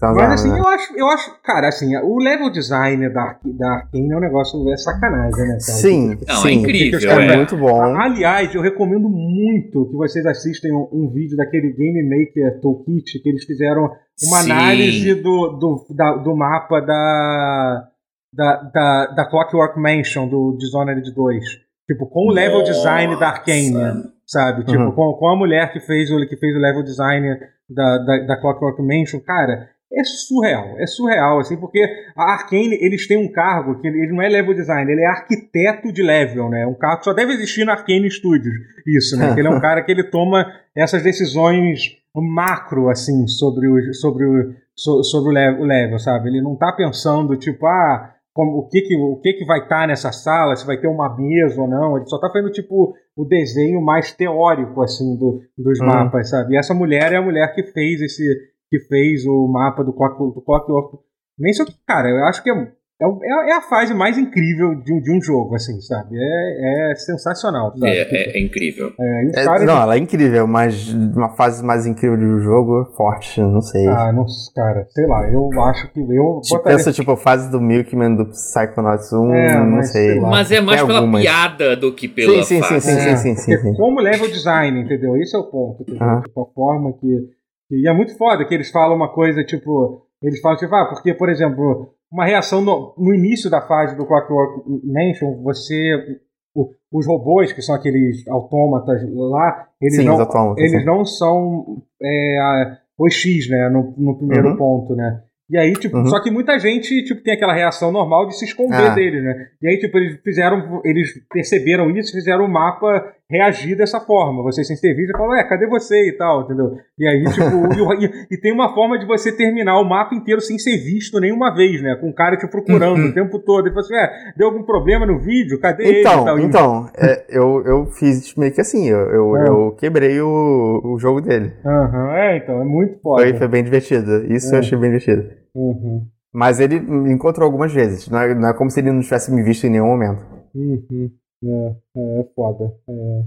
Mas assim, né? eu acho, eu acho, cara, assim, o level design da, da Arkane é um negócio, é sacanagem, né, cara? Sim, Não, sim. é incrível, é. muito bom. Aliás, eu recomendo muito que vocês assistam um, um, vídeo daquele Game Maker Toolkit, que eles fizeram uma sim. análise do, do, da, do mapa da, da, da, da Clockwork Mansion, do Dishonored 2. Tipo, com o level Nossa. design da Arkane, sabe? Tipo, uhum. com, com a mulher que fez o, que fez o level design da, da, da Clockwork Mansion, cara é surreal, é surreal, assim, porque a Arkane, eles têm um cargo que ele não é level design, ele é arquiteto de level, né? Um cargo que só deve existir na Arkane Studios, isso, né? ele é um cara que ele toma essas decisões macro, assim, sobre o, sobre o, sobre o level, o level sabe? Ele não tá pensando, tipo, ah, como, o que que, o que que vai estar tá nessa sala, se vai ter uma mesa ou não, ele só tá fazendo, tipo, o desenho mais teórico, assim, do, dos uhum. mapas, sabe? E essa mulher é a mulher que fez esse que fez o mapa do Clockwork, do Clockwork Mansion, que, cara, eu acho que é, é, é, a fase mais incrível de um, de um jogo, assim, sabe? É, é sensacional. Sabe? É, é, é, incrível. É, é caras, não, ela é incrível, mas uma fase mais incrível de um jogo, forte, não sei. Ah, não, cara, sei lá, eu acho que eu. Tipo, pensa, tipo, a fase do Milkman do Psychonauts 1, é, não mas, sei. sei mas é mais pela algumas. piada do que pela sim, sim, fase. Sim, sim, sim, sim, sim, Como level design, entendeu? Esse é o ponto, entendeu? Ah. Tipo, a forma que e é muito foda que eles falam uma coisa tipo. Eles falam tipo, ah, porque, por exemplo, uma reação no, no início da fase do Clockwork Mansion, você. O, os robôs, que são aqueles autômatas lá, eles, sim, não, eles não são é, os X, né? No, no primeiro uhum. ponto, né? E aí, tipo, uhum. só que muita gente, tipo, tem aquela reação normal de se esconder ah. dele, né? E aí, tipo, eles fizeram, eles perceberam isso, fizeram o mapa reagir dessa forma. Você sem ser visto fala, é, cadê você e tal, entendeu? E aí, tipo, e, e, tem uma forma de você terminar o mapa inteiro sem ser visto nenhuma vez, né? Com o cara te procurando uhum. o tempo todo. E fala assim, é, deu algum problema no vídeo? Cadê então, ele? Então, é, eu, eu fiz meio que assim, eu, eu, é. eu quebrei o, o jogo dele. Aham, uhum, é, então, é muito foda. Foi, foi bem divertido. Isso é. eu achei bem divertido. Uhum. Mas ele me encontrou algumas vezes. Não é, não é como se ele não tivesse me visto em nenhum momento. Uhum. É, é, é foda. É.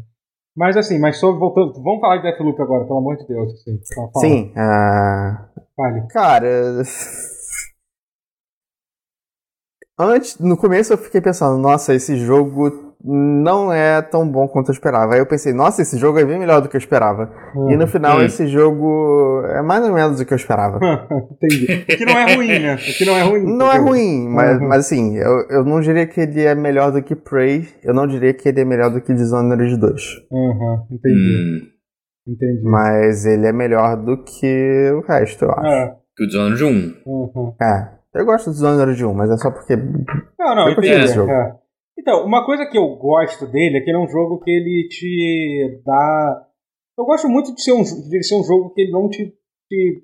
Mas assim, mas só voltando. Vamos falar de Deathloop agora, pelo amor de Deus. Assim, fala. Sim. Uh... Fale. Cara. Antes, no começo eu fiquei pensando, nossa, esse jogo não é tão bom quanto eu esperava. Aí eu pensei, nossa, esse jogo é bem melhor do que eu esperava. Hum, e no final, hum. esse jogo é mais ou menos do que eu esperava. Entendi. Que não é ruim, né? Que não é ruim. Não é ruim, mas, uhum. mas assim, eu, eu não diria que ele é melhor do que Prey. Eu não diria que ele é melhor do que Dishonored 2. Uhum, entendi. Hum. Entendi. Mas ele é melhor do que o resto, eu acho. É. Que o Dishonored 1. Uhum. É. Eu gosto do Dishonored 1, mas é só porque. Não, não, eu entendi. Esse jogo. É. Então, uma coisa que eu gosto dele é que ele é um jogo que ele te dá. Eu gosto muito de ser um, de ser um jogo que ele não te, te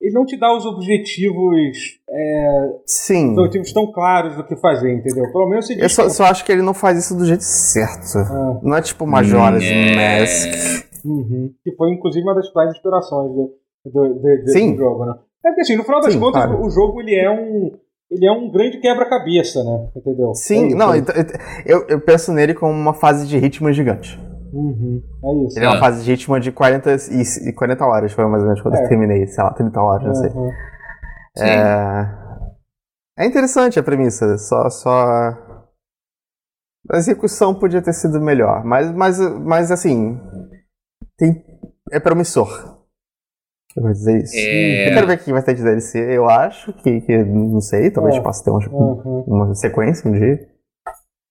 ele não te dá os objetivos. É, Sim. Objetivos tão claros do que fazer, entendeu? Pelo menos você Eu só, só, acho que ele não faz isso do jeito certo. Ah. Não é tipo Majora's hum, é. Mask. Uhum. Que foi, inclusive, uma das principais inspirações do, do, do, do jogo, né? É porque assim, no final das Sim, contas, claro. o jogo ele é um. Ele é um grande quebra-cabeça, né? Entendeu? Sim, é não, então, eu, eu penso nele como uma fase de ritmo gigante. Uhum, é isso. Ele é uma fase de ritmo de 40 e 40 horas, foi mais ou menos quando é. eu terminei, sei lá, 30 horas, não sei. Uhum. É... é interessante a premissa, só, só. A execução podia ter sido melhor, mas, mas, mas assim. Tem... É promissor. Eu vou dizer isso. É... Eu quero ver o que vai ter de DLC. Eu acho que, que não sei, talvez é. possa ter uma, uhum. uma sequência um dia.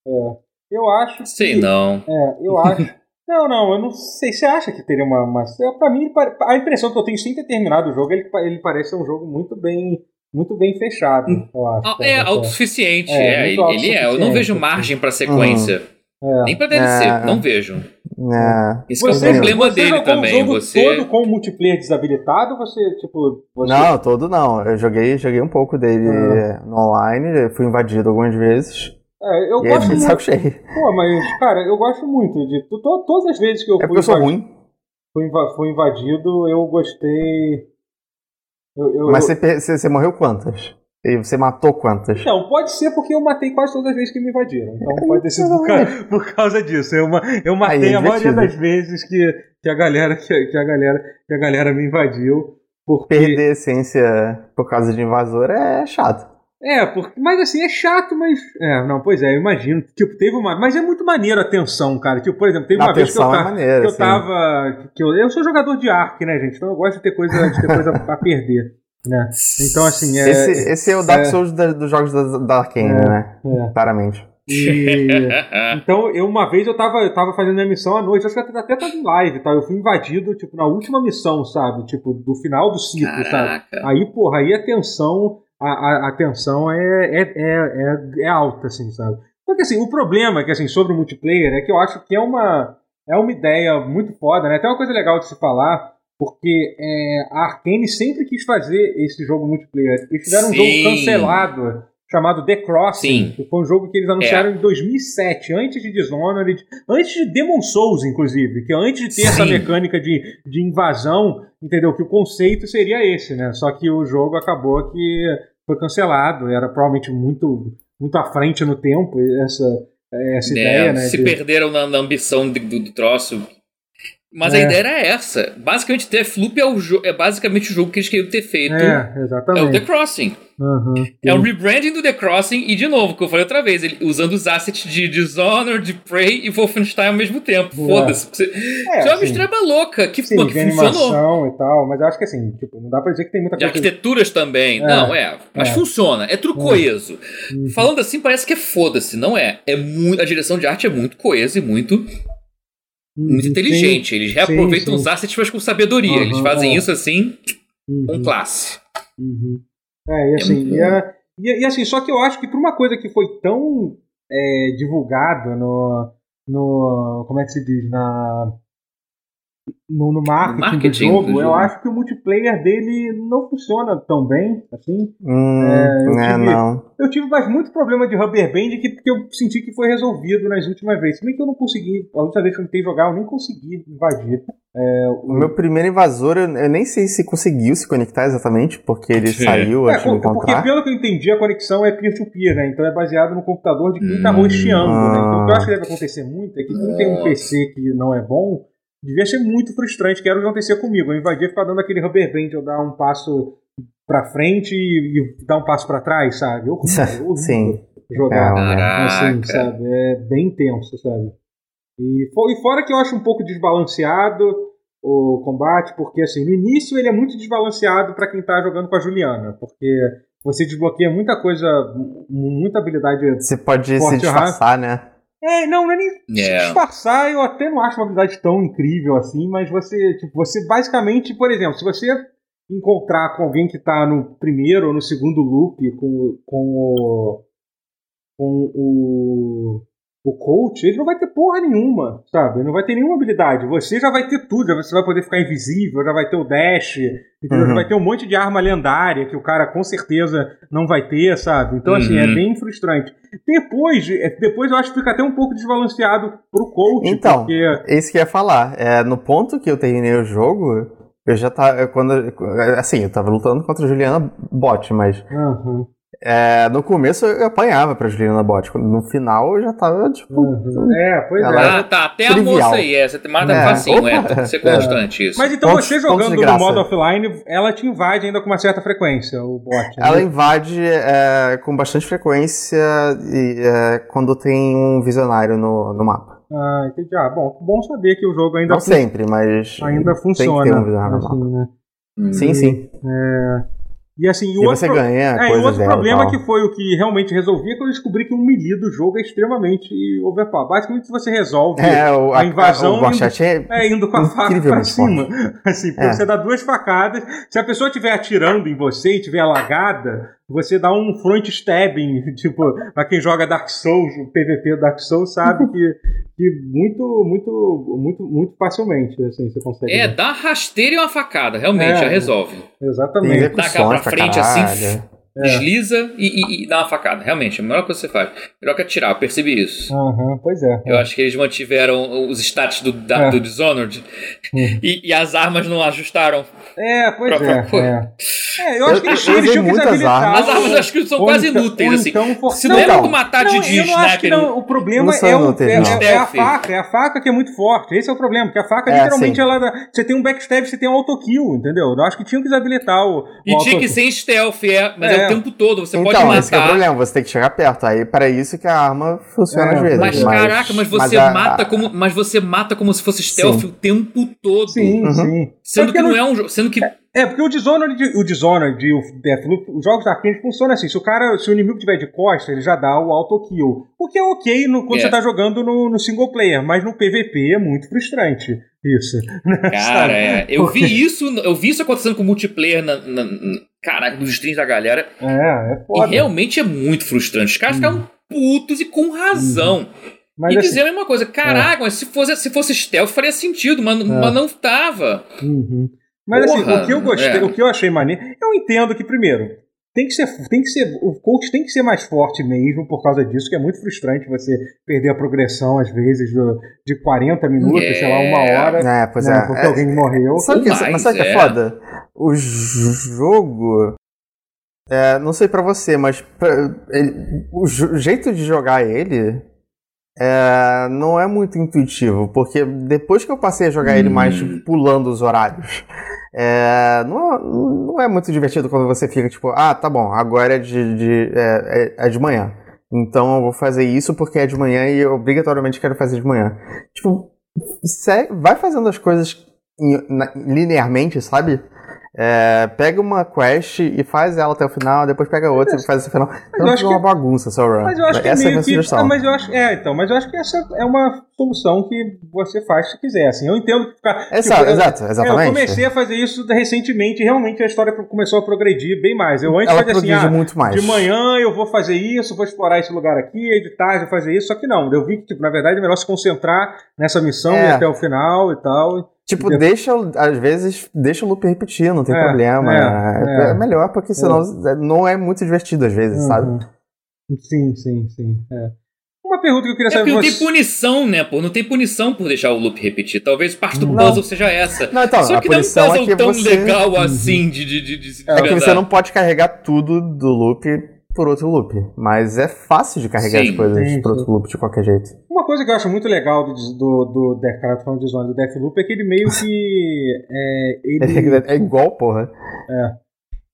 É. Eu acho. Sei não. É, eu acho. não, não, eu não sei. Você acha que teria uma. uma... É, pra mim, a impressão que eu tenho sem ter terminado o jogo, ele, ele parece ser um jogo muito bem. Muito bem fechado, eu acho. Ah, é, autossuficiente. É, é, ele, autossuficiente, é. Eu não vejo margem pra sequência. Uhum. Nem pra DLC, é. não vejo. É. Esse você, é o problema você dele também. Jogo você todo com o multiplayer desabilitado, você tipo. Você... Não, todo não. Eu joguei, joguei um pouco dele ah. no online, fui invadido algumas vezes. É, eu e gosto muito. Saco cheio. Pô, mas, cara, eu gosto muito de. To, todas as vezes que eu é fui. eu sou ruim. Fui, fui invadido, eu gostei. Eu, eu, mas você, você morreu quantas? E você matou quantas? Não, pode ser porque eu matei quase todas as vezes que me invadiram. Então pode ter sido por causa, por causa disso. Eu, eu matei é a maioria das vezes que, que, a galera, que, que, a galera, que a galera me invadiu. Porque... Perder a essência por causa de invasor é chato. É, porque, mas assim, é chato, mas. É, não, pois é, eu imagino. Tipo, teve uma. Mas é muito maneiro a tensão, cara. Tipo, por exemplo, teve uma a vez que eu, é maneiro, que eu tava. Que eu, eu sou jogador de Ark, né, gente? Então eu gosto de ter coisa, de ter coisa pra perder. Né? Então, assim. É, esse, esse é o Dark é. Souls da, dos jogos da, da Arkane, é, né? É. Claramente. E, então, eu uma vez eu tava, eu tava fazendo a missão à noite, acho que até tava em live, tá? Eu fui invadido, tipo, na última missão, sabe? Tipo, do final do ciclo, Caraca. sabe? Aí, porra, aí a tensão, a, a, a tensão é, é, é, é, é alta, assim, sabe? Porque assim, o problema que, assim, sobre o multiplayer é que eu acho que é uma, é uma ideia muito foda, né? Até uma coisa legal de se falar porque é, a Arkane sempre quis fazer esse jogo multiplayer. Eles fizeram Sim. um jogo cancelado chamado The Crossing, Sim. que foi um jogo que eles anunciaram é. em 2007, antes de Dishonored, antes de Demon Souls, inclusive, que antes de ter Sim. essa mecânica de, de invasão, entendeu? Que o conceito seria esse, né? Só que o jogo acabou que foi cancelado, era provavelmente muito, muito à frente no tempo essa, essa é, ideia, né? Se de... perderam na, na ambição do, do troço, mas é. a ideia era essa. Basicamente, Deathloop é, o é basicamente o jogo que eles queriam ter feito. É, exatamente. É o The Crossing. Uhum, é um rebranding do The Crossing e, de novo, que eu falei outra vez, ele, usando os assets de Dishonored, de Prey e Wolfenstein ao mesmo tempo. É. Foda-se. Você, é, é uma mistureba louca que, sim, pô, que funcionou. e tal, mas eu acho que assim, tipo, não dá pra dizer que tem muita coisa. De arquiteturas também. É, não, é. Mas é. funciona. É tudo coeso. Uhum. Falando assim, parece que é foda-se. Não é. é muito, a direção de arte é muito coesa e muito muito inteligente. Sim, eles reaproveitam sim, sim. os assets, mas com sabedoria. Uhum, Eles fazem é. isso assim uhum. com classe. Uhum. É, e assim, é e, a, e, e, assim, só que eu acho que por uma coisa que foi tão é, divulgada no, no. Como é que se diz? Na. No, no marketing, marketing, do, jogo, do jogo, eu acho que o multiplayer dele não funciona tão bem, assim. Hum, é, eu, é, tive, não. eu tive mais muito problema de rubber band que, que eu senti que foi resolvido nas últimas vezes. Se bem que eu não consegui, a última vez que eu tentei jogar, eu nem consegui invadir. É, o... o... meu primeiro invasor, eu, eu, nem sei se conseguiu se conectar exatamente, porque ele Sim. saiu, é, acho que Porque pelo que eu entendi, a conexão é peer-to-peer, -peer, né? Então é baseado no computador de quem está hum, rosteando, ah. né? Então o que eu acho que deve acontecer muito é que quem tem um PC que não é bom devia ser muito frustrante, que era o que acontecia comigo. Eu invadia ficar dando aquele rubber band, eu dar um passo pra frente e, e dar um passo para trás, sabe? Eu, eu, Sim. jogar é, assim, sabe? É bem intenso, sabe? E, e fora que eu acho um pouco desbalanceado o combate, porque assim, no início ele é muito desbalanceado para quem tá jogando com a Juliana, porque você desbloqueia muita coisa, muita habilidade. Você pode se disfarçar, né? É, não, não é nem yeah. se disfarçar, eu até não acho uma habilidade tão incrível assim, mas você, tipo, você basicamente, por exemplo, se você encontrar com alguém que tá no primeiro ou no segundo loop com, com o. com o o coach, ele não vai ter porra nenhuma, sabe? Ele não vai ter nenhuma habilidade. Você já vai ter tudo, você vai poder ficar invisível, já vai ter o dash, entendeu? Uhum. vai ter um monte de arma lendária que o cara com certeza não vai ter, sabe? Então, assim, é uhum. bem frustrante. Depois, é, depois eu acho que fica até um pouco desbalanceado pro coach. Então, porque... isso que eu ia falar. É, no ponto que eu terminei o jogo, eu já tava. Quando, assim, eu tava lutando contra a Juliana Bot, mas. Uhum. É, no começo eu apanhava pra Juliana Bot. No final eu já tava, tipo. Uhum. É, pois é. Ah, tá. Até trivial. a moça aí, é. Você mata é. facinho, é. Tem que ser constante é. isso. Mas então pontos, você jogando no modo offline, ela te invade ainda com uma certa frequência, o bot. Né? Ela invade é, com bastante frequência e, é, quando tem um visionário no, no mapa. Ah, entendi. Ah, bom, bom saber que o jogo ainda. Não sempre, mas. Ainda funciona. Tem que ter um visionário assim, no mapa. Né? Sim, sim. É. E assim, e outro, você ganha é, outro problema que foi o que realmente resolvia é quando eu descobri que o melee do jogo é extremamente overpower. Basicamente, você resolve é, o, a, invasão a, o indo, é, é, indo com a faca pra cima. Assim, é. você dá duas facadas. Se a pessoa estiver atirando em você e estiver alagada, você dá um front stabbing, tipo, pra quem joga Dark Souls, o PVP do Dark Souls, sabe que, que muito, muito, muito, muito facilmente, assim, você consegue. É, dá rasteira e uma facada, realmente, é, já resolve. Exatamente. Dá pra frente assim, é. Desliza e, e, e, dá uma facada. Realmente, é a melhor coisa que você faz. Melhor que atirar, eu percebi isso. Uhum, pois é. Eu é. acho que eles mantiveram os stats do, da, é. do Dishonored uhum. e, e, as armas não ajustaram. É, pois é, é. é. eu acho que eles, eles tinham que habilitar. Armas. As armas acho que são quase então, inúteis, assim. Então, Se não, não é matar não, de, de sniper. Não, o problema é, o, é, é, é, a faca. É a faca que é muito forte. Esse é o problema. Porque a faca, literalmente, ela. Você tem um backstab, você tem um autokill, entendeu? Eu acho que tinham que desabilitar o. E tinha que ser stealth, é. Mas é o tempo todo. Você então, pode matar. esse é o problema, você tem que chegar perto. Aí para isso que a arma funciona é, às vezes. Mas, mas caraca, mas você mas mata a... como. Mas você mata como se fosse stealth sim. o tempo todo. Sim, uhum. sim. Sendo é que não é um jogo. Sendo que. É, porque o Dishonored, o Dishonored e o Deathloop, os jogos da Arkane funcionam assim. Se o cara, se o inimigo tiver de costa, ele já dá o auto kill. O que é ok no, quando é. você tá jogando no, no, single player, mas no PVP é muito frustrante. Isso. Cara, é, eu porque... vi isso, eu vi isso acontecendo com multiplayer na, na caraca, nos streams da galera. É, é foda. E realmente é muito frustrante. Os caras hum. ficam putos e com razão. Uhum. Mas, e assim, dizer a mesma coisa, caraca, é. mas se fosse, se fosse stealth faria sentido, mas, é. mas não tava. Uhum. Mas Porra, assim, o que eu gostei, é. o que eu achei maneiro, eu entendo que, primeiro, tem que ser, tem que ser, o coach tem que ser mais forte mesmo por causa disso, que é muito frustrante você perder a progressão às vezes de 40 minutos, yeah. sei lá, uma é. hora, é, pois né, é. porque é, alguém morreu. Sabe que, mais, mas sabe que é, é foda? O jogo, é, não sei para você, mas pra, ele, o jeito de jogar ele é, não é muito intuitivo, porque depois que eu passei a jogar hum. ele mais hum. pulando os horários, é, não, não é muito divertido quando você fica tipo, ah, tá bom, agora é de, de é, é, é, de manhã. Então eu vou fazer isso porque é de manhã e eu obrigatoriamente quero fazer de manhã. Tipo, vai fazendo as coisas linearmente, sabe? É, pega uma quest e faz ela até o final, depois pega outra e faz até o final. Então fica uma bagunça seu run. Mas eu acho essa que é, é a minha que, sugestão. Ah, mas eu acho, é, então, mas eu acho que essa é uma solução que você faz se quiser. Assim, eu entendo que ficar. Exato, tipo, exato, exatamente. É, eu comecei a fazer isso recentemente e realmente a história começou a progredir bem mais. Eu antes ela fazia assim, ah, muito mais. de manhã eu vou fazer isso, vou explorar esse lugar aqui, de tarde eu vou fazer isso, só que não. Eu vi que, tipo, na verdade é melhor se concentrar nessa missão é. e até o final e tal. Tipo, deixa, às vezes, deixa o loop repetir, não tem é, problema. É, é, é, melhor, porque senão é. não é muito divertido às vezes, uhum. sabe? Sim, sim, sim. É. Uma pergunta que eu queria é saber. É porque não tem punição, né, pô? Não tem punição por deixar o loop repetir. Talvez parte do não. puzzle seja essa. Não, então, Só que não é um puzzle é tão você... legal uhum. assim de, de, de, de É que você não pode carregar tudo do loop por outro loop. Mas é fácil de carregar sim, as coisas sim, por outro loop de qualquer jeito. Uma coisa que eu acho muito legal do, do, do Death, cara, falando de zona do Deathloop é que ele meio que. É, ele... é igual, porra. É.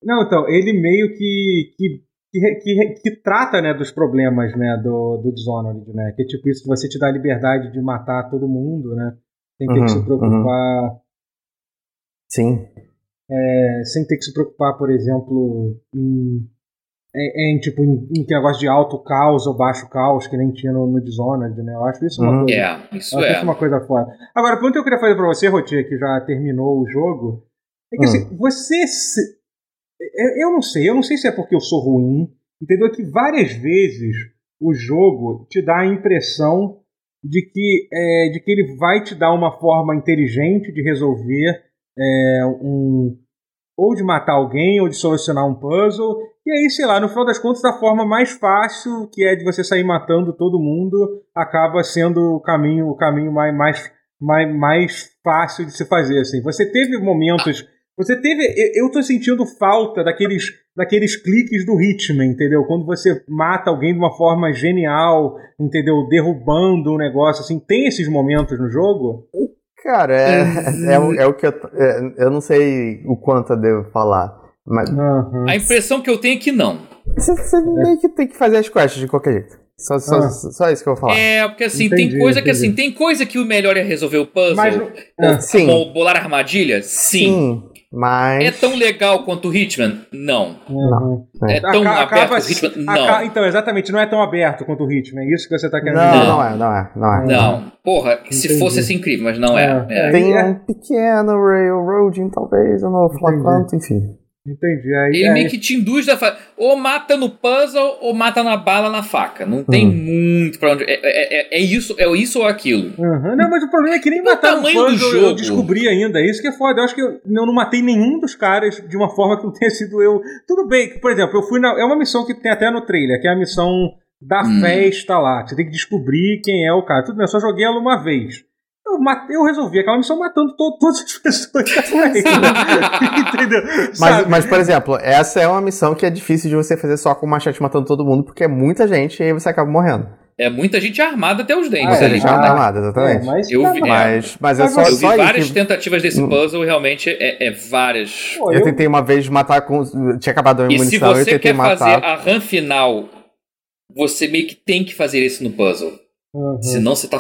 Não, então, ele meio que, que que, que, que, trata né, dos problemas né, do, do Dishonored, né? Que é tipo isso que você te dá a liberdade de matar todo mundo, né? Sem ter uhum, que se preocupar. Uhum. Sim. É, sem ter que se preocupar, por exemplo, em, em, em tipo, em, em negócio de alto caos ou baixo caos, que nem tinha no, no Dishonored, né? Eu acho isso uma uhum. coisa. É, isso é. Isso uma coisa foda. Agora, a pergunta que eu queria fazer pra você, Rotier, que já terminou o jogo, é que assim, hum. você. Se, é, eu não sei, eu não sei se é porque eu sou ruim, entendeu? É que várias vezes o jogo te dá a impressão de que, é, de que ele vai te dar uma forma inteligente de resolver é, um. ou de matar alguém, ou de solucionar um puzzle. E aí, sei lá, no final das contas, a forma mais fácil, que é de você sair matando todo mundo, acaba sendo o caminho, o caminho mais, mais, mais, mais fácil de se fazer. Assim. Você teve momentos você teve. Eu tô sentindo falta daqueles, daqueles cliques do Hitman, entendeu? Quando você mata alguém de uma forma genial, entendeu? Derrubando um negócio, assim. Tem esses momentos no jogo? Cara, é, é, é, é o que eu. É, eu não sei o quanto eu devo falar. Mas... Uhum. A impressão que eu tenho é que não. Você, você meio que tem que fazer as quests de qualquer jeito. Só, só, ah. só, isso que eu vou falar. É, porque assim, entendi, tem coisa entendi. que assim, tem coisa que o melhor é resolver o puzzle. Mas, ou, sim. Ou bolar armadilha? Sim. sim. Mas... É tão legal quanto o Hitman? Não. Não. É, é tão Acaba, aberto quanto o Hitman? Não. então, exatamente, não é tão aberto quanto o Hitman. É isso que você está querendo não, dizer. Não, é, não é, não é. Não. Porra, Entendi. se fosse assim incrível, mas não é. é. é. Tem um pequeno railroading, talvez, eu não vou falar quanto, enfim. Entendi. Aí, ele aí... meio que te induz a fa... ou mata no puzzle ou mata na bala na faca. Não tem hum. muito pra onde. É, é, é, é, isso, é isso ou aquilo. Uhum. Não, mas o problema é que nem matar no puzzle do jogo. eu descobri ainda. É isso que é foda. Eu acho que eu, eu, não matei nenhum dos caras de uma forma que não tenha sido eu. Tudo bem, por exemplo, eu fui na. É uma missão que tem até no trailer, que é a missão da hum. festa lá. Você tem que descobrir quem é o cara. Tudo bem, eu só joguei ela uma vez. Eu, matei, eu resolvi aquela missão matando to, todas as pessoas Entendeu? Mas, mas, por exemplo, essa é uma missão que é difícil de você fazer só com o machete matando todo mundo, porque é muita gente e aí você acaba morrendo. É muita gente armada até os dentes. Muita gente armada, exatamente. É, mas, eu vi, mas, mas é só, eu vi só várias que... tentativas desse puzzle, realmente é, é várias. Pô, eu... eu... tentei uma vez matar com. Tinha acabado a minha munição, eu tentei matar. se você quer fazer a run final, você meio que tem que fazer isso no puzzle. Uhum. Senão você tá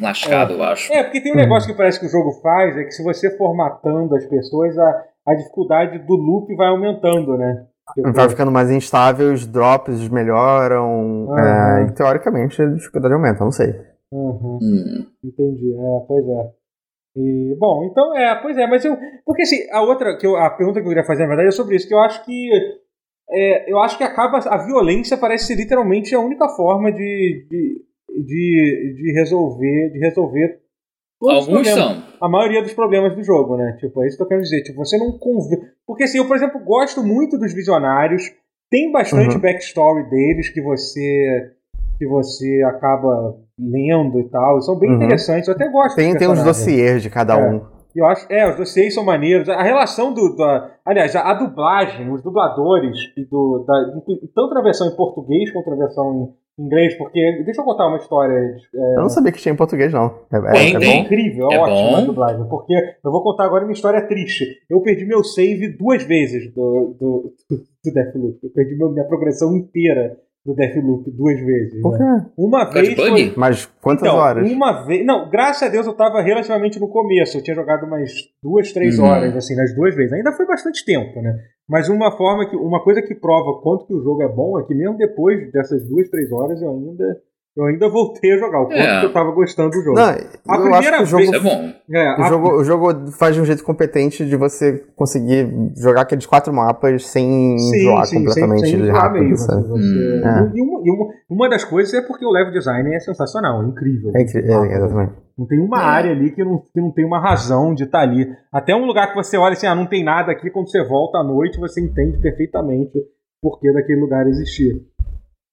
lascado, é. eu acho. É, porque tem um negócio que parece que o jogo faz, é que se você for matando as pessoas, a, a dificuldade do loop vai aumentando, né? Tipo, vai ficando mais instável, os drops melhoram. Uhum. É, e teoricamente a dificuldade aumenta, não sei. Uhum. Hum. Entendi, é, pois é. E, bom, então é, pois é, mas eu. Porque assim, a outra, que eu, a pergunta que eu queria fazer, na verdade, é sobre isso, que eu acho que. É, eu acho que acaba. A violência parece ser literalmente a única forma de, de de, de resolver de resolver Alguns são. A maioria dos problemas do jogo, né? Tipo, é isso que eu quero dizer. Tipo, você não convê. Porque assim, eu, por exemplo, gosto muito dos visionários. Tem bastante uhum. backstory deles que você que você acaba lendo e tal. São bem uhum. interessantes. Eu até gosto Tem, tem uns dossiês de cada é. um. Eu acho, é, os dossiês são maneiros. A relação do. Da, aliás, a, a dublagem, os dubladores, e do, da, tanto na versão em português quanto na versão inglês, porque. Deixa eu contar uma história. É, eu não sabia que tinha em português, não. É, é, é, é incrível, é, ótimo a dublagem. Porque eu vou contar agora uma história triste. Eu perdi meu save duas vezes do, do, do Deathloop. Eu perdi meu, minha progressão inteira do Deathloop duas vezes. Por né? quê? Uma vez. Foi... Mas quantas então, horas? Uma vez. Não, graças a Deus eu tava relativamente no começo. Eu tinha jogado umas duas, três uhum. horas, assim, nas duas vezes. Ainda foi bastante tempo, né? Mas uma forma que. Uma coisa que prova quanto que o jogo é bom é que mesmo depois dessas duas, três horas eu ainda eu ainda voltei a jogar, o quanto é. que eu tava gostando do jogo. Não, a primeira o jogo, vez. É bom. É, o, a... jogo, o jogo faz de um jeito competente de você conseguir jogar aqueles quatro mapas sem sim, enjoar sim, completamente sem, sem rápido. Mesmo, assim, você... é. E, uma, e uma, uma, das coisas é porque o level design é sensacional, é incrível. É incrível, é, exatamente. Não tem uma área ali que não, que não tem uma razão de estar tá ali. Até um lugar que você olha assim, ah, não tem nada aqui, quando você volta à noite, você entende perfeitamente por que daquele lugar existir.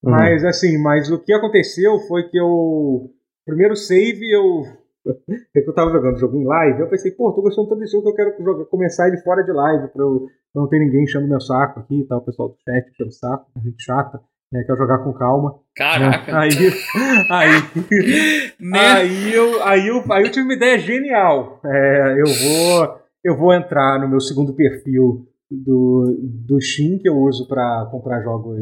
Uhum. Mas assim, mas o que aconteceu foi que eu. Primeiro save, eu. É que eu tava jogando o jogo em live, eu pensei, pô, tô gostando tanto desse jogo que eu quero jogar, começar ele fora de live, pra eu pra não ter ninguém enchendo meu saco aqui e tal, o pessoal do chat enchendo saco, a gente chata, né? Quer jogar com calma. Caraca! Aí. Aí. né? aí, eu, aí, eu, aí eu tive uma ideia genial. É, eu vou. Eu vou entrar no meu segundo perfil do, do Steam que eu uso para comprar jogos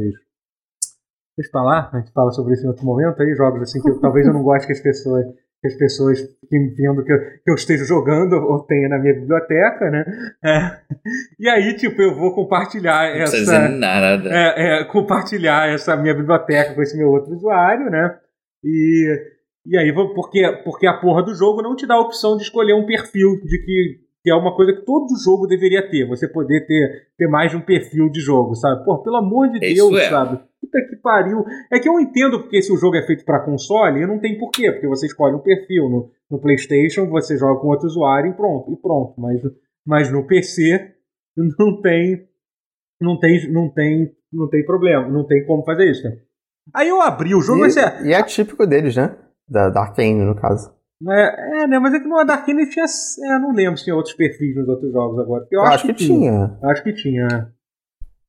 Deixa pra lá, a gente fala sobre isso em outro momento aí, jogos assim que eu, talvez eu não goste que as pessoas que as pessoas fiquem vendo que eu, que eu esteja jogando ou tenha na minha biblioteca, né? É. E aí, tipo, eu vou compartilhar não essa. Nada. É, é, compartilhar essa minha biblioteca com esse meu outro usuário, né? E, e aí, porque, porque a porra do jogo não te dá a opção de escolher um perfil de que que é uma coisa que todo jogo deveria ter, você poder ter, ter mais de um perfil de jogo, sabe? Pô, pelo amor de Isso Deus, é. sabe? Puta que pariu. É que eu entendo porque se o jogo é feito para console, não tem porquê, porque você escolhe um perfil. No, no PlayStation você joga com outro usuário e pronto, e pronto. Mas, mas no PC não tem, não tem, não tem, não tem problema, não tem como fazer isso. Né? Aí eu abri o jogo, e, mas é... e é típico deles, né? Da, da Arkane, no caso. É, é, né? Mas é que no Darkane tinha. É, não lembro se tinha outros perfis nos outros jogos agora. Eu, eu acho, acho, que, que tinha. tinha. Acho que tinha.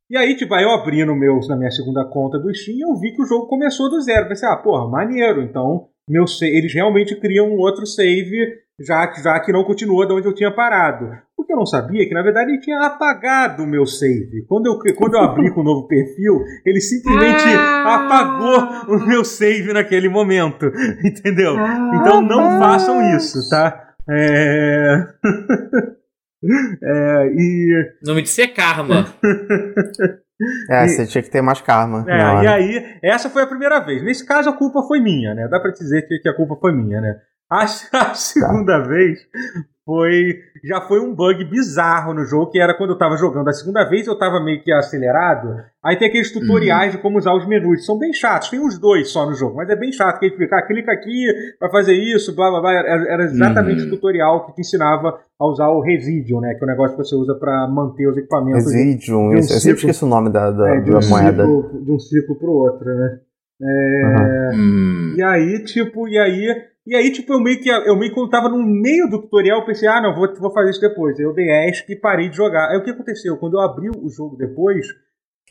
E aí, tipo, aí eu abri no meu, na minha segunda conta do Steam e eu vi que o jogo começou do zero. Pensei, ah, porra, maneiro. Então, meu eles realmente criam um outro save, já, já que não continua de onde eu tinha parado. O que eu não sabia é que, na verdade, ele tinha apagado o meu save. Quando eu, quando eu abri com o novo perfil, ele simplesmente ah. apagou o meu save naquele momento. Entendeu? Então não façam isso, tá? É. É, e... O nome disso é karma. É, e, você tinha que ter mais karma. É, e aí, essa foi a primeira vez. Nesse caso, a culpa foi minha, né? Dá pra dizer que, que a culpa foi minha, né? A, a segunda tá. vez foi já foi um bug bizarro no jogo, que era quando eu tava jogando a segunda vez, eu tava meio que acelerado. Aí tem aqueles tutoriais uhum. de como usar os menus, são bem chatos, tem uns dois só no jogo, mas é bem chato, que ele fica, ah, clica aqui para fazer isso, blá blá blá. Era, exatamente uhum. o tutorial que te ensinava a usar o Residium, né? Que é o negócio que você usa para manter os equipamentos. Residium, um eu sempre esqueço o nome da, da, é, da um moeda. Ciclo, de um ciclo pro outro, né? É, uhum. E aí, tipo, e aí e aí, tipo, eu meio que eu meio que tava no meio do tutorial, pensei, ah, não, vou, vou fazer isso depois. Eu dei ESC e parei de jogar. Aí o que aconteceu? Quando eu abri o jogo depois,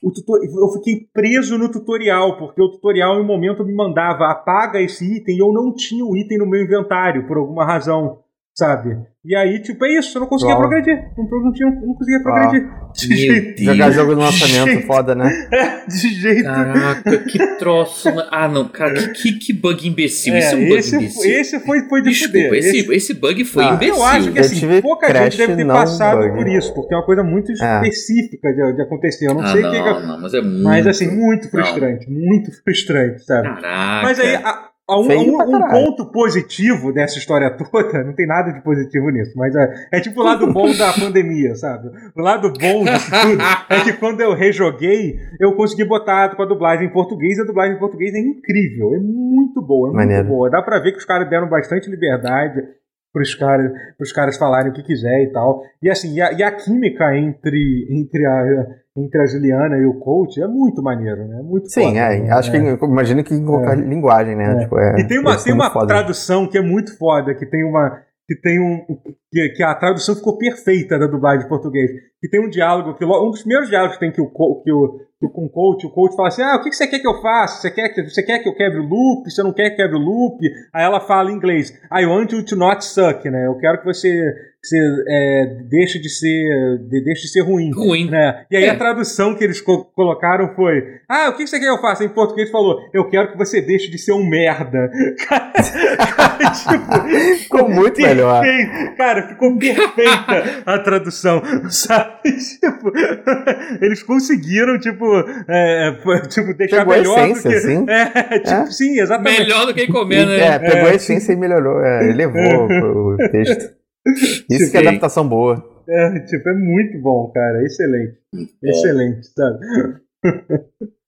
o eu fiquei preso no tutorial, porque o tutorial em um momento me mandava apaga esse item e eu não tinha o item no meu inventário, por alguma razão sabe? E aí, tipo, é isso, eu não conseguia Uau. progredir. Não, não, tinha, não conseguia progredir. De jeito. Jogar jogo no lançamento, foda, né? É, de jeito. Caraca, que troço. Ah, não, cara, que, que, bug imbecil. É, isso é um bug esse, imbecil. Esse foi, foi de Desculpa, fuder. Esse, esse, esse bug foi ah, imbecil. Eu acho que assim, pouca gente deve ter passado bug. por isso, porque é uma coisa muito é. específica de, de acontecer. Eu não ah, sei o que. É não, mas é muito. Mas assim, muito frustrante. Não. Muito frustrante, sabe? Caraca. Mas aí. A, um, um, um, ponto positivo dessa história toda, não tem nada de positivo nisso, mas é, é tipo o lado bom da pandemia, sabe? O lado bom disso tudo é que quando eu rejoguei, eu consegui botar com a dublagem em português, e a dublagem em português é incrível, é muito boa, é muito Maneiro. boa. Dá pra ver que os caras deram bastante liberdade pros caras, pros caras falarem o que quiser e tal. E assim, e a, e a química entre, entre a entre a Juliana e o coach é muito maneiro, né? Muito Sim, foda, é, né? acho que imagino que em qualquer é. linguagem, né? É. Tipo, é, e tem uma, tem uma tradução que é muito foda, que tem uma que tem um que, que, a tradução ficou perfeita da dublagem de português. Que tem um diálogo que um dos primeiros diálogos que tem que o que o que com o coach, o coach fala assim: "Ah, o que você quer que eu faça? Você quer que você quer que eu quebre o loop? Você não quer que quebre o loop?" Aí ela fala em inglês: "I want you to not suck", né? Eu quero que você você é, deixe de ser de, deixe de ser ruim. Ruim. Né? E aí é. a tradução que eles co colocaram foi: Ah, o que você quer que eu faça? Em português falou: Eu quero que você deixe de ser um merda. Cara, tipo, Ficou muito melhor. Cara, ficou perfeita a tradução, sabe? Tipo, eles conseguiram, tipo, é, tipo deixar Pegou melhor a essência, do que... sim. É, tipo, É. sim, exatamente. Melhor do que comer, né? É, pegou É, a essência e melhorou, é, elevou o texto. Isso que é adaptação boa. É, tipo, é muito bom, cara. Excelente. Excelente, sabe?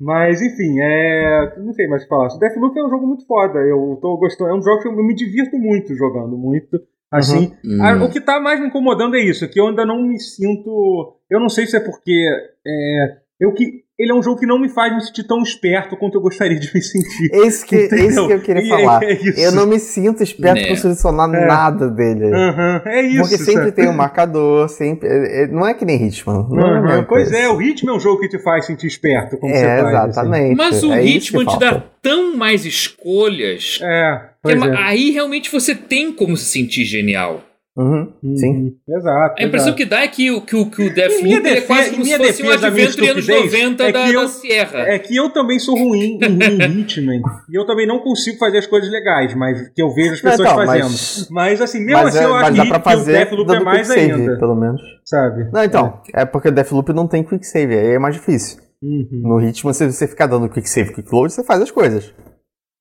Mas, enfim, é. Não sei mais o que falar. O Deathloop é um jogo muito foda. Eu tô gostando. É um jogo que eu me divirto muito jogando, muito. Assim. Hum. Ah, o que tá mais me incomodando é isso, que eu ainda não me sinto. Eu não sei se é porque. É, eu que. Ele é um jogo que não me faz me sentir tão esperto quanto eu gostaria de me sentir. Esse que, esse Entendeu? que eu queria E falar. é isso. Eu não me sinto esperto Né. por solucionar É. nada dele. Aham, é isso. Porque sempre sabe? tem um marcador, sempre. é- é- Não é que nem Hitman. Não é Pois coisa. é, o ritmo é um jogo que te faz sentir esperto quando você É, faz. assim. exatamente. Mas o é ritmo te dá tão mais escolhas. É, que pois é- é. Aí realmente você tem como se sentir genial. Uhum, Sim. Uhum, Exato. A impressão exato. que dá é que, o- que, o- que o Deathloop é quase como se fosse um defesa, a minha adventure anos estupidez 90 é da, que eu- da Sierra. É que eu também sou ruim em, Hitman. e eu também não consigo fazer as coisas legais, mas que eu vejo as Não, pessoas então, fazendo. mas- Mas, assim, mesmo Mas, assim, é, eu acho que pra o Deathloop é mais quick save, ainda. pelo menos. Sabe? Não, então, é. porque o Deathloop não tem quick save, aí é mais difícil. Uhum. No Hitman, se você ficar dando quick save, quick load, você faz as coisas.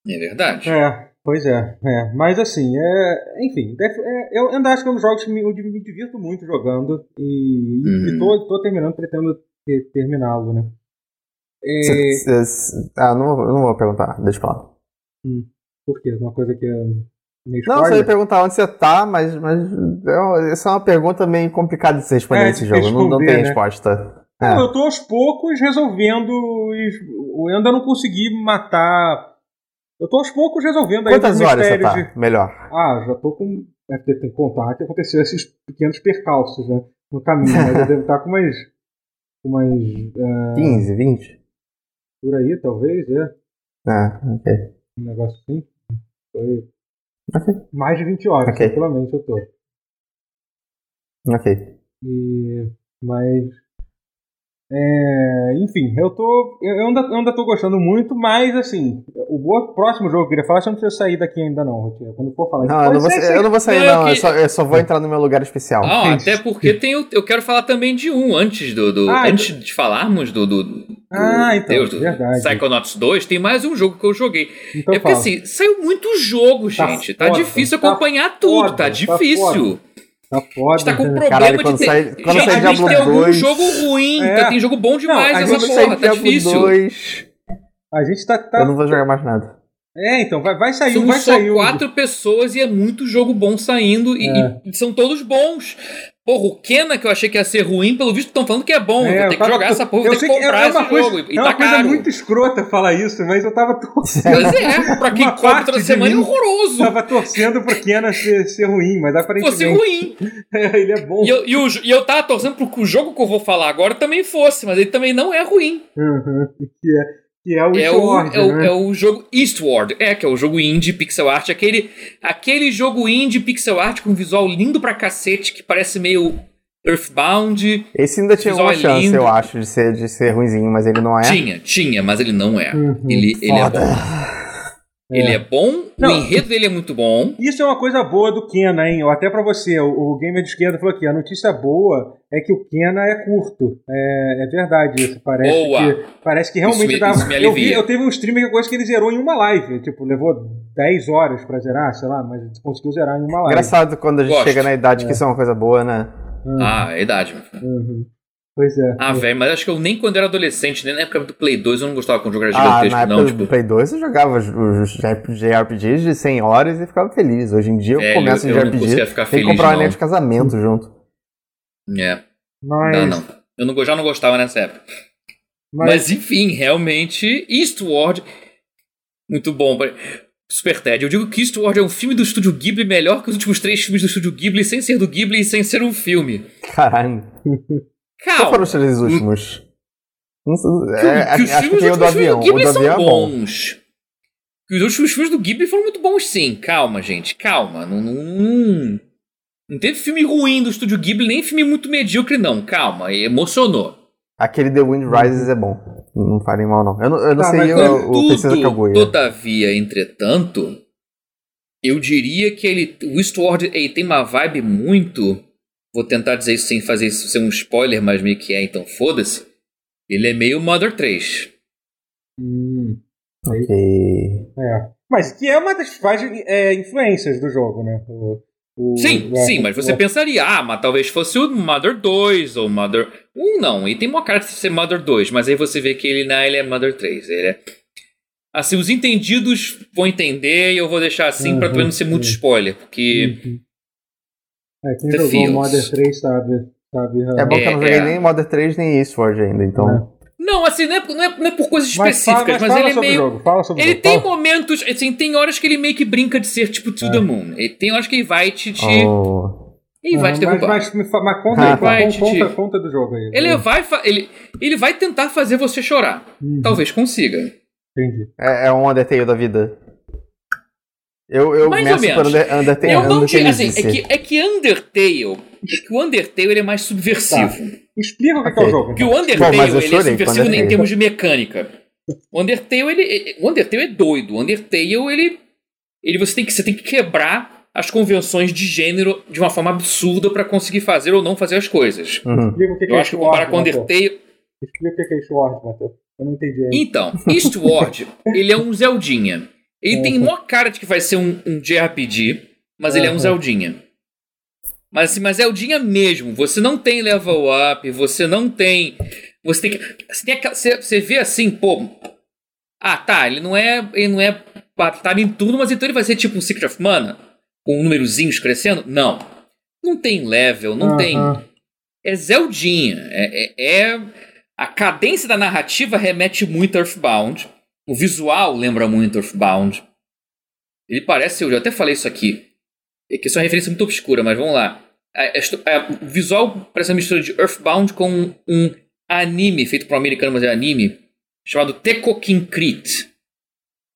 É verdade. É, pois é, é. Mas assim, é, enfim, é, eu ainda acho que é um dos jogos que me, eu me divirto muito jogando e, e Uhum. tô, tô terminando, pretendo ter- terminá-lo, né? É, Cê- cê- cê- ah, não, vou- não vou perguntar, deixa pra lá. por quê? Uma coisa que é meio Não, só spoiler? ia perguntar onde você tá, mas, mas é, essa é uma pergunta meio complicada de se responder É, nesse de jogo. Não, não tem né? resposta. É. Não, eu tô aos poucos resolvendo. Eu ainda não consegui matar. Eu tô aos poucos resolvendo aí Quantas horas você tá? de- Melhor. Ah, já tô com. É porque tem que contar que aconteceu esses pequenos percalços, né? No caminho, mas eu devo estar com mais. Com mais. ah, 15, 20? por aí, talvez, é. Ah, ok. Um negócio assim. Foi. Ok. Mais de 20 horas, Ok. tranquilamente eu tô. Ok. E, mas. É, enfim, eu tô. Eu eu ainda, eu ainda tô gostando muito, mas assim, o próximo jogo que eu queria falar, você não precisa sair daqui ainda, não, Rotinha. Quando for falar Não, eu não vou, ser eu não vou sair, Não, eu não. Eu que- só, eu só vou entrar no meu lugar especial. Isso. até porque tem o, eu quero falar também de um antes do. do- Ah, antes de falarmos do. do, do Ah, então, Deus, do verdade. Psychonauts 2, tem mais um jogo que eu joguei. Então é porque fala. assim, saiu muito jogo, Tá gente. Tá, foda, difícil tá acompanhar tudo, foda, tá tá difícil. Tá a foda. gente tá com problema Caralho, de quando ter. sai- quando gente, sai a gente Diablo tem algum 2. jogo ruim, É. tá- tem jogo bom demais Não, a essa porra, tá Diablo difícil. 2, A gente tá. tá- Eu não vou jogar mais nada. É, então, vai, vai sair, São vai só sair. um- quatro pessoas e é muito jogo bom saindo e, É. e são todos bons. Porra, o Kena que eu achei que ia ser ruim, pelo visto estão falando que é bom. É, vou ter que jogar essa porra, vou ter que é- comprar é esse coisa, jogo. E É tá uma coisa caro. muito escrota falar isso, mas eu tava torcendo. Pois é, pra quem compra toda semana é horroroso. tava torcendo pro Kena ser, ser ruim, mas aparentemente Fosse ruim. ele é bom. E eu, e, o, e eu tava torcendo pro que o jogo que eu vou falar agora também fosse, mas ele também não é ruim. Uhum, que, é, que é o É o, Sword, é, o, né? é o jogo Eastward, é, que é o jogo indie pixel art, aquele, aquele jogo indie pixel art com visual lindo pra cacete, que parece meio Earthbound. Esse ainda tinha uma é chance, lindo. eu acho, de ser, de ser ruimzinho, mas ele não é. Tinha, tinha, mas ele não é. Uhum. Ele, ele é Foda. Bom. Ele é bom, Não. o enredo dele é muito bom. Isso é uma coisa boa do Kena, hein? Ou Até pra você, o, o gamer de esquerda falou aqui, a notícia boa é que o Kena é curto. É, é verdade isso. Parece Boa. que, parece que realmente Isso me- dava. isso me eu, vi, eu teve um streamer que coisa que ele zerou em uma live. Tipo, levou 10 horas pra zerar, sei lá, mas conseguiu zerar em uma live. Engraçado quando a gente Gosto. chega na idade que É. isso é uma coisa boa, né? Uhum, Ah, é idade. meu filho. uhum. Pois é. Ah, velho, mas acho que eu nem quando era adolescente, nem na época do Play 2, eu não gostava quando o jogo era Ah, gigantesco, na época não. do Tipo, Play 2 eu jogava os- JRPGs de 100 horas e ficava feliz. Hoje em dia eu Velho, começo um eu não JRPG, tem que feliz, comprar um anel de casamento junto. é, mas, não, não. Eu não, já não gostava nessa época. mas- Mas enfim, realmente, Eastward, muito bom. Super Ted, eu digo que Eastward é um filme do estúdio Ghibli melhor que os últimos três filmes do estúdio Ghibli, sem ser do Ghibli e sem ser um filme. Caralho. Qual foram Calma. os três últimos? Não Que, é, que os acho que filmes tem o do avião. do O Ghibli do são avião é bom. bons. Que os últimos filmes do Ghibli foram muito bons, sim. Calma, gente, calma. Não, não, não, não teve filme ruim do estúdio Ghibli, nem filme muito medíocre, não. Calma, emocionou. Aquele The Wind Rises é bom. Não falem mal, não. Eu não, eu não Tá, sei mas o, o Princesa Contudo, Kaguya. todavia, entretanto, Eu diria que ele, o Eastward ele tem uma vibe muito. Vou tentar dizer isso sem fazer isso ser um spoiler, mas meio que é, então foda-se. Ele é meio Mother 3. Hum, Ok. é. Mas que é uma das é, influências do jogo, né? O, o- Sim, o- sim, mas você o- pensaria, ah, mas talvez fosse o Mother 2 ou Mother 1, não. Ele tem uma cara de ser Mother 2, mas aí você vê que ele, não, ele é Mother 3. Ele é... Assim, os entendidos vão entender e eu vou deixar assim pra Uhum, também não ser muito sim. spoiler, porque. Uhum. É, quem The jogou Fields. Modern 3 sabe. sabe É bom que eu não É, joguei é. nem Modern 3 nem Eastward ainda, então. Não, assim, não é, não é, não é por coisas Mas fala, específicas, mas mas, fala ele é sobre meio. o jogo. Fala sobre Ele o jogo. tem Fala. momentos, assim, tem horas que ele meio que brinca de ser tipo To É. the Moon. Ele tem horas que ele vai te. te Oh. Ele vai te derrubar. Mas, mas, mas conta, Ah, aí, vai, conta, conta, conta do jogo aí. Ele vai, ele, ele vai tentar fazer você chorar. Uhum, Talvez consiga. Entendi. É, é um Undertale da vida. Eu, eu Mais ou menos. Under, Undertale. Eu não Undertale assim, é que, é que Undertale. É que o Undertale ele é mais subversivo. Explica o que, que é o Ok. jogo. Porque então. o Undertale Bom, mas eu ele é subversivo em Undertale. termos de mecânica. O Undertale, ele, o Undertale é doido. O Undertale, ele, ele você, tem que, você tem que quebrar as convenções de gênero de uma forma absurda pra conseguir fazer ou não fazer as coisas. Uhum. Explica o que, que Eu é acho que comparar com o. Undertale. Explica o que, que é Sword, Matheus. Eu não entendi ainda. Então, Eastward, ele é um Zeldinha. Ele tem maior cara de que vai ser um, um JRPG, mas ele é um Uhum. Zeldinha. Mas assim, mas Zeldinha mesmo. Você não tem level up, você não tem. Você tem que. Você, tem aquela- você, você vê assim, pô. Ah, tá, ele não é. Ele não é batalha em tudo, mas então ele vai ser tipo um Secret of Mana? Com numerozinhos crescendo? Não. Não tem level, não tem Aham. é Zeldinha. É, é- é- A cadência da narrativa remete muito a Earthbound. O visual lembra muito Earthbound. Ele parece. Eu já até falei isso aqui. É que isso é uma referência muito obscura, mas vamos lá. O visual parece uma mistura de Earthbound com um anime feito por um americano, mas é anime, chamado Tekokinkrit.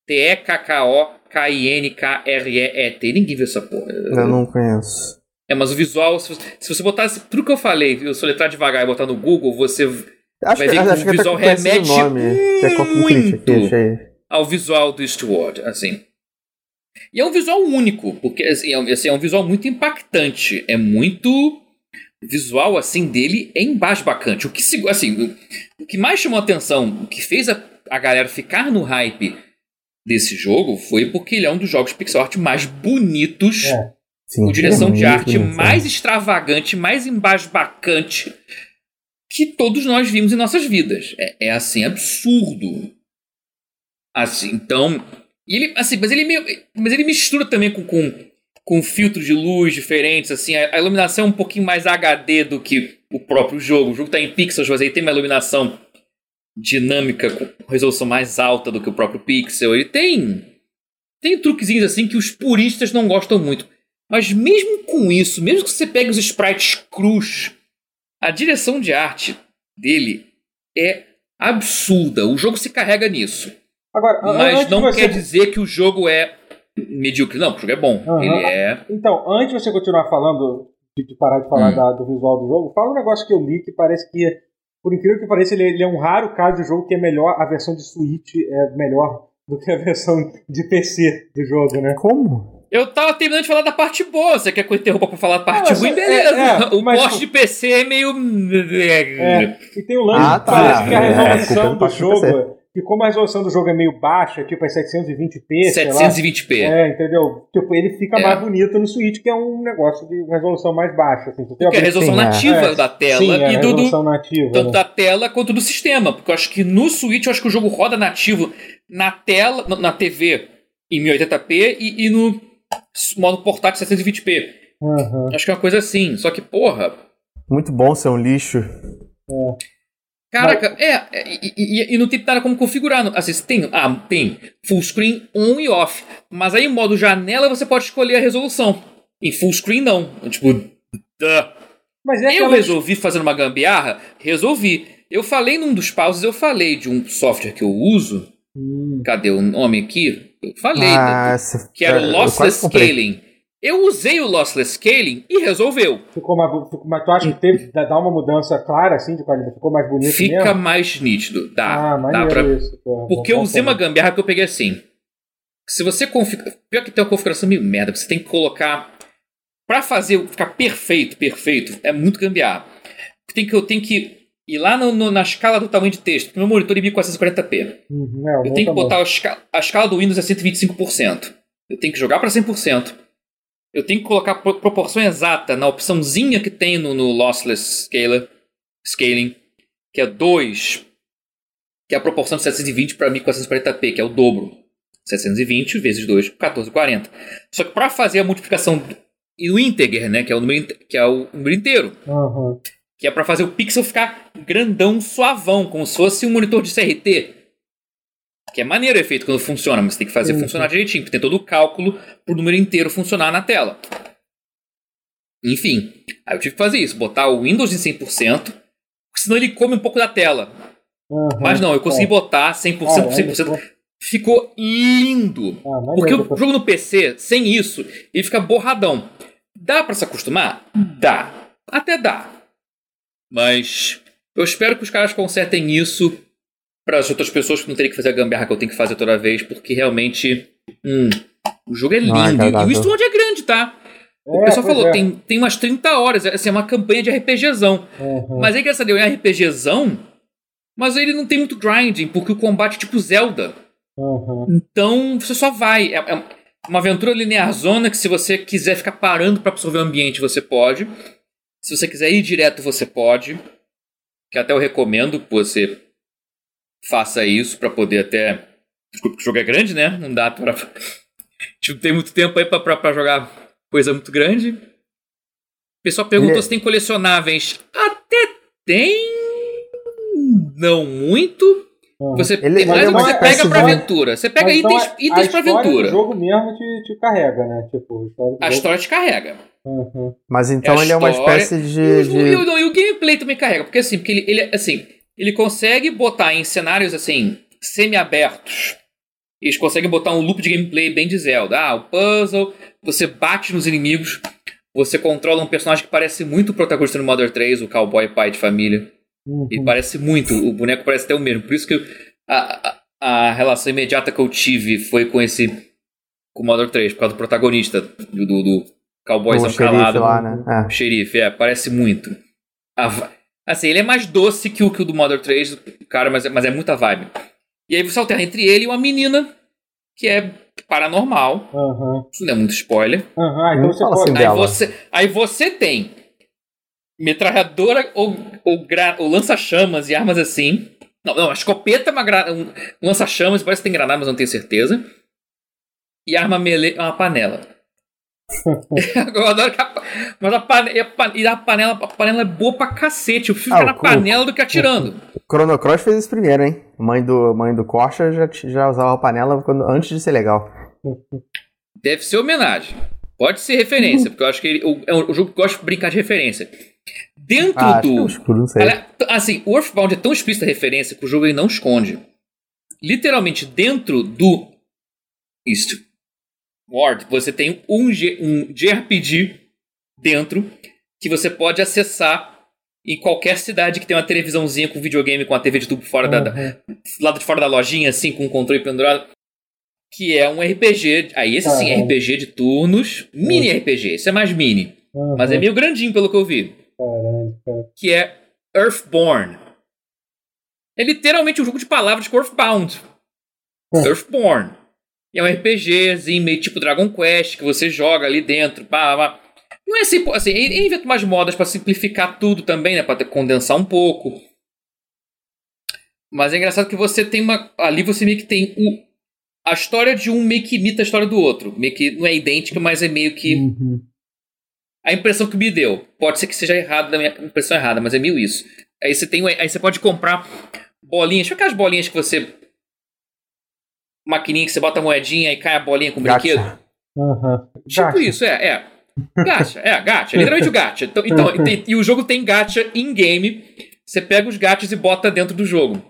T-E-K-K-O-K-I-N-K-R-E-E-T. Ninguém viu essa porra. Eu não conheço. É, mas o visual, se você, se você botar tudo que eu falei, eu soletrar devagar e botar no Google, você Acho Vai ver que acho o que visual remete o Coffin Crit aqui, muito. ao visual do Eastward, assim. E é um visual único, porque assim, é, um- assim, é um visual muito impactante. É muito. Visual, assim, dele é embasbacante. O que, assim, o, que mais chamou a atenção, o que fez a, a galera ficar no hype desse jogo foi porque ele é um dos jogos pixel art mais bonitos É. Sim, com direção é de arte bonito, mais extravagante, mais embasbacante que todos nós vimos em nossas vidas. É, é, assim, absurdo. Assim, então. Ele, assim, mas ele meio, mas ele mistura também com, com, com filtros de luz diferentes, assim, a, a iluminação é um pouquinho mais HD do que o próprio jogo. O jogo está em pixels, mas ele tem uma iluminação dinâmica com resolução mais alta do que o próprio pixel. Ele tem tem truquezinhos assim que os puristas não gostam muito. Mas mesmo com isso, mesmo que você pegue os sprites crus, a direção de arte dele é absurda. O jogo se carrega nisso. Agora, Mas não você... quer dizer que o jogo é medíocre. Não, o jogo é bom. Aham. Ele é. Então, antes de você continuar falando, de, de parar de falar Hum. da- do visual do jogo, fala um negócio que eu li que parece que, por incrível que pareça, ele, ele é um raro caso de jogo que é melhor, a versão de Switch é melhor do que a versão de PC do jogo, né? Como? Eu tava terminando de falar da parte boa. Você quer que eu interrompa pra falar da parte Não, ruim? é- Beleza. é, o mas- poste de PC é meio. É, e tem o lance Ah, que tá. parece que a É, resolução culpa do jogo, que como a resolução do jogo é meio baixa, tipo é 720p, sei lá, 720p. É, entendeu? Tipo, ele fica É. mais bonito no Switch, que é um negócio de resolução mais baixa. Assim. Porque é a resolução Sim, é. nativa É, da tela Sim, é a e do, nativa. tanto né? da tela quanto do sistema. Porque eu acho que no Switch, eu acho que o jogo roda nativo na tela, na- na TV em 1080p e, e no modo portátil 720p. Aham. Acho que é uma coisa assim. Só que, porra. Muito bom ser um lixo. Caraca, é. é, E, e- e não tem nada como configurar. Assim, tem, ah, tem full screen on e off. Mas aí, em modo janela, você pode escolher a resolução. Em full screen, não. Tipo, duh. Mas é Eu resolvi fazer uma gambiarra? Resolvi. Eu falei num dos pauses, eu falei de um software que eu uso. Hum, Cadê o nome aqui? Eu falei. Ah, do- que era o quase Lossless. Scaling. Eu usei o Lossless Scaling e resolveu. ficou mais, mas tu acha que teve, dá uma mudança clara, assim, de qualidade? Ficou mais bonito Fica mesmo? mais nítido. Dá. ah, dá pra... isso. porra. Porque eu usei uma gambiarra que eu peguei assim. Se você configura. Pior que tem uma configuração meio merda, você tem que colocar. Pra fazer ficar perfeito, perfeito, é muito gambiar. Tem que, eu tenho que ir lá no, no, na escala do tamanho de texto. Meu monitor é 1440p. Uhum, é, eu tenho que botar a escala, a escala do Windows a 125%. Eu tenho que jogar para 100%. Eu tenho que colocar a proporção exata na opçãozinha que tem no, no Lossless Scaler, Scaling, que é 2, que é a proporção de 720 para 1440p, que é o dobro. 720 vezes 2, 1440. Só que para fazer a multiplicação do integer, né, que é o número, que é o número inteiro, uhum. Que é para fazer o pixel ficar grandão, suavão, como se fosse um monitor de CRT. Que é maneiro o efeito quando funciona, mas tem que fazer uhum. funcionar direitinho, porque tem todo o cálculo para o número inteiro funcionar na tela. Enfim, aí eu tive que fazer isso, botar o Windows em 100%, senão ele come um pouco da tela. Uhum, mas não, eu consegui é. botar 100%, ah, 100%. É, ficou lindo. Ah, porque o jogo no PC, sem isso, ele fica borradão. Dá para se acostumar? Dá. Até dá. Mas eu espero que os caras consertem isso para as outras pessoas que não terem que fazer a gambiarra que eu tenho que fazer toda vez, porque realmente. Hum, o jogo é lindo. e o Stronghold é grande, tá? O é, pessoal falou, é. tem, tem umas 30 horas, assim, é uma campanha de RPGzão. Uhum. Mas é engraçado, é um RPGzão, mas ele não tem muito grinding, porque o combate é tipo Zelda. Uhum. Então você só vai. É, é uma aventura linear zona que se você quiser ficar parando para absorver o ambiente, você pode. Se você quiser ir direto, você pode. Que até eu recomendo que você faça isso para poder até. Desculpa que o jogo é grande, né? Não dá para. tipo, tem muito tempo aí para jogar coisa muito grande. O pessoal perguntou é. se tem colecionáveis. Até tem. Não muito. Você ele, mas você pega pra aventura. Você pega então itens, itens pra aventura. O jogo mesmo te, te carrega, né? Tipo, a história, te carrega. Uhum. Mas então é ele história, é uma espécie de. de... E, o, e, o, gameplay também carrega, porque assim, porque ele, ele assim, ele consegue botar em cenários assim, semi-abertos. Eles conseguem botar um loop de gameplay bem de Zelda. Ah, o puzzle, você bate nos inimigos, você controla um personagem que parece muito o protagonista no Mother 3, o cowboy pai de família. Uhum. Ele parece muito, o boneco parece até o mesmo. Por isso que a, a, a relação imediata que eu tive foi com esse. com o Mother 3, por causa do protagonista, do, do, do cowboyzão calado. Lá, né? é. Xerife, é, parece muito. A, assim, ele é mais doce que o, que o do Mother 3, cara, mas, mas é muita vibe. E aí você alterna entre ele e uma menina que é paranormal. Uhum. Isso não é muito spoiler. Uhum. Ah, então você pode... aí, você, aí você tem metralhadora ou, ou, ou lança-chamas e armas assim. Não, não, a escopeta é uma gra... um lança-chamas, parece que tem granada, mas não tenho certeza. E arma melee é uma panela. eu adoro que a, mas a, pane, e a panela, a panela é boa pra cacete. Eu prefiro ah, ficar na panela do que atirando. O Chrono Cross fez isso primeiro, hein? Mãe do, mãe do Corsa já, já usava a panela quando, antes de ser legal. Deve ser homenagem. Pode ser referência, porque eu acho que ele, o, é um jogo que gosta de brincar de referência. Dentro ah, do. Escuro, não sei. assim, o Earthbound é tão explícita a referência que o jogo ele não esconde. Literalmente, dentro do. Isto. Ward, você tem um, G, um JRPG dentro que você pode acessar em qualquer cidade que tem uma televisãozinha com videogame com a TV de tubo fora uhum. da, da, lado de fora da lojinha, assim, com o controle pendurado. Que é um RPG. Aí esse uhum. sim RPG de turnos. Mini uhum. RPG, esse é mais mini. Mas é meio grandinho pelo que eu vi. Que é Earthborn. É literalmente um jogo de palavras com Earthbound. Earthborn. E é um RPGzinho meio tipo Dragon Quest que você joga ali dentro. Pá, pá. Não é assim, assim ele inventa umas modas para simplificar tudo também, né? Pra condensar um pouco. Mas é engraçado que você tem uma. Ali você meio que tem o, a história de um meio que imita a história do outro. Meio que não é idêntica, mas é meio que. Uhum. A impressão que me deu. Pode ser que seja errado da minha impressão errada, mas é meio isso. Aí você tem. Aí você pode comprar bolinhas. Sabe aquelas bolinhas que você. Maquininha que você bota a moedinha e cai a bolinha com gacha. brinquedo? Uhum. Tipo gacha. isso, é, é. Gacha, é, gacha. Literalmente o gacha. Então, então e, e o jogo tem gacha in-game. Você pega os gachas e bota dentro do jogo.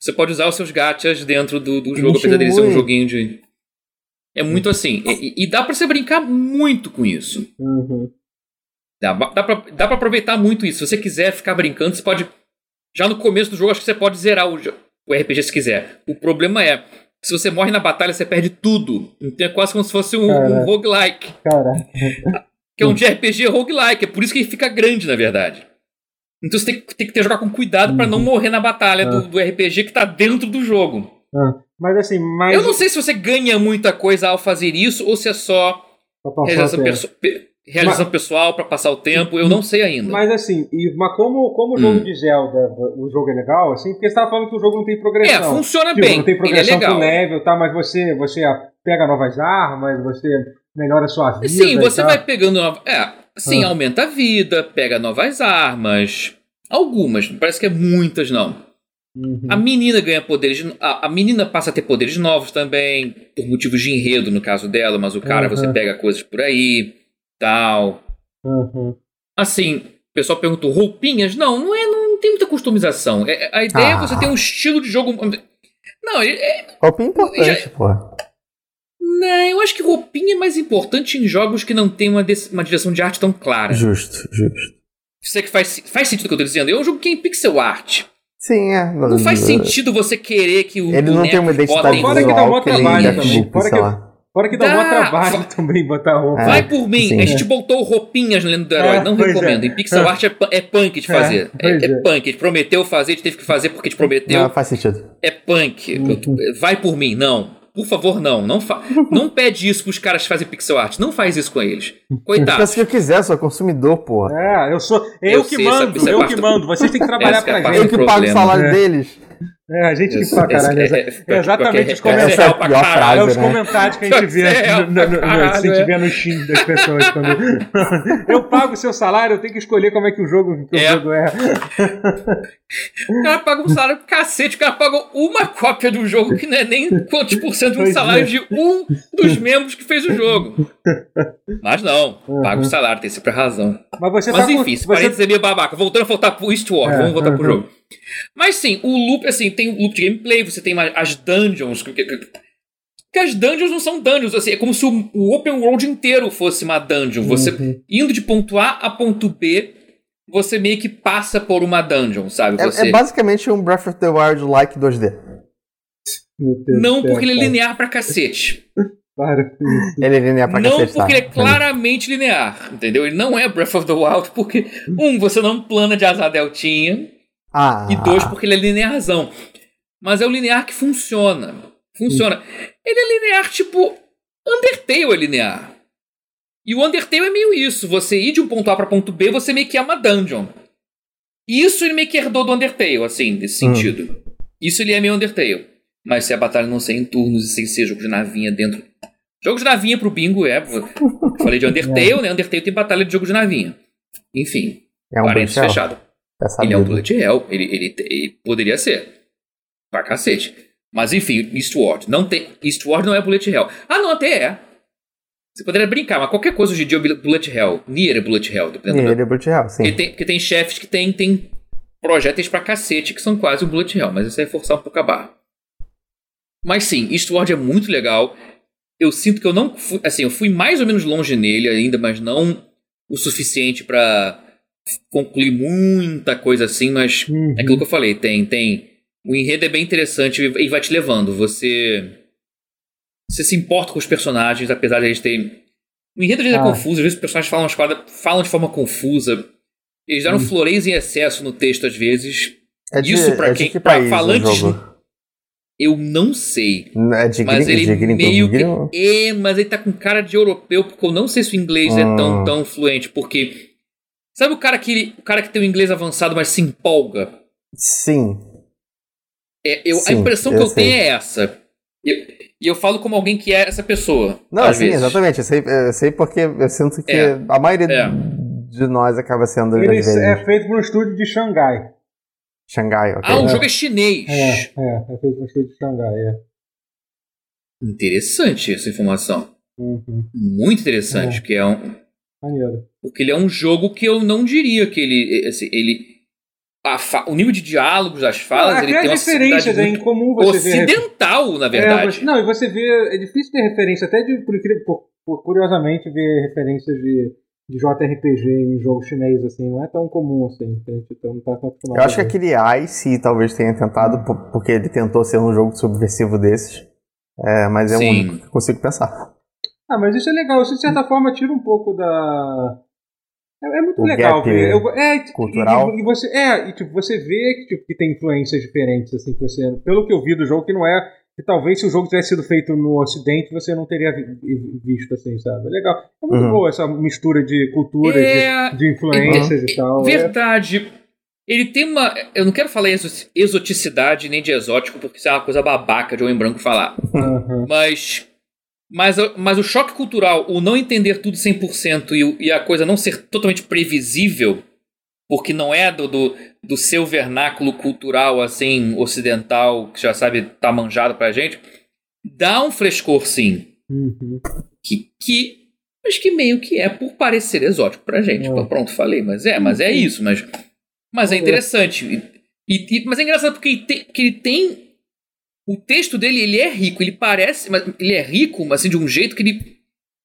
Você pode usar os seus gachas dentro do, do jogo, apesar dele ser um joguinho de. É muito assim. E, e dá pra você brincar muito com isso. Uhum. Dá, dá, pra, dá pra aproveitar muito isso. Se você quiser ficar brincando, você pode. Já no começo do jogo, acho que você pode zerar o, o RPG se quiser. O problema é. Se você morre na batalha, você perde tudo. Então é quase como se fosse um, um roguelike. Cara. Que é um de RPG roguelike. É por isso que ele fica grande, na verdade. Então você tem, tem que ter jogar com cuidado uhum. para não morrer na batalha do, do, RPG que tá dentro do jogo. Ah. Mas assim, mas... Eu não sei se você ganha muita coisa ao fazer isso ou se é só realização, perso realização mas... pessoal para passar o tempo. Eu não sei ainda. Mas assim, e, mas como, como o jogo hum. de Zelda, o jogo é legal, assim, porque você estava falando que o jogo não tem progressão. É, funciona tipo, bem. Não tem é progressão é com level, tá? Mas você, você pega novas armas, você melhora a sua vida. Sim, você vai pegando. É, sim, ah. aumenta a vida, pega novas armas. Algumas, parece que é muitas não. Uhum. A menina ganha poderes. A, a, menina passa a ter poderes novos também, por motivos de enredo no caso dela, mas o cara uhum. você pega coisas por aí, tal. Uhum. Assim, o pessoal perguntou: roupinhas? Não, não é, não tem muita customização. É, a ideia ah. é você ter um estilo de jogo. Não, é. é roupinha é importante, já... pô. Não, eu acho que roupinha é mais importante em jogos que não tem uma, uma direção de arte tão clara. Justo, justo. Isso é que faz, faz sentido o que eu tô dizendo. É um jogo que é em pixel art. Sim, é. Não, não faz sentido você querer que o. Ele não tem uma identidade visual. Fora que dá um trabalho também. Fora que, fora que dá, dá um trabalho também botar roupa. Vai por mim. Sim, a gente é. botou roupinhas no Lendo do Herói. É, não recomendo. É. Em pixel art é, é punk de é, fazer. É, é, punk. A gente prometeu fazer, a gente teve que fazer porque a gente prometeu. Não, faz sentido. É punk. Uhum. Vai por mim. Não. Por favor, não. Não, fa não pede isso pros caras que fazem pixel art. Não faz isso com eles. Coitado. Se eu quiser, sou consumidor, porra. É, eu sou. Eu, eu que sei, mando, eu que mando. Vocês têm que trabalhar pra gente. Eu que pago o salário é. deles. É, a gente que pra caralho. É, é, é, exatamente os comentários. É, pior frase, é os comentários que a gente vê, no, no, no, a vê no Steam das pessoas. Quando... eu pago o seu salário, eu tenho que escolher como é que o jogo, que o jogo é. O cara paga um salário cacete, o cara paga uma cópia do jogo que não é nem quantos por cento do salário de um dos membros que fez o jogo. Mas não, paga o salário, tem sempre razão. Mas, você Mas tá enfim, com, você... parênteses é meio babaca. Voltando a voltar pro Eastward, vamos voltar pro jogo. Mas sim, o loop, assim, tem o loop de gameplay, você tem as dungeons. Que, que as dungeons não são dungeons, assim, é como se o, o open world inteiro fosse uma dungeon. Você uhum. indo de ponto A a ponto B, você meio que passa por uma dungeon, sabe? É, você... é basicamente um Breath of the Wild like 2D. Não, porque ele é linear pra cacete. Para Ele é linear pra Não cacete, porque tá? ele é claramente linear, entendeu? Ele não é Breath of the Wild porque, um, você não plana de asa deltinha, ah. E dois, porque ele é linearzão. Mas é o linear que funciona. Funciona. Ele é linear tipo. Undertale é linear. E o Undertale é meio isso. Você ir de um ponto A para ponto B, você meio que é uma dungeon. Isso ele meio que herdou do Undertale, assim, nesse hum. sentido. Isso ele é meio Undertale. Mas se a batalha não ser em turnos e sem ser jogo de navinha dentro. Jogo de navinha pro bingo é. Falei de Undertale, é. né? Undertale tem batalha de jogo de navinha. Enfim. É um parênteses fechado. É ele é um bullet hell, ele, ele, ele poderia ser. Pra cacete. Mas enfim, Eastward. Não tem, Eastward não é bullet hell. Ah, não, até é. Você poderia brincar, mas qualquer coisa hoje em dia é bullet hell. Nier é bullet hell. Nier é bullet hell, sim. Porque tem, porque tem chefes que tem, tem projéteis pra cacete que são quase um bullet hell, mas isso é forçar um pouco a barra. Mas sim, Eastward é muito legal. Eu sinto que eu não fui, assim, eu fui mais ou menos longe nele ainda, mas não o suficiente para concluir muita coisa assim, mas uhum. é aquilo que eu falei, tem, tem. O enredo é bem interessante e vai te levando. Você. Você se importa com os personagens, apesar de eles terem. O enredo às vezes é ah. é confuso, às vezes os personagens falam, falam de forma confusa. Eles deram hum. floreios em excesso no texto, às vezes. É de, Isso para é quem. Que pra falantes. Eu não sei. É de mas ele de meio que. É, mas ele tá com cara de europeu, porque eu não sei se o inglês hum. é tão, tão fluente, porque Sabe o cara que o cara que tem o inglês avançado, mas se empolga? Sim. É, eu, sim, a impressão que eu, eu tenho é essa. E eu, eu, falo como alguém que é essa pessoa. Não, sim, vezes. exatamente. Eu sei, eu sei porque eu sinto que é, a maioria é. de nós acaba sendo. Ele é feito por um estúdio de Xangai. Xangai, ok. Ah, o jogo é chinês. É, é, é feito por um estúdio de Xangai, é. Interessante essa informação. Uhum. Muito interessante, é. que é um, Maneiro. Porque ele é um jogo que eu não diria que ele. Assim, ele o nível de diálogos, as falas, não, ele tem uma referências é incomum você ocidental, ver... na verdade. É, não, e você vê. É difícil ter referência, até de, por, por, curiosamente, ver referências de, de JRPG em jogo chinês, assim, não é tão comum assim. A gente não tá acostumado. Eu acho que aquele Ice talvez tenha tentado, porque ele tentou ser um jogo subversivo desses. É, mas é o único que eu consigo pensar. Ah, mas isso é legal. Isso, de certa forma, tira um pouco da. É, é muito o legal ver. Eu, é, cultural. E, e, você, é, e tipo, você vê que, tipo, que tem influências diferentes, assim, que você. Pelo que eu vi do jogo, que não é. Que talvez se o jogo tivesse sido feito no Ocidente, você não teria visto, assim, sabe? É legal. É muito uhum. boa essa mistura de culturas, é... de, de, influências uhum. e tal. É. Verdade. É. Ele tem uma. Eu não quero falar exoticidade nem de exótico, porque isso é uma coisa babaca de homem branco falar. Uhum. Mas mas, mas o choque cultural, o não entender tudo 100% e, e a coisa não ser totalmente previsível, porque não é do, do, do seu vernáculo cultural, assim, ocidental, que já sabe, tá manjado pra gente, dá um frescor, sim. Uhum. Que, que acho que meio que é por parecer exótico pra gente. Uhum. Pronto, falei, mas é, mas é isso. Mas, mas é interessante. E, e, mas é engraçado porque ele tem, que ele tem o texto dele ele é rico, ele parece, mas ele é rico, mas assim de um jeito que ele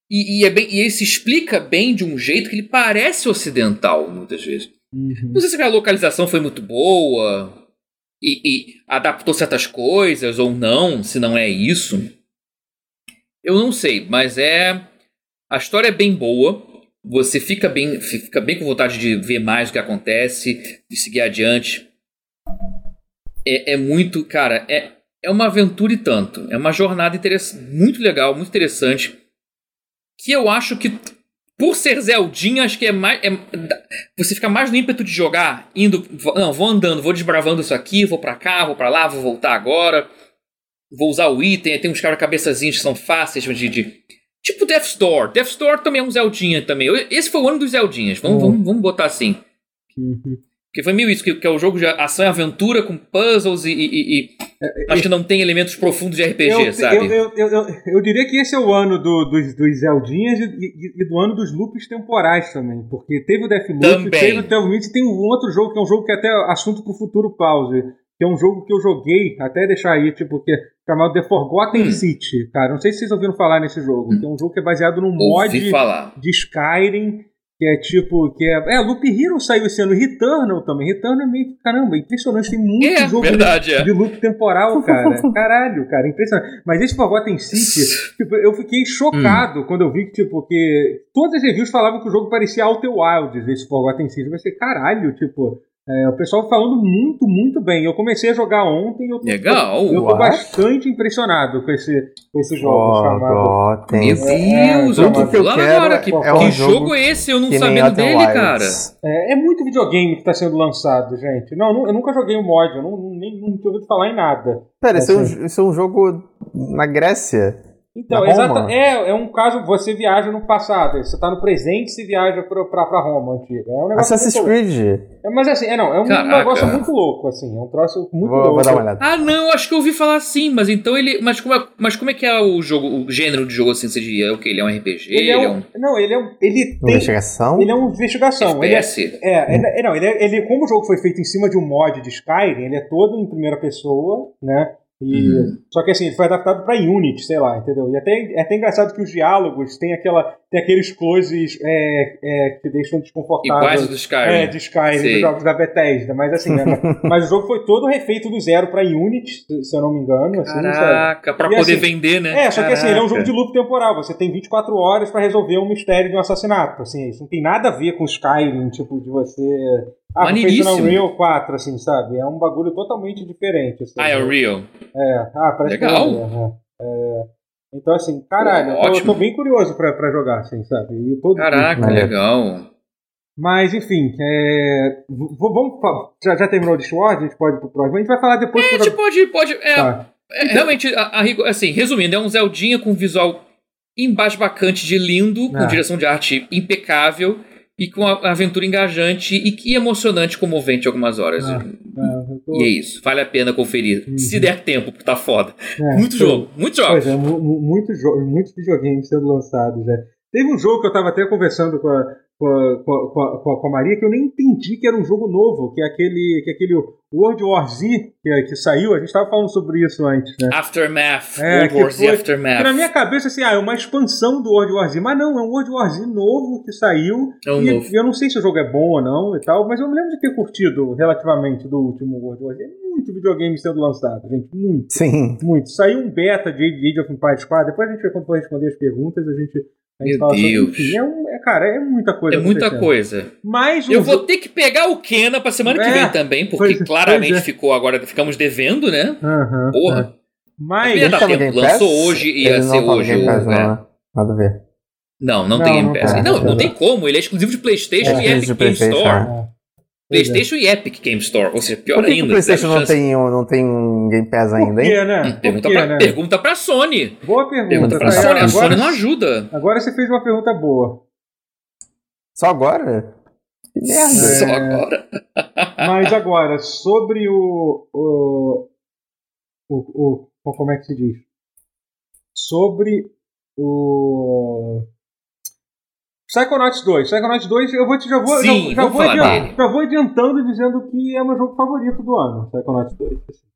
e, e, é bem, e ele se explica bem de um jeito que ele parece ocidental muitas vezes. Uhum. Não sei se a localização foi muito boa e, e adaptou certas coisas ou não, se não é isso. Eu não sei, mas é a história é bem boa. Você fica bem, fica bem com vontade de ver mais o que acontece, de seguir adiante. É, é muito, cara, é, é uma aventura e tanto. É uma jornada muito legal, muito interessante. Que eu acho que, por ser Zeldinha, acho que é mais. É, você fica mais no ímpeto de jogar, indo. Não, vou andando, vou desbravando isso aqui, vou para cá, vou para lá, vou voltar agora. Vou usar o item, tem uns cabeçazinhos que são fáceis de, de. Tipo Death Store. Death Store também é um Zeldinha também. Esse foi o ano dos Zeldinhas. Vamos, uhum. vamos, vamos botar assim. Uhum. Porque foi meio isso, que, que, é o jogo de ação e aventura com puzzles e. e, e é, acho que não tem elementos profundos de RPG, eu, sabe? Eu, eu, eu, eu, diria que esse é o ano do, dos, dos Zeldinhas e, e, do ano dos loops temporais também. Porque teve o Deathloop, teve o Devil e tem um outro jogo que é um jogo que é até assunto pro futuro pause. Que é um jogo que eu joguei, até deixar aí, tipo, que é chamado The Forgotten hum. City. Cara, não sei se vocês ouviram falar nesse jogo. Hum. Que é um jogo que é baseado no mod de Skyrim que é tipo, que é. É, Loop Hero saiu esse ano, Returnal também. Returnal é meio. Caramba, impressionante. Tem muito é, jogo verdade, de, é. de loop temporal, cara. Caralho, cara, impressionante. Mas esse Forgotten City, tipo, eu fiquei chocado hum. quando eu vi que, tipo, que todas as reviews falavam que o jogo parecia Outer Wilds, esse Forgotten City. Eu pensei, caralho, tipo. É, o pessoal falando muito, muito bem. Eu comecei a jogar ontem e eu tô, Legal, eu tô bastante impressionado com esse, com esse jogo oh, chamado. Meu Deus, é, tudo que eu quero agora, que, é um que jogo, é esse? Eu não sabendo dele, Wilds. cara. É, é, muito videogame que está sendo lançado, gente. Não, eu nunca joguei o um mod, eu não, nem, não tinha ouvido falar em nada. Pera, esse, é um, esse é um jogo na Grécia? Então, exata, é, é um caso, você viaja no passado, você está no presente e viaja para pra Roma antiga. É um negócio Assassin's Creed. É, mas assim, é, não, é um Caraca. negócio muito louco, assim, é um troço muito vou, louco. Vou dar uma olhada. Ah, não, acho que eu ouvi falar assim, mas então ele. Mas como é, mas como é que é o jogo, o gênero de jogo assim, você diria? É o que? Ele é um RPG? Ele é, um, ele é um... Não, ele é um. Ele tem, investigação? Ele é uma investigação. FPS? Ele é, é, ele é, não, ele, é, ele, como o jogo foi feito em cima de um mod de Skyrim, ele é todo em primeira pessoa, né? E, uhum. Só que assim, ele foi adaptado para Unity, sei lá, entendeu? E até, é até engraçado que os diálogos têm, aquela, tem aqueles closes é, é, que deixam desconfortáveis. Iguais do Skyrim. É, de Skyrim, dos jogos da Bethesda. Mas assim, né, mas o jogo foi todo refeito do zero para Unity, se eu não me engano. Assim, Caraca, para poder assim, vender, né? É, só Caraca. que assim, ele é um jogo de loop temporal. Você tem 24 horas para resolver um mistério de um assassinato. Assim, isso não tem nada a ver com Skyrim, tipo, de você ah, feito na Unreal 4, assim, sabe? É um bagulho totalmente diferente. Assim, ah, é o Real. É, ah, parece Legal. que é, é, é. Então, assim, caralho, Pô, eu, tô, tô, bem curioso pra, pra jogar, assim, sabe? E todo Caraca, legal. Mas, enfim, é, vamos. Já, já terminou o Discord? A gente pode ir pro próximo. A gente vai falar depois. É, a gente pode. pode é, tá. é, realmente, a, a, assim, resumindo, é um Zeldinha com visual embasbacante de lindo, com é. direção de arte impecável e com a aventura engajante e, e emocionante, comovente algumas horas. Ah, ah, tô... E é isso, vale a pena conferir. Uhum. Se der tempo, porque tá foda. É, muito foi, jogo, muito jogo. Pois é, muito jo muitos videogames sendo lançados. Né? Teve um jogo que eu tava até conversando com a, com a, com, a, com a, Maria que eu nem entendi que era um jogo novo, que é aquele, que é aquele World War Z que, é, que saiu. A gente estava falando sobre isso antes, né? Aftermath. É, World War Z Aftermath. Que na minha cabeça, assim, ah, é uma expansão do World War Z. Mas não, é um World War Z novo que saiu. É um e, novo. eu não sei se o jogo é bom ou não e tal, mas eu me lembro de ter curtido relativamente do último World War Z. É muito videogame sendo lançado, gente. Muito. Sim. Muito. Saiu um beta de Age of Empires 4. Depois a gente, quando for responder as perguntas, a gente. Meu Deus. Sobre, é, um, é, cara, é muita coisa. É muita coisa. Mas Eu vou ter que pegar o Kena pra semana que É, vem também, porque pois- claramente pois é. ficou agora, ficamos devendo, né? Porra. é. Mas. Ia dar tá tempo, lançou hoje e ia ser hoje Game o- Pass, não, é. né? Nada a ver. Não, não, Não, tem Game não Pass. Não, não É. tem como, ele é exclusivo de PlayStation É, e Epic Game Store. É. Pois é. PlayStation e Epic Game Store, ou seja, pior Por que, que ainda. o PlayStation não chance. tem, não tem um Game Pass Por ainda, hein? quê, né? Hum, Por Pergunta, quê, pra, né? pergunta pra Sony. Boa pergunta. Pergunta pra É, Sony. A agora, Sony não ajuda. agora você fez uma pergunta boa. Só agora? Que merda. Só É. agora. Mas agora, sobre o. o, o, o como é que se diz? Sobre o. Psychonauts 2. Psychonauts 2, eu vou te, já vou, Sim, já, já, vou falar adiantando, dele. já vou adiantando dizendo que é meu jogo favorito do ano, Psychonauts 2.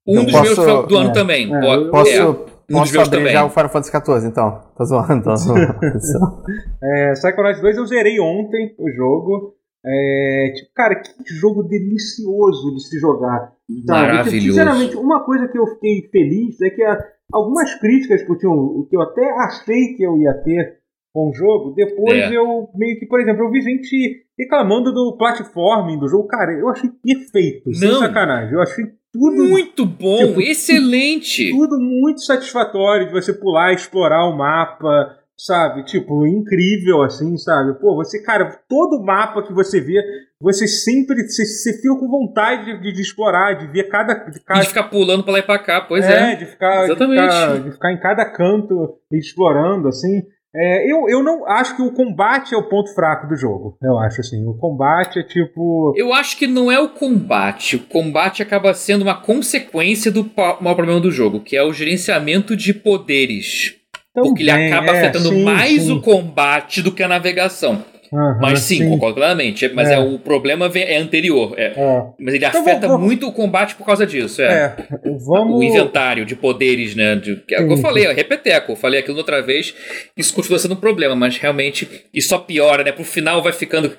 Um Eu dos posso- meus do ano é, também. é, Pô, eu- Posso, é, um posso abrir também. já o Final Fantasy XIV, então? Tô zoando, tô zoando. É, Psychonauts 2 eu zerei ontem o jogo. É, tipo, cara, que jogo delicioso de se jogar. sabe? Maravilhoso. Sinceramente, uma coisa que eu fiquei feliz é que a- algumas críticas que eu, tinha, que eu até achei que eu ia ter com o jogo, depois É. eu meio que, por exemplo, eu vi gente reclamando do platforming do jogo. Cara, eu achei perfeito, sem Não. sacanagem. Eu achei tudo Muito bom, Tipo, excelente. tudo muito satisfatório de você pular, explorar o mapa, sabe? Tipo, incrível assim, sabe? Pô, você, cara, todo mapa que você vê, você sempre você, você fica com vontade de, de explorar, de ver cada, de cada de ficar pulando pra lá e pra cá, pois é, é. de ficar, de Exatamente. ficar de ficar em cada canto explorando assim. É, eu, eu não acho que o combate é o ponto fraco do jogo. Eu acho assim, o combate é tipo Eu acho que não é o combate. O combate acaba sendo uma consequência do maior problema do jogo, que é o gerenciamento de poderes. Porque ele também, acaba é, afetando sim, mais sim. o combate do que a navegação. Aham, Mas sim, concordo plenamente. Mas É. é. o problema é anterior. é. É. Mas ele Então, afeta vamos- muito o combate por causa disso. É. É, vamos O inventário de poderes, né? De, é o que eu Sim. falei, ó, repeteco. Eu falei aquilo outra vez. Isso continua sendo um problema, mas realmente isso só piora, né? Pro final vai ficando.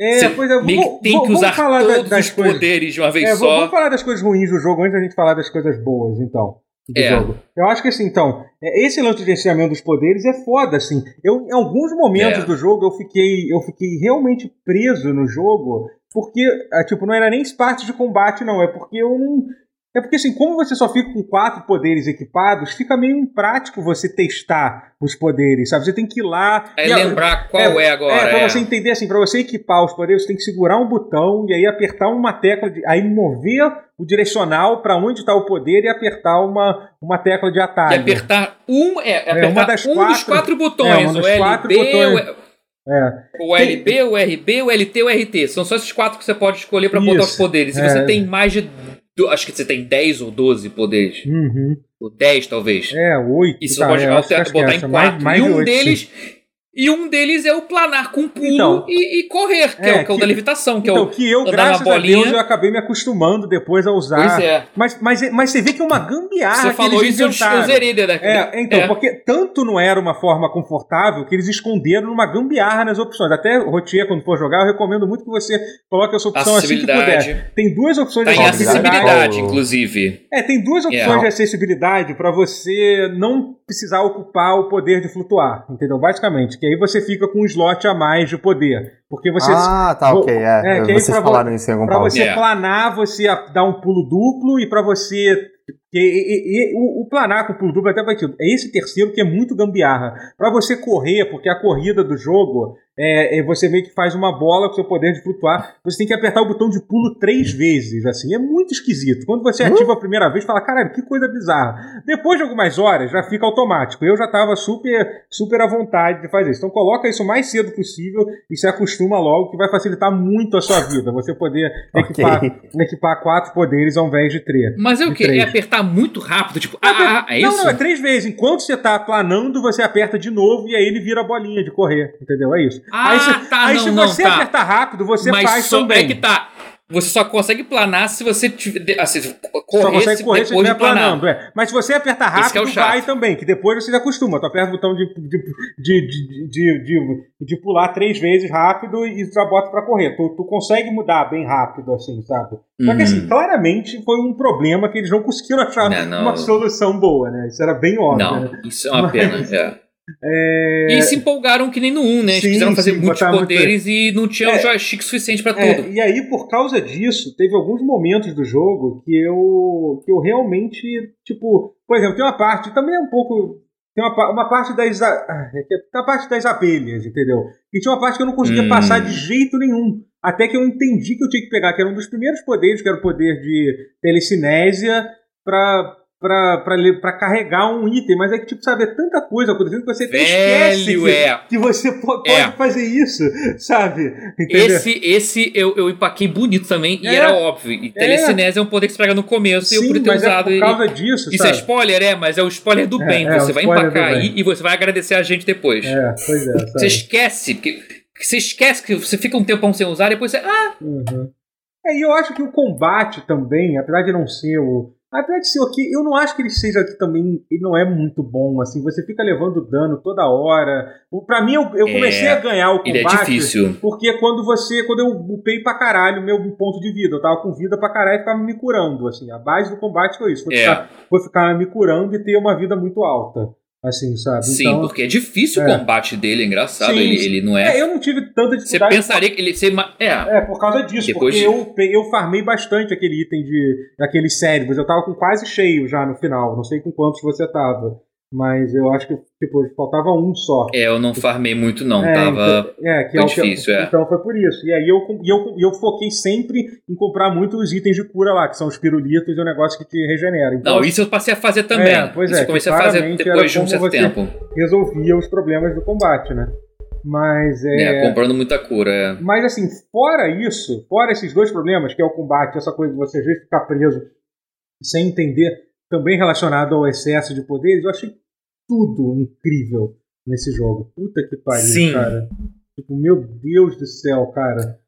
É, Você pois é, vamos- tem que usar da- todos das os coisas. poderes de uma vez É, só. vamos falar das coisas ruins do jogo antes da gente falar das coisas boas, então. Do É. jogo. Eu acho que assim, então, é, esse lance de gerenciamento dos poderes é foda, assim. Eu, em alguns momentos É. do jogo, eu fiquei, eu fiquei realmente preso no jogo, porque, ah, tipo, não era nem parte de combate, não. É porque eu não. É porque, assim, como você só fica com quatro poderes equipados, fica meio imprático você testar os poderes, sabe? Você tem que ir lá. É e a- lembrar qual é, agora. é, pra é. você entender assim, pra você equipar os poderes, você tem que segurar um botão e aí apertar uma tecla, de, aí mover o direcional pra onde tá o poder e apertar uma, uma tecla de E atalho. apertar um, é, É, apertar uma das um dos quatro- quatro é, botões. um dos o LB, quatro botões. É. o, o LB, o RB, o LT, o RT. São só esses quatro que você pode escolher pra botar os poderes. Se é. você tem mais de. Acho que você tem 10 ou 12 poderes. Uhum. Ou 10, talvez. É, oito. E você tá, pode alter- acho que botar em mais- quatro. mais e de um oito, sim. E um deles é o planar com pulo Então. e, e correr, que é, É, o que é o da levitação, que Então, é o. que eu, graças a. Deus, eu acabei me acostumando depois a usar. Pois é. Mas, mas, mas você vê que é uma gambiarra Você falou isso, eu, inventaram. eu zerei. né? É, então, É. porque tanto não era uma forma confortável que eles esconderam numa gambiarra nas opções. Até, Rotier, quando for jogar, eu recomendo muito que você coloque essa opção assim que puder. Tem duas opções Tá de Acessibilidade. acessibilidade, inclusive. É, tem duas opções É. de acessibilidade pra você não precisar ocupar o poder de flutuar, entendeu? Basicamente, que aí você fica com um slot a mais de poder. Porque você... ah, tá, ok. É, é, que aí vocês pra falaram isso em algum Pra você É. planar, você dá um pulo duplo e pra você. E, e- e- o, o planar com pulo duplo é até vai ter. É esse terceiro que é muito gambiarra. Pra você correr, porque a corrida do jogo é, é você meio que faz uma bola com seu poder de flutuar. Você tem que apertar o botão de pulo três vezes. Assim, é muito esquisito. Quando você Hum? ativa a primeira vez, fala, caralho, que coisa bizarra. Depois de algumas horas, já fica automático. Eu já tava super, super à vontade de fazer isso. Então coloca isso o mais cedo possível e se acostuma logo, que vai facilitar muito a sua vida. Você poder Ok. equipar, equipar quatro poderes ao invés de três. Mas é o quê? É três. Apertar muito rápido, tipo, ah, ah, é não, isso? não, é três vezes. Enquanto você tá planando, você aperta de novo e aí ele vira a bolinha de correr. Entendeu? É isso. Ah, aí se, tá, aí não, se não, você tá. apertar rápido, você Mas faz só também. é que tá. Você só consegue planar se você tiver. Assim, correr só consegue correr se estiver planando. É. Mas se você aperta é rápido, é vai também, que depois você se acostuma. Tu aperta o botão de, de, de, de, de, de, pular três vezes rápido e já bota pra correr. Tu, tu consegue mudar bem rápido, assim, sabe? Só que assim, uhum. claramente foi um problema que eles não conseguiram achar não, não. uma solução boa, né? Isso era bem óbvio. Não, né? isso é uma Mas... pena, é. É... E se empolgaram que nem no 1, né? Eles sim, quiseram fazer sim, muitos poderes muito... e não tinha é, um joystick suficiente para é, tudo. E aí, por causa disso, teve alguns momentos do jogo que eu, que eu realmente, tipo, por exemplo, tem uma parte, também é um pouco. Tem uma, uma parte das. Ah, é tem a parte das abelhas, entendeu? E tinha uma parte que eu não conseguia hum. passar de jeito nenhum. Até que eu entendi que eu tinha que pegar, que era um dos primeiros poderes, que era o poder de telecinésia, para para carregar um item, mas é que, tipo, sabe, é tanta coisa acontecendo que você Velho, esquece que, é. que você pode, é. fazer isso, sabe? Entendeu? Esse, esse eu, eu empaquei bonito também, é. e era óbvio. E telecinese é. é um poder que você pega no começo, Sim, e eu podia ter usado é por causa ele. disso, Isso é sabe? é spoiler, é, mas é o spoiler do é, bem. você vai empacar aí e você vai agradecer a gente depois. É, pois é. Sabe? Você esquece, porque você esquece que você fica um tempão sem usar, e depois você. Ah! Uhum. É, e eu acho que o combate também, apesar de não ser o Apesar de ser aqui, eu não acho que ele seja aqui também. Ele não é muito bom, assim. Você fica levando dano toda hora. Pra mim, eu, eu é, comecei a ganhar o combate. Ele é difícil. Porque quando você. Quando eu upei pra caralho meu ponto de vida. Eu tava com vida pra caralho e ficava me curando. Assim, a base do combate foi isso. Foi, é. ficar, foi ficar me curando e ter uma vida muito alta. Assim, sabe? Sim, então, porque é difícil é. o combate dele, é engraçado. Sim, ele, ele não é... é. Eu não tive tanta dificuldade. Você pensaria que ele ser. É. é, por causa disso. Depois porque de... eu, eu farmei bastante aquele item de aqueles cérebros. Eu tava com quase cheio já no final. Não sei com quantos você tava. Mas eu acho que, tipo, faltava um só. É, eu não farmei muito, não. É, Tava então, é, que é difícil, que, é. Então foi por isso. E aí eu, eu, eu foquei sempre em comprar muitos itens de cura lá, que são os pirulitos e o negócio que te regenera. Então, não, isso eu passei a fazer também. É, pois isso é. eu comecei a fazer depois de um certo tempo. Resolvia os problemas do combate, né? Mas é... é. comprando muita cura, é. Mas assim, fora isso, fora esses dois problemas, que é o combate, essa coisa de você às vezes ficar preso sem entender também relacionado ao excesso de poderes, eu achei tudo incrível nesse jogo. Puta que pariu, Sim. cara. Tipo, meu Deus do céu, cara.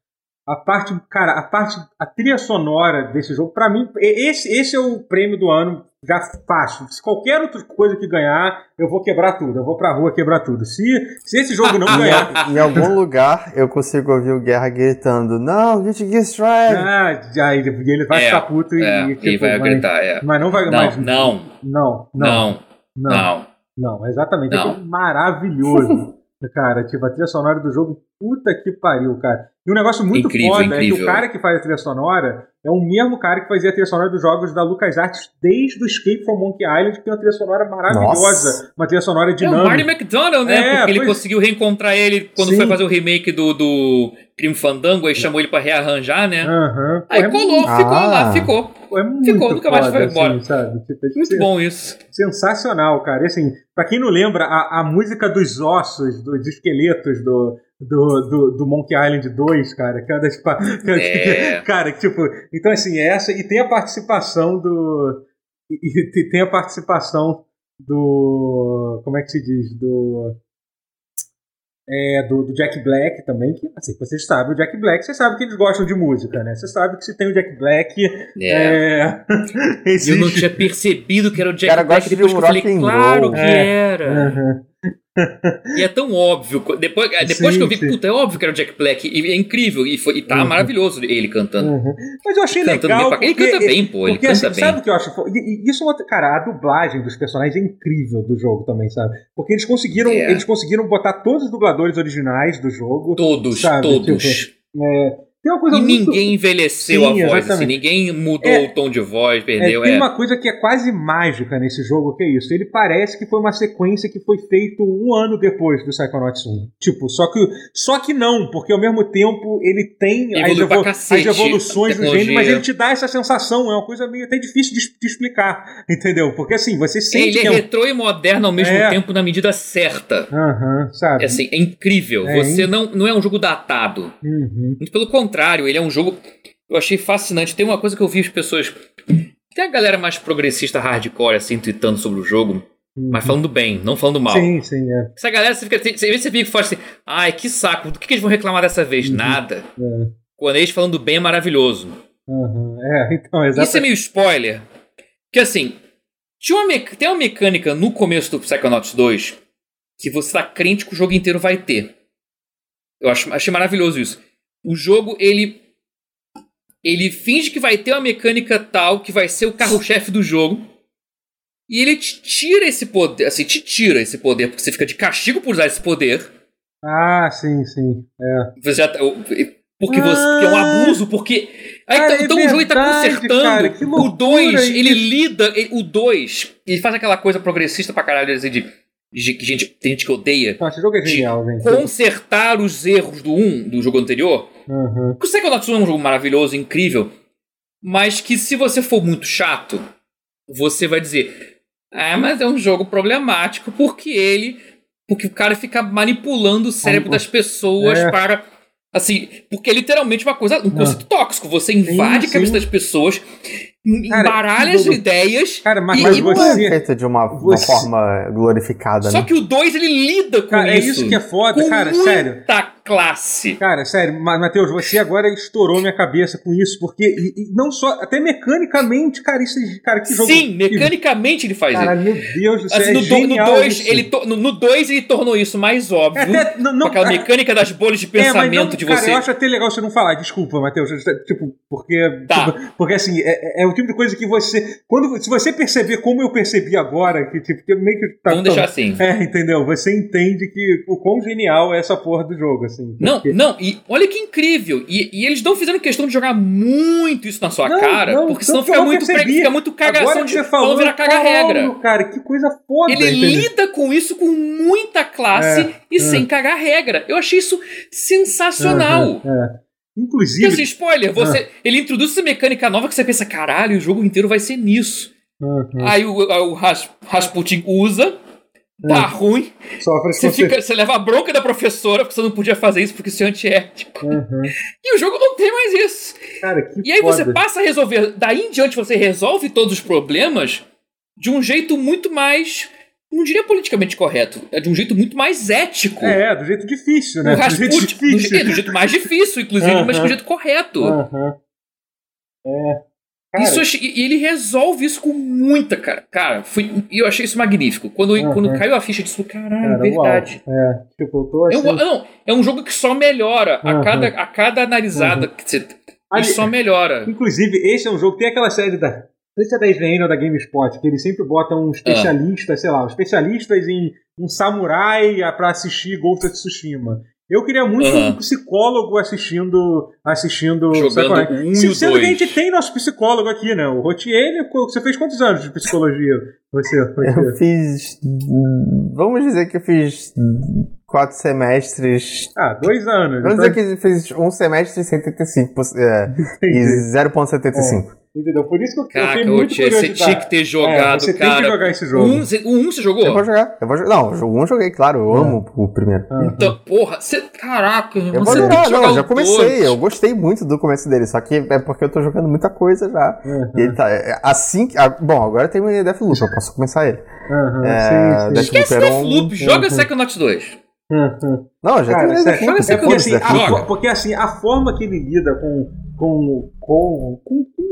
A parte, cara, a parte, a trilha sonora desse jogo, para mim, esse, esse é o prêmio do ano já fácil. Se qualquer outra coisa que ganhar, eu vou quebrar tudo. Eu vou pra rua quebrar tudo. Se, se esse jogo não ganhar. em algum lugar eu consigo ouvir o Guerra gritando: Não, get Gear Strive! Ah, já, ele, vai é, ficar puto é, e, tipo, e vai gritar, é. Mas não vai não, mais. Não. Não. Não. Não. Não. não. não exatamente. Não. É maravilhoso. cara, tipo, a trilha sonora do jogo, puta que pariu, cara. E um negócio muito incrível, foda incrível. é que o cara que faz a trilha sonora é o mesmo cara que fazia a trilha sonora dos jogos da LucasArts desde o Escape from Monkey Island, que tem uma trilha sonora maravilhosa, Nossa. uma trilha sonora dinâmica. É o Marty McDonald, né? É, Porque ele conseguiu reencontrar ele quando Sim. foi fazer o remake do, do Crime Fandango e chamou ele pra rearranjar, né? Uhum. Aí é colou, muito... ficou ah. lá, ficou. É muito ficou, nunca mais foi embora. Assim, sabe? Tipo, muito bom isso. Sensacional, cara. E, assim, pra quem não lembra, a, a música dos ossos, dos esqueletos do do, do, do, Monkey Island 2, cara, que é uma das. É. Cara, tipo. Então, assim, é essa. E tem a participação do. E, e tem a participação do. Como é que se diz? Do. É, do, do, Jack Black também, que assim, você sabe o Jack Black, você sabe que eles gostam de música, né? Você sabe que se tem o Jack Black. É. é existe... Eu não tinha percebido que era o Jack Cara, Black depois que eu falei, claro que é. era. Uhum e é tão óbvio. Depois, depois sim, que eu vi, sim. puta, é óbvio que era o Jack Black. E é incrível. E, foi, e tá uhum. maravilhoso ele cantando. Uhum. Mas eu achei cantando legal. Bem, ele canta bem, pô. Ele canta assim, bem. Sabe o que eu acho? Isso, é cara, a dublagem dos personagens é incrível do jogo também, sabe? Porque eles conseguiram, é. eles conseguiram botar todos os dubladores originais do jogo. Todos, sabe? todos. Tipo, é, tem uma coisa e muito... ninguém envelheceu Sim, a voz, assim, ninguém mudou é, o tom de voz, perdeu. É, tem é. uma coisa que é quase mágica nesse jogo, que é isso. Ele parece que foi uma sequência que foi feito um ano depois do Psychonauts 1. Tipo, só que, só que não, porque ao mesmo tempo ele tem as, evolu cacete, as, evoluções do gênero, mas ele te dá essa sensação, é uma coisa meio até difícil de, de explicar, entendeu? Porque assim, você sente. Ele é, é retrô e moderno ao mesmo é. tempo na medida certa. Aham, uh -huh, sabe? É assim, é incrível. É, você não, não é um jogo datado. Uhum. Pelo contrário, ele é um jogo. Eu achei fascinante. Tem uma coisa que eu vi as pessoas. Tem a galera mais progressista hardcore, assim, tweetando sobre o jogo. Uhum. Mas falando bem, não falando mal. Sim, sim, é. Essa galera, você fica, você, você fica forte assim, ai, que saco, do que, que eles vão reclamar dessa vez? Uhum. Nada. É. Quando eles falando bem é maravilhoso. Uhum. É, então, exatamente. Isso é meio spoiler. Que assim, tinha uma tem uma mecânica no começo do Psychonauts 2 que você tá crente que o jogo inteiro vai ter. Eu acho, achei maravilhoso isso. O jogo, ele. Ele finge que vai ter uma mecânica tal que vai ser o carro-chefe do jogo. E ele te tira esse poder. Assim, te tira esse poder, porque você fica de castigo por usar esse poder. Ah, sim, sim. É. Você já, tá, porque ah, você porque é um abuso, porque. Aí, cara, então, é então verdade, o jogo tá consertando. Cara, o 2, ele lida. Ele, o 2, ele faz aquela coisa progressista pra caralho assim, de. De gente, tem gente que odeia. Nossa, esse jogo é genial, gente. Consertar os erros do 1, um, do jogo anterior. Uhum. O Psychonauts 1 é um jogo maravilhoso, incrível. Mas que se você for muito chato, você vai dizer. Ah, mas é um jogo problemático porque ele. Porque o cara fica manipulando o cérebro das pessoas é. para. Assim, porque é literalmente uma coisa, um conceito tóxico. Você invade sim, a cabeça das pessoas Cara, embaralha as ideias. Cara, mas, e, mas você. É feito de uma, você... uma forma glorificada. Só né? que o 2 ele lida com cara, isso. É isso que é foda, cara, muita sério. Classe. Cara, sério, Matheus, você agora estourou minha cabeça com isso, porque. E, e não só. Até mecanicamente, cara, isso. Cara, que jogo. Sim, mecanicamente ele faz cara, isso. Cara, meu Deus do céu. Assim, no 2 é ele, to, no dois, ele tornou isso mais óbvio. É até, não, não, aquela mecânica das bolhas de pensamento é, não, de cara, você. Eu acho até legal você não falar, desculpa, Matheus. Tipo, porque. Tá. Tipo, porque assim, é, é o tipo de coisa que você. Quando, se você perceber como eu percebi agora, que tipo, que meio que tá. Vamos deixar assim. É, entendeu? Você entende que o quão genial é essa porra do jogo, assim. Porque... Não, não, e olha que incrível. E, e eles não fizeram questão de jogar muito isso na sua não, cara, não, porque senão fica muito, fica muito cagação de falou, virar caga-regra. Cara, que coisa foda. Ele entendeu? lida com isso com muita classe é, e é. sem cagar regra. Eu achei isso sensacional. é. Inclusive. Esse spoiler, você, ah. ele introduz essa mecânica nova que você pensa, caralho, o jogo inteiro vai ser nisso. Aí o, o Ras, Rasputin usa, tá uhum. ruim. Você, fica, você leva a bronca da professora porque você não podia fazer isso porque isso é antiético. Uhum. E o jogo não tem mais isso. Cara, que e aí foda. você passa a resolver. Daí em diante você resolve todos os problemas de um jeito muito mais não diria politicamente correto, é de um jeito muito mais ético. É, do jeito difícil, né? do, jeito difícil. Do, é, do jeito mais difícil, inclusive, uh -huh. mas do jeito correto. É. Cara. Isso, e ele resolve isso com muita, cara. Cara, foi, eu achei isso magnífico. Quando, uhum. quando caiu a ficha disso, caralho, cara, verdade. Uau. É, tipo, eu tô achando... é, um, não, é um jogo que só melhora. Uhum. A, cada, a cada analisada que você. Ele só melhora. Inclusive, esse é um jogo. Tem aquela série da não sei se é da IGN ou da GameSpot, que eles sempre botam um especialista, ah. sei lá, especialistas em um samurai para assistir Ghost of Tsushima. Eu queria muito uhum. um psicólogo assistindo. assistindo Jogando é? um Se, Sendo que a gente tem nosso psicólogo aqui, né? O Rotier, você fez quantos anos de psicologia? Você, Eu fiz. Vamos dizer que eu fiz quatro semestres. Ah, dois anos. Vamos então... dizer que fiz um semestre e 75, é, e 0,75. Entendeu? Por isso que eu, Caraca, eu tenho muito tia, Você tinha que ter jogado, é, você cara. tem que jogar esse jogo. Um, o 1 você jogou? Eu vou jogar. Eu vou jogar. Não, o 1 eu joguei, claro. Eu é. amo o primeiro. Então, porra, você. Caraca, eu vou jogar. Não, eu já comecei. Eu gostei muito do começo dele. Só que é porque eu tô jogando muita coisa já. Uhum. E ele tá. É, assim. Bom, agora tem o Deathloop. Eu posso começar ele. Uhum, é, sim, sim. Esquece Deathloop. Joga uhum. Psychonauts 2. Uhum. Não, já Cara, terminei Joga Psychonauts assim, a, Porque assim, a forma que ele lida com, com, com, com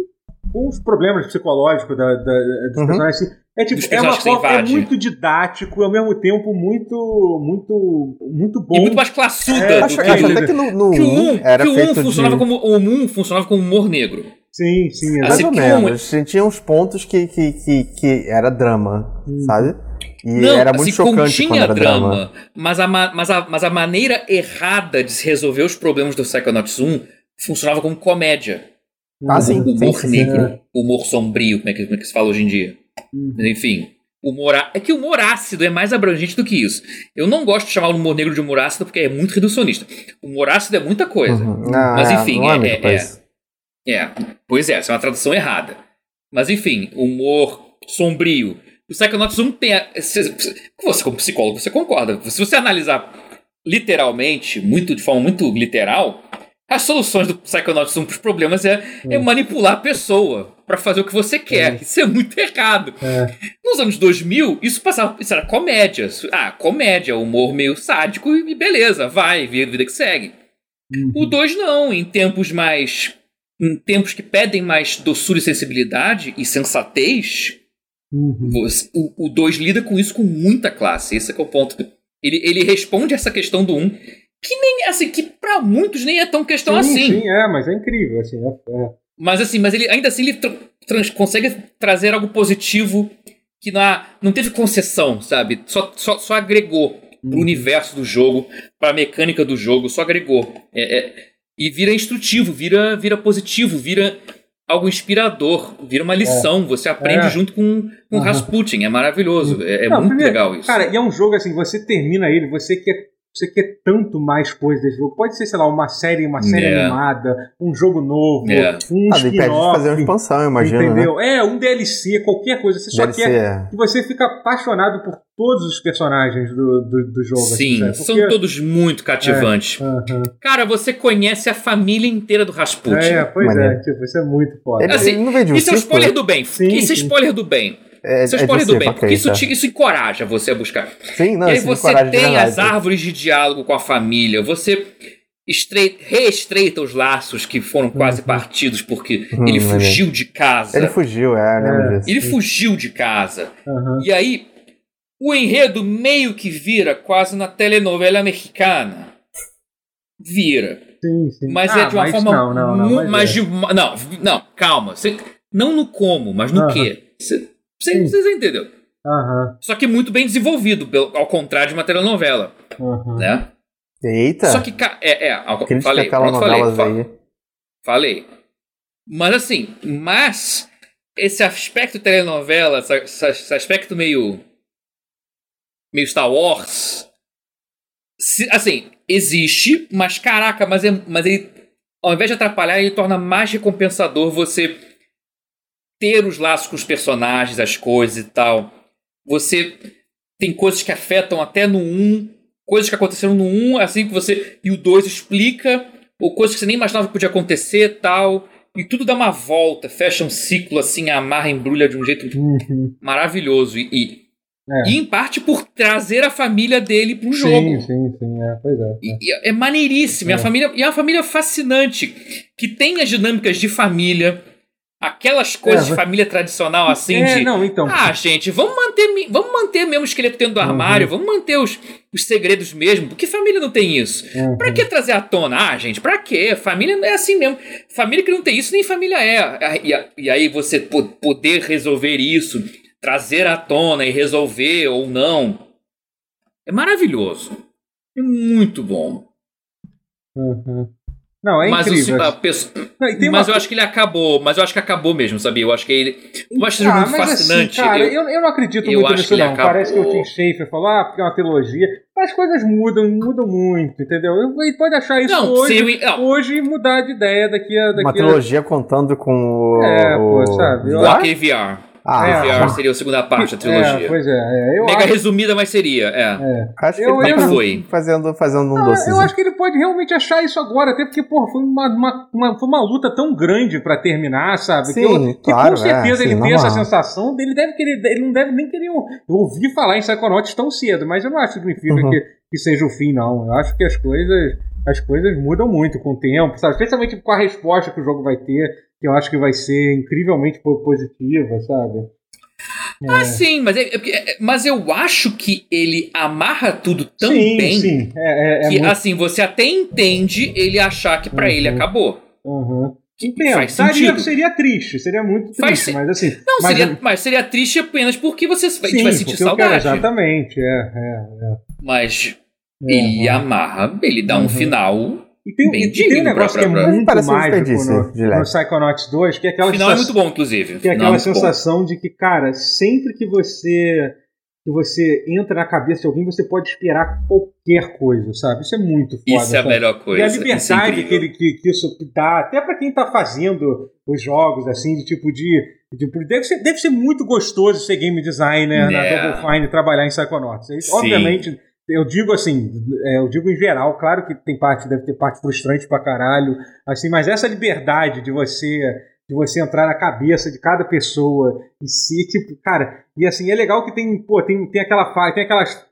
os problemas psicológicos da, da, dos uhum. personagens. Assim, é, tipo, é, uma forma, é muito didático, ao mesmo tempo muito muito muito bom. E muito mais classuda. É, acho, que, acho até que no, no que o 1 era que o 1 funcionava de... como o 1 funcionava como humor negro. Sim, sim. Mais ou menos. Um... Tinha uns pontos que, que, que, que era drama, hum. sabe? E não, era muito assim, chocante quando era drama, drama. Mas, a, mas, a, mas a maneira errada de se resolver os problemas do Psychonauts 1 funcionava como comédia. Ah, sim. Humor sim, negro, sim. humor sombrio, como é, que, como é que se fala hoje em dia. Uhum. Mas enfim, humor é que o humor ácido é mais abrangente do que isso. Eu não gosto de chamar o humor negro de humor ácido porque é muito reducionista. O humor ácido é muita coisa. Uhum. Não, Mas é, enfim, é, é, é, é, é, Pois é, essa é uma tradução errada. Mas enfim, humor sombrio. O Psychonauts 1 tem. A, você, como psicólogo, você concorda. Se você analisar literalmente, muito de forma muito literal, as soluções do Psychonauts 1 para os problemas é, é, hum. manipular a pessoa para fazer o que você quer. É. Isso é muito errado. É. Nos anos 2000, isso passava, isso era comédia. Ah, comédia, humor meio sádico e beleza, vai, vida que segue. Uhum. O 2 não, em tempos mais. Em tempos que pedem mais doçura e sensibilidade e sensatez, uhum. o 2 lida com isso com muita classe. Esse é, é o ponto. Ele, ele responde essa questão do 1, um, que nem assim, que para muitos nem é tão questão sim, assim. Sim, é, mas é incrível, assim, é, é. Mas assim, mas ele ainda assim ele tra consegue trazer algo positivo que não, não teve concessão, sabe? Só, só, só agregou pro uhum. universo do jogo, pra mecânica do jogo, só agregou. É, é, e vira instrutivo, vira, vira positivo, vira algo inspirador, vira uma lição. É. Você aprende é. junto com, com uhum. Rasputin, é maravilhoso. É, é não, muito primeiro, legal isso. Cara, e é um jogo assim, você termina ele, você quer você quer tanto mais coisas desse jogo. Pode ser, sei lá, uma série, uma série yeah. animada, um jogo novo, yeah. um ah, spin-off. fazer uma expansão, imagina. Entendeu? Né? É, um DLC, qualquer coisa. Você DLC, só quer é. que você fica apaixonado por todos os personagens do, do, do jogo. Assim, Sim, assim, são todos muito cativantes. É, uh -huh. Cara, você conhece a família inteira do Rasputin. É, pois é, tipo, isso é muito foda. Ele, assim, ele não um isso é spoiler do bem. Sim, isso é spoiler do bem. É, Você é spoiler do bem, porque isso, te, isso encoraja você a buscar. Sim, não, e aí você tem as árvores de diálogo com a família, você estreita, reestreita os laços que foram quase uhum. partidos porque uhum, ele fugiu de casa. Ele fugiu, é, lembro é. disso. Ele fugiu de casa. Uhum. E aí, o enredo meio que vira quase na telenovela mexicana. Vira. Sim, sim. Mas é ah, é de uma forma. Não, não, não. Mas, mas é. de, não, não, calma. Você, não no como, mas no quê. Você, você, você entendeu? Uhum. Só que muito bem desenvolvido, ao contrário de uma telenovela. Uhum. Né? Eita! Só que, é, é, falei, falei, falei, falei. Mas assim, mas esse aspecto telenovela, esse, esse aspecto meio meio Star Wars, se, assim, existe, mas caraca, mas, é, mas ele, ao invés de atrapalhar, ele torna mais recompensador você ter os laços com os personagens, as coisas e tal. Você tem coisas que afetam até no 1, coisas que aconteceram no 1, assim que você. E o 2 explica, ou coisas que você nem imaginava que podia acontecer tal. E tudo dá uma volta, fecha um ciclo assim, amarra, embrulha de um jeito uhum. maravilhoso. E, e, é. e, em parte por trazer a família dele pro jogo. Sim, sim, sim, é, pois é. E, é maneiríssimo. É. A é. família, e é uma família fascinante, que tem as dinâmicas de família Aquelas coisas é, de família tradicional assim é, de. Não, então. Ah, gente, vamos manter, vamos manter mesmo o esqueleto dentro do armário, uhum. vamos manter os, os segredos mesmo. Porque família não tem isso. Uhum. Pra que trazer à tona? Ah, gente, pra quê? Família não é assim mesmo. Família que não tem isso, nem família é. E, e aí você poder resolver isso, trazer à tona e resolver ou não. É maravilhoso. É muito bom. Uhum. Não, é mas incrível. O, pessoa, não, mas uma... eu acho que ele acabou, mas eu acho que acabou mesmo, sabia? Eu acho que ele. Eu acho ah, muito assim, fascinante. Assim, cara, eu, eu, não acredito eu muito nisso, não. Acabou... Parece que o Tim Schafer falou, ah, porque é uma trilogia. As coisas mudam, mudam muito, entendeu? Ele pode achar isso não, hoje, eu, hoje e mudar de ideia daqui a. Daqui uma trilogia a... contando com o. É, pô, sabe? O AKVR. Ah, é, VR seria a segunda parte da é, trilogia. É, pois é. é. Mega acho... resumida, mas seria. É. é. Acho que eu, ele tá foi. Fazendo, fazendo um ah, doce. Eu acho que ele pode realmente achar isso agora, até porque, porra, foi uma, uma, uma foi uma luta tão grande pra terminar, sabe? Sim, que, eu, que claro, com certeza é, ele sim, tem essa sensação dele deve querer. Ele não deve nem querer ouvir falar em Psychonauts tão cedo, mas eu não acho que significa uhum. que, que seja o fim, não. Eu acho que as coisas. As coisas mudam muito com o tempo, sabe? Especialmente com a resposta que o jogo vai ter, que eu acho que vai ser incrivelmente positiva, sabe? Ah, sim, mas, é, é, é, mas eu acho que ele amarra tudo tão sim, bem sim. É, é, que, muito... assim, você até entende ele achar que para uhum. ele acabou. Uhum. Entendo. Faz Seria, seria triste, seria muito triste, mas assim. Não, mas, seria, mas seria triste apenas porque você sim, vai sentir saudade. Quero, exatamente, é, é, é. Mas ele amarra, ele dá um uhum. final e tem, e tem um negócio pra, que é muito mágico no, no Psychonauts 2, que é aquela final é muito bom, inclusive. Que é aquela sensação bom. de que, cara, sempre que você que você entra na cabeça de alguém, você pode esperar qualquer coisa, sabe? Isso é muito foda. Isso é a melhor coisa. E a liberdade é que, ele, que, que, isso dá, até para quem tá fazendo os jogos, assim, de tipo de. de deve, ser, deve ser muito gostoso ser game designer yeah. na Double Fine trabalhar em Psychonauts. Obviamente eu digo assim, é, eu digo em geral, claro que tem parte, deve ter parte frustrante pra caralho, assim, mas essa liberdade de você de você entrar na cabeça de cada pessoa e ser tipo, cara, e assim, é legal que tem, pô, tem, tem aquela tem aquelas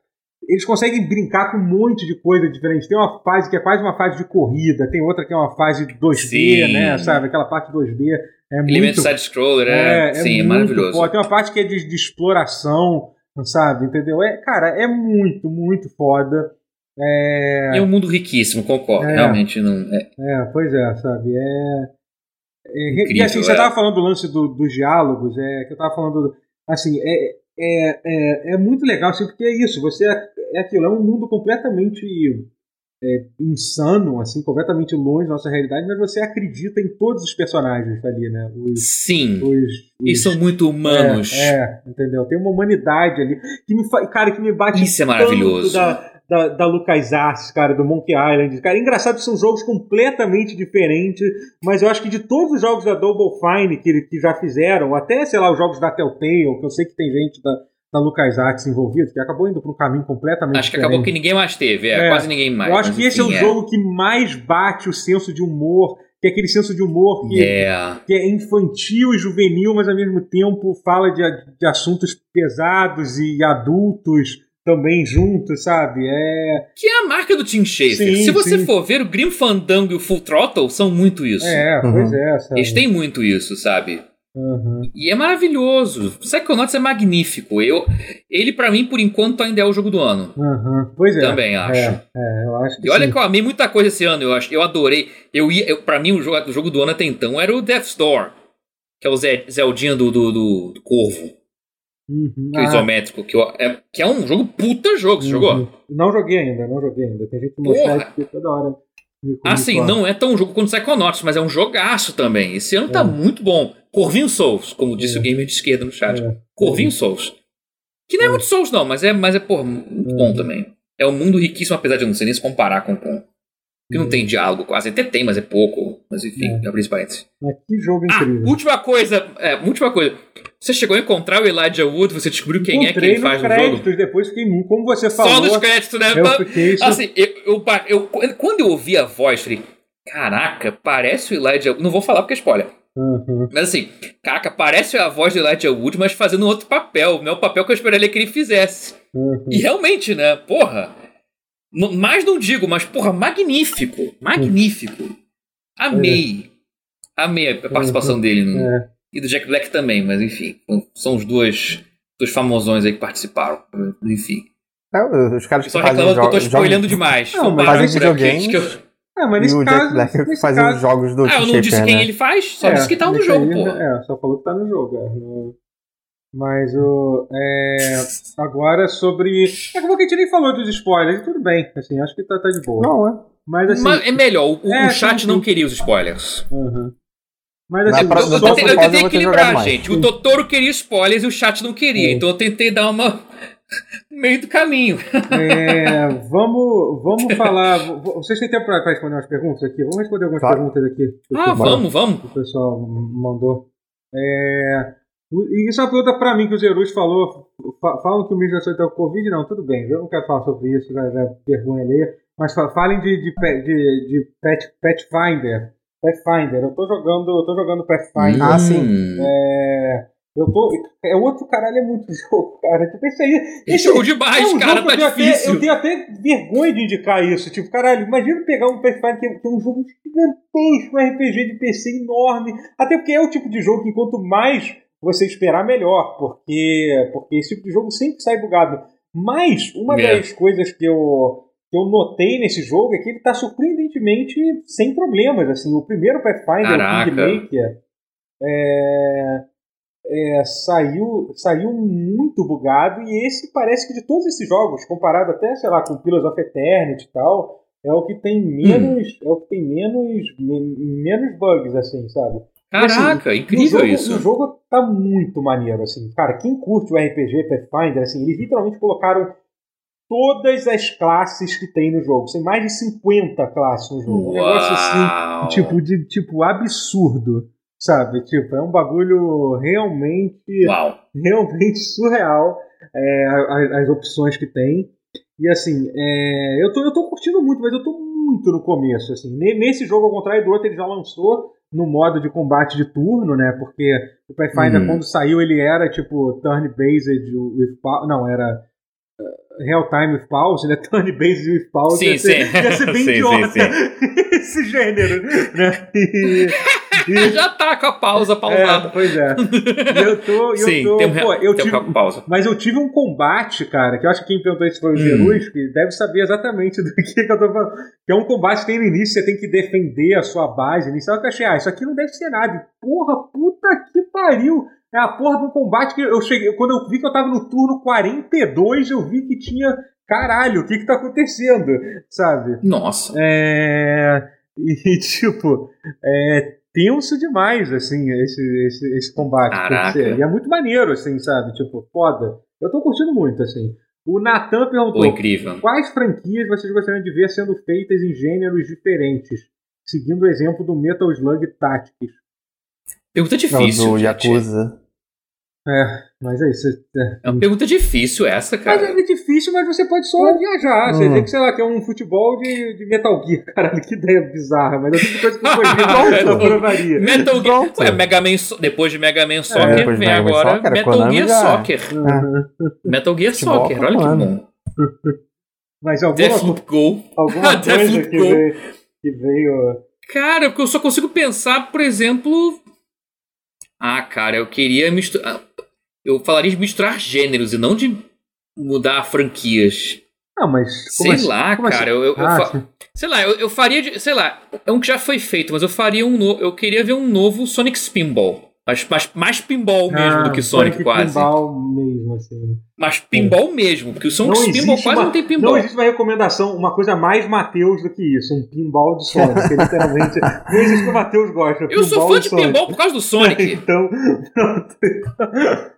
eles conseguem brincar com um monte de coisa diferente. Tem uma fase que é quase uma fase de corrida, tem outra que é uma fase 2D, sim. né? Sabe? Aquela parte 2D é Elemento muito... side-scroller, é, é, sim, é maravilhoso. Foda. Tem uma parte que é de, de, exploração, sabe? Entendeu? É, cara, é muito, muito foda. É, é um mundo riquíssimo, concordo. É, Realmente não. É. é, pois é, sabe? É. é Incrível, e assim, você é. falando do lance do, dos diálogos, é, que eu estava falando. Assim, é, é, é, é muito legal, assim, porque é isso, você é, é aquilo, é um mundo completamente é, insano, assim, completamente longe da nossa realidade, mas você acredita em todos os personagens ali, né? Os, Sim. Os, os, e são muito humanos. É, é, entendeu? Tem uma humanidade ali que me cara, que me bate Isso é maravilhoso. Da, da, da LucasArts, cara, do Monkey Island. Cara, engraçado que são jogos completamente diferentes, mas eu acho que de todos os jogos da Double Fine que, que já fizeram, até, sei lá, os jogos da Telltale, que eu sei que tem gente da, da LucasArts envolvida, que acabou indo para um caminho completamente Acho que diferente. acabou que ninguém mais teve, é, é quase ninguém mais. Eu acho que esse é o é. jogo que mais bate o senso de humor, que é aquele senso de humor que, yeah. que é infantil e juvenil, mas ao mesmo tempo fala de, de assuntos pesados e adultos também junto, sabe? É... Que é a marca do Tim Schafer. Sim, Se você sim. for ver, o Grim Fandango e o Full Throttle são muito isso. É, uhum. pois é. Sabe? Eles têm muito isso, sabe? Uhum. E é maravilhoso. Psychonauts é magnífico. Eu, ele, para mim, por enquanto, ainda é o jogo do ano. Uhum. Pois é. Também acho. É, é eu acho e olha sim. que eu amei muita coisa esse ano. Eu, acho, eu adorei. Eu ia, eu, pra mim, o jogo, o jogo do ano até então era o Death's Door. Que é o Zeldinha do, do, do, do Corvo. Uhum. Que é ah. isométrico, que, eu, é, que é um jogo puta jogo, você uhum. jogou? Não joguei ainda, não joguei ainda. Tem gente que mostra toda hora. Assim, não é tão jogo quanto Psychonauts, mas é um jogaço também. Esse ano tá é. tá muito bom. Corvinho Souls, como disse é. o gamer de esquerda no chat. É. Corvinho Souls. Que não é, é, muito Souls, não, mas é, mas é porra, muito bom também. É um mundo riquíssimo, apesar de eu não sei nem se comparar com o que não tem diálogo quase. Até tem, mas é pouco. Mas enfim, é. abrir esse parênteses. Mas que jogo ah, incrível. Ah, última coisa. É, última coisa. Você chegou a encontrar o Elijah Wood? Você descobriu quem é Encontrei é que faz no créditos, jogo? depois fiquei muito. Como você falou. Só nos créditos, né? Eu fiquei assim, eu, eu, eu, quando eu ouvi a voz, falei: Caraca, parece o Elijah Wood. Não vou falar porque é spoiler. Uhum. Mas assim, caraca, parece a voz do Elijah Wood, mas fazendo outro papel. Não é o papel que eu esperaria que ele fizesse. Uhum. E realmente, né? Porra. Mais não digo, mas, porra, magnífico. Magnífico. Amei. Amei a participação uhum. dele. No... É. E do Jack Black também, mas enfim. São os dois, dois famosões aí que participaram. Enfim. É, os caras que Só reclamando que eu tô spoilando demais. Não, mas fazem videogames. Que eu... É, mas nesse e o caso, Jack Black que faz caso... os jogos do Ah, eu não disse quem né? ele faz, só é, disse que tá no jogo, pô. É, só falou que tá no jogo. É. No... Mas o. É, agora sobre. É como que a gente nem falou dos spoilers, tudo bem. Assim, acho que tá, tá de boa. Não, é. Mas assim. Mas é melhor, o, é, o chat sim, não queria os spoilers. Uhum. Mas assim, pra, eu, tentei, eu tentei equilibrar, gente. O Totoro queria spoilers e o chat não queria. Então eu tentei dar uma. meio do caminho. É, vamos, vamos falar. Vocês têm tempo para responder umas perguntas aqui? Vamos responder algumas claro. perguntas aqui. Ah, vamos, vamos. O pessoal mandou. É, e isso é uma pergunta para mim que o Zerus falou. Falam que o Mídia é o Covid, não, tudo bem, eu não quero falar sobre isso, já, já vergonha ler. Mas falem de, de, de, de Pet, Pathfinder. Pathfinder, eu tô jogando, eu tô jogando Pathfinder. Ah, sim. É, eu tô. É outro caralho, é muito jogo, cara. Tipo, esse aí. Esse jogo demais, é um cara, tá eu difícil. Até, eu tenho até vergonha de indicar isso. Tipo, caralho, imagina pegar um Pathfinder que é, que é um jogo gigantesco, um RPG de PC enorme. Até porque é o tipo de jogo que quanto mais você esperar, melhor. Porque, porque esse tipo de jogo sempre sai bugado. Mas, uma é. das coisas que eu, que eu notei nesse jogo é que ele está surpreendentemente sem problemas. Assim, o primeiro Pathfinder, o Kingmaker, é, é, saiu, saiu muito bugado e esse parece que de todos esses jogos, comparado até, sei lá, com Pillars of Eternity e tal, é o que tem menos, hum. é o que tem menos, menos bugs, assim, sabe? Caraca, assim, incrível o jogo, isso. O jogo tá muito maneiro, assim. Cara, quem curte o RPG Pathfinder, assim, eles literalmente colocaram todas as classes que tem no jogo. Tem mais de 50 classes no jogo. Uau. Um negócio assim, tipo, de, tipo, absurdo. Sabe? Tipo, é um bagulho realmente. Uau. Realmente surreal é, as, as, opções que tem. E assim, é, eu, tô, eu tô curtindo muito, mas eu tô muito no começo. Assim. Nesse jogo, ao contrário do outro, ele já lançou no modo de combate de turno, né? Porque o Pathfinder, uhum. quando saiu, ele era tipo turn-based Não, era Real Time with Pause, né? Turn Based with Pause. Sim, ia, ser, sim. ia ser bem Sim, idiota sim, esse gênero, né? E, Já tá com a pausa é, pausada. pois é. E eu tô. Eu Sim, tô tem um, pô, eu tem um tive, com a pausa. mas eu tive um combate, cara, que eu acho que quem perguntou isso foi o Hum. Gerus, que deve saber exatamente do que, que eu tô falando. Que é um combate que tem no início, você tem que defender a sua base inicial. Que eu achei, ah, isso aqui não deve ser nada. E, Porra, puta que pariu! É a porra de um combate que eu cheguei. Quando eu vi que eu tava no turno 42, eu vi que tinha. Caralho, o que que tá acontecendo? Sabe? Nossa. É. E tipo, é tenso demais, assim, esse, esse, esse combate. Caraca. ser. E é muito maneiro, assim, sabe? Tipo, foda. Eu tô curtindo muito, assim. O Natan perguntou: incrível. quais franquias vocês gostariam de ver sendo feitas em gêneros diferentes? Seguindo o exemplo do Metal Slug Tactics. Pergunta Não, difícil. do gente. Yakuza. É, mas é isso. É. É uma pergunta difícil essa, Mas cara. é difícil, mas você pode só viajar. Você Hum. vê que, sei lá, que é um futebol de, de Metal Gear. Caralho, que ideia bizarra. Mas é tipo coisa que eu aprovaria. Metal Gear. Pronto. Ué, Mega Man, So- depois de Mega Man Soccer, depois de vem Mega agora Soccer, Metal Konami Gear já- Soccer. Uhum. Metal Gear Futebol Soccer, olha que bom. Mas alguma, Deathloop Go. alguma coisa que Go. veio, que veio. Cara, porque eu só consigo pensar, por exemplo. Ah, cara, eu queria misturar. Eu falaria de misturar gêneros e não de mudar franquias. Ah, mas. Sei assim? lá, Como cara. assim? Eu, eu- eu Ah, fa-. Sei lá, eu, eu faria de. Sei lá, é um que já foi feito, mas eu faria um novo. Eu queria ver um novo Sonic Spinball. Mas, mas mais pinball mesmo Ah, do que Sonic, quase. Pinball mesmo, assim. Mas pinball mesmo, porque o Sonic Spinball existe quase uma- não tem pinball. Não existe uma recomendação, uma coisa mais Matheus do que isso. Um pinball de Sonic. literalmente. não existe que o Matheus gosta. Eu sou pinball fã de Sonic. pinball por causa do Sonic. Então,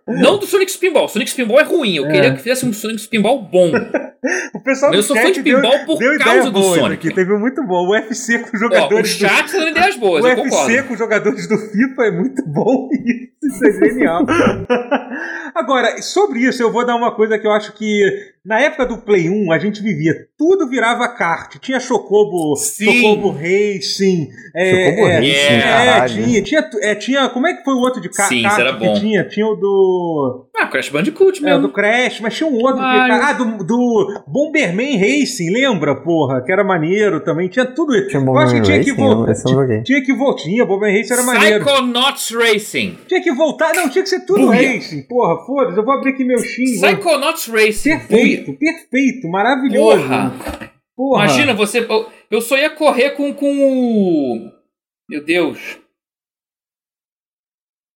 não do Sonic Spinball. Sonic Spinball é ruim. Eu É. queria que fizesse um Sonic Spinball bom. O pessoal Eu do sou fã de deu- pinball por deu causa do Sonic. Aqui. Teve muito bom. O UFC com os Ó, o jogadores do chat tá dando ideias boas, O eu UFC concordo. com os jogadores do FIFA é muito bom isso é genial. Agora, sobre isso, eu vou dar uma coisa que eu acho que na época do Play 1 a gente vivia, tudo virava kart. Tinha Chocobo, Sim. Chocobo Racing. É, Chocobo é, Racing, é, tinha, tinha, é, tinha. Como é que foi o outro de ca- Sim, kart era que bom. tinha? Tinha o do. Ah, Crash Bandicoot É, o mesmo. do Crash, mas tinha um outro. que- ah, do, do Bomberman Racing, lembra, porra? Que era maneiro também. Tinha tudo isso. Tinha eu acho que tinha que Racing? voltar. Não joguei. Tinha que voltar. Tinha, Bomberman Racing era maneiro. Psychonauts Racing. Tinha que voltar. Não, tinha que ser tudo Buia. racing. Porra, foda-se. Eu vou abrir aqui meu Steam. vou- Psychonauts Racing. Perfeito, perfeito. Maravilhoso. Porra. Porra. Imagina, você. eu- Eu só ia correr com, com o. Meu Deus.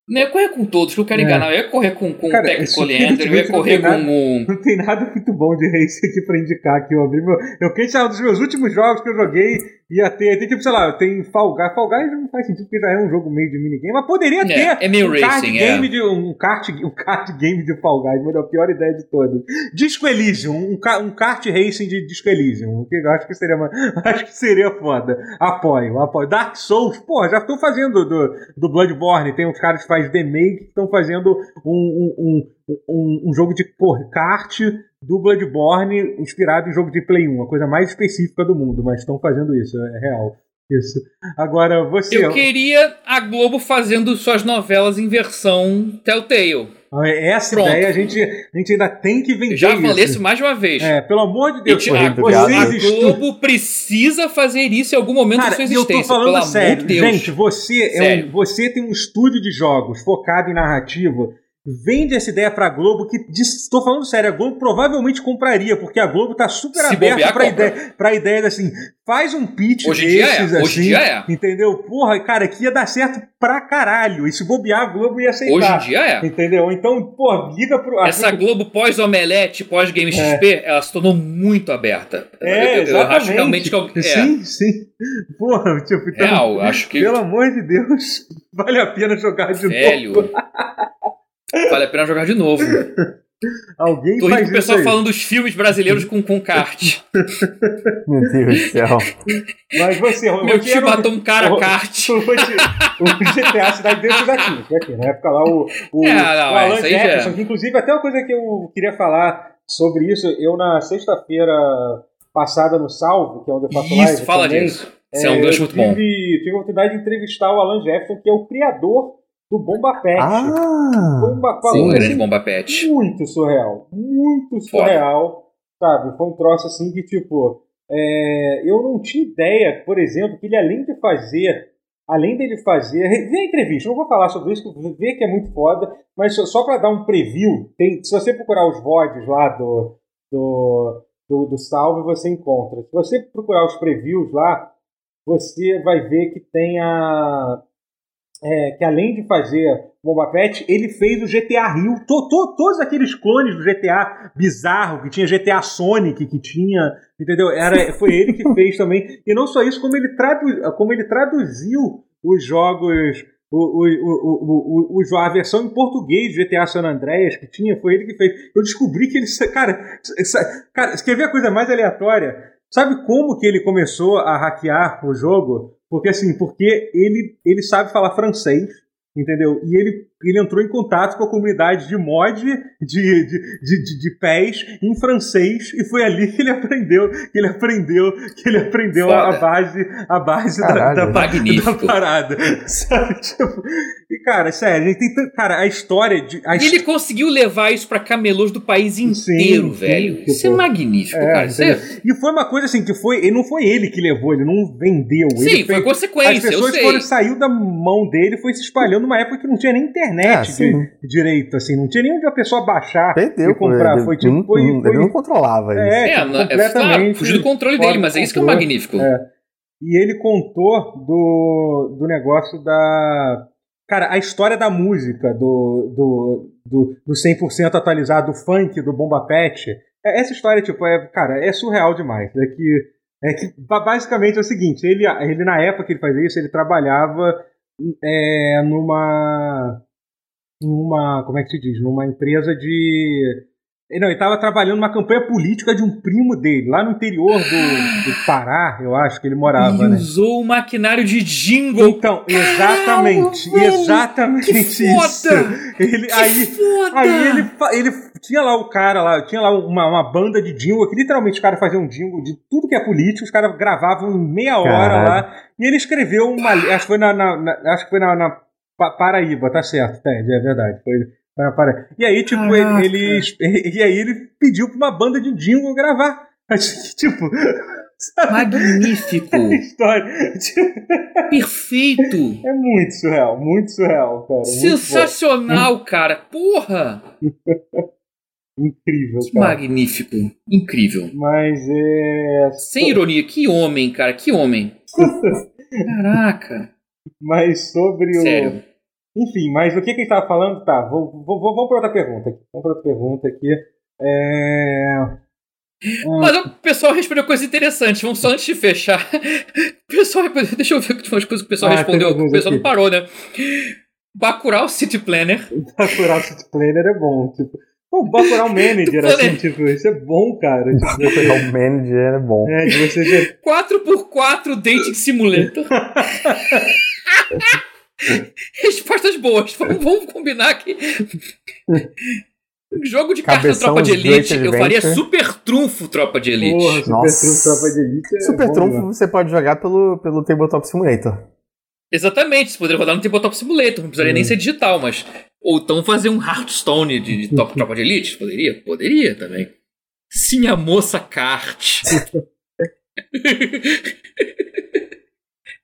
Não ia correr com todos, que eu quero É. enganar. Eu ia correr com, com Cara, o Tech isso Oleander, eu ia correr com nada- o. Não tem nada muito bom de race aqui pra indicar que eu abri meu. Eu quem sabe um dos meus últimos jogos que eu joguei ia ter. Tem tipo, sei lá, tem Fall Guys. Fall Guys não faz sentido porque já é um jogo meio de minigame, mas poderia É, ter é meio um card racing, game é. de um kart, um kart game de Fall Guys, mas é a pior ideia de todas. Disco Elysium, um, um kart racing de Disco Elysium. que Eu acho que seria uma- acho que seria foda. Apoio, apoio. Dark Souls, porra, já estou fazendo do, do Bloodborne, tem uns caras fazem The Make que estão fazendo um, um, um, um, jogo de kart do Bloodborne inspirado em jogo de Play 1, a coisa mais específica do mundo, mas estão fazendo isso, é real. Isso. Agora, você. Eu queria a Globo fazendo suas novelas em versão Telltale. Essa Pronto. ideia a gente, a gente ainda tem que vender. Eu já falei isso. isso mais de uma vez. É, pelo amor de Deus, Corrida a, a vocês estudam. Globo precisa fazer isso em algum momento Cara, de sua e eu existência. tô falando pelo sério. amor de Deus. Gente, você, é Sério. um, você tem um estúdio de jogos focado em narrativa. Vende essa ideia pra Globo, que estou falando sério, a Globo provavelmente compraria, porque a Globo tá super Se aberta pra ideia, pra ideia assim, faz um pitch Hoje é, desses hoje em assim, dia é. entendeu? Porra, cara, que ia dar certo pra caralho. E se bobear, a Globo ia aceitar. Hoje em dia é. Entendeu? Então, pô, liga pro. Essa Globo pós-Omelete, pós-Game É. XP, ela se tornou muito aberta. É, eu, eu exatamente. acho realmente que. eu- É, Sim, sim. Porra, tipo, então, real, eu acho que. pelo amor de Deus, vale a pena jogar de Velho. novo. Vale a pena jogar de novo. Alguém Tô rindo faz com o pessoal aí. falando dos filmes brasileiros com, com kart. Meu Deus do céu. Mas você, o Meu tio matou um cara o- kart. O, o GTA Cidade dentro daqui, daqui. Na época lá, o, o, É, não, o é, Alan isso aí já Jefferson, é. que inclusive até uma coisa que eu queria falar sobre isso, eu na sexta-feira passada no Salve, que é onde eu faço live Isso, fala também, disso. Isso é um eu gancho muito bom. tive, tive a oportunidade de entrevistar o Alan Jefferson, que é o criador do Bomba Pet. Ah! Bomba, Sim, grande Bomba Pet. Muito surreal. Muito surreal. Sabe? Foi um troço assim que, tipo. É, eu não tinha ideia, por exemplo, que ele além de fazer. Além dele fazer. Vê a entrevista, não vou falar sobre isso, vê que é muito foda, mas só, só para dar um preview, tem, se você procurar os VODs lá do, do, do, do Salve, você encontra. Se você procurar os previews lá, você vai ver que tem a. É, que além de fazer Bomba Pet, ele fez o GTA Rio. To, to, todos aqueles clones do GTA bizarro, que tinha GTA Sonic, que tinha. Entendeu? Era, foi ele que fez também. E não só isso, como ele, tradu, como ele traduziu os jogos. O, o, o, o, a versão em português do GTA San Andreas que tinha, foi ele que fez. Eu descobri que ele. Cara, cara, a coisa mais aleatória? Sabe como que ele começou a hackear o jogo? Porque assim, porque ele, ele sabe falar francês, entendeu? E ele, ele entrou em contato com a comunidade de mod de, de, de, de, de pés em francês e foi ali que ele aprendeu que ele aprendeu que ele aprendeu a base a base da, da, da, parada. Sabe tipo, e cara sério a gente tem cara a história de a e ele conseguiu levar isso para camelôs do país inteiro sim, velho. sim, isso é magnífico é, cara é... e foi uma coisa assim que foi ele não foi ele que levou ele não vendeu sim ele foi fez, consequência as pessoas foram saiu da mão dele foi se espalhando numa época que não tinha nem internet é, de, direito, assim, não tinha nem onde a pessoa baixar Perdeu, e comprar. Ele, foi tipo. Não, foi, foi, ele não controlava isso. É, é, tipo, é completamente. fugiu do controle dele, mas é isso que é magnífico. É. E ele contou do, do negócio da. Cara, a história da música, do, do, do, do 100% atualizado, do funk, do Bomba Pet. É, essa história, tipo, é, cara, é surreal demais. É que, é que basicamente é o seguinte: ele, ele na época que ele fazia isso, ele trabalhava é, numa numa como é que se diz numa empresa de não, ele estava trabalhando numa campanha política de um primo dele, lá no interior do, do Pará, eu acho que ele morava. Ele né? usou o maquinário de jingle. Então, exatamente, Caramba, exatamente que foda, isso. Ele, que aí, foda. aí ele, ele tinha lá o cara lá, tinha lá uma, uma banda de jingle, que literalmente os caras faziam um jingle de tudo que é político, os caras gravavam em meia hora Caralho. lá, e ele escreveu uma. Acho que foi na, na, na acho que foi na, na Paraíba, tá certo, é, é verdade. Foi para, para. E aí, tipo, ele, ele, E aí ele pediu pra uma banda de jingle gravar. tipo. Sabe? Magnífico! É história. Perfeito! É muito surreal, muito surreal, cara. Sensacional, cara! Porra! Incrível, cara. Magnífico. Incrível. Mas é. Sem ironia, que homem, cara, que homem. Caraca. Mas sobre Sério? o. Enfim, mas o que, que a gente estava falando? Tá, vou, vou, vou, vamos para outra pergunta aqui. Vamos para outra pergunta aqui. É... Hum. Mas o pessoal respondeu coisas interessantes. Vamos só antes de fechar. O pessoal, deixa eu ver umas coisas que o pessoal ah, respondeu. O pessoal aqui. não parou, né? Bacurau City Planner. Bacurau City Planner é bom. Tipo, Pô, Bacurau Manager, assim, tipo, isso é bom, cara. Tipo, Bacurau Manager é bom. É, de você ver... 4x4 Dating Simulator. Respostas boas. Vamos, vamos combinar que. Jogo de carta Tropa de Elite, eu faria super trunfo Tropa de Elite. Porra, super Nossa. trunfo Tropa de Elite. É super trunfo né? você pode jogar pelo, pelo Tabletop Simulator. Exatamente, você poderia rodar no Tabletop Simulator, não precisaria hum. nem ser digital, mas. Ou então fazer um Hearthstone de, de top, Tropa de Elite? Poderia? Poderia também. Sim, a moça kart.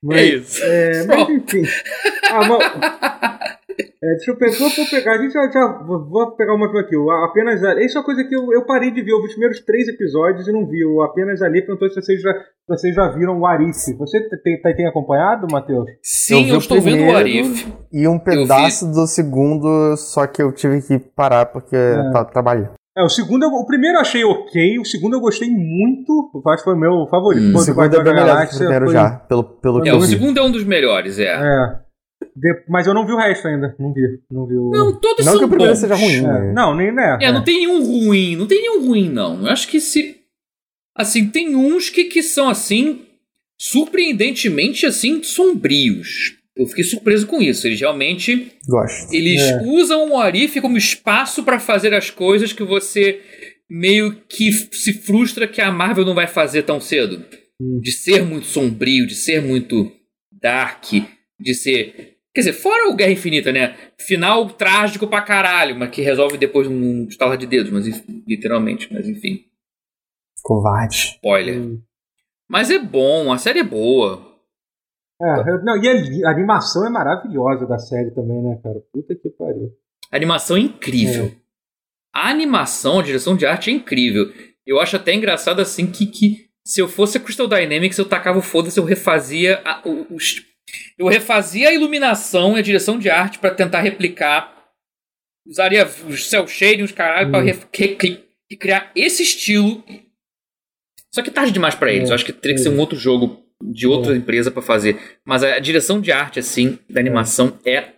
É mas, é isso. É, mas enfim. Ah, mas, é, deixa eu pegar, vou pegar, a gente já, já vou pegar uma aqui. O apenas ali. Isso é uma coisa que eu, eu parei de ver. Eu vi os primeiros três episódios e não vi. O apenas ali perguntou se vocês já, vocês já viram o Arif. Você tem, tem acompanhado, Matheus? Sim, eu, eu estou vendo o Arif. E um pedaço do segundo, só que eu tive que parar porque é. tá trabalhando. É, o segundo, o primeiro eu achei ok, o segundo eu gostei muito, acho que foi o meu favorito. Hum, o segundo é bem melhor que o primeiro foi... já, pelo, pelo É, o segundo é um dos melhores, é. É. De... Mas eu não vi o resto ainda, não vi. Não, vi o... não todos não são que o primeiro bons. seja ruim, é. né? Não, nem né. É, não tem nenhum ruim, não tem nenhum ruim, não. Eu acho que se... Assim, tem uns que, que são, assim, surpreendentemente, assim, sombrios. Eu fiquei surpreso com isso. Eles realmente... Gosto. Eles é. usam o Arif como espaço para fazer as coisas que você meio que se frustra que a Marvel não vai fazer tão cedo. Hum. De ser muito sombrio, de ser muito dark, de ser Quer dizer, fora o Guerra Infinita, né? Final trágico pra caralho, mas que resolve depois num estalar de dedos, mas literalmente, mas enfim. Covarde. Spoiler. Hum. Mas é bom, a série é boa. É, não, e a, a, animação é maravilhosa da série também, né, cara? Puta que pariu. A animação é incrível. É. A animação, a direção de arte é incrível. Eu acho até engraçado assim que, que se eu fosse a Crystal Dynamics, eu tacava o foda-se, eu refazia a, os, eu refazia a iluminação e a direção de arte para tentar replicar. Usaria os cel shading, os caralho, hum. pra recriar esse estilo. Só que tarde demais para eles. É. Eu acho que teria que ser um outro jogo de outra é. empresa para fazer. Mas a direção de arte, assim, da animação é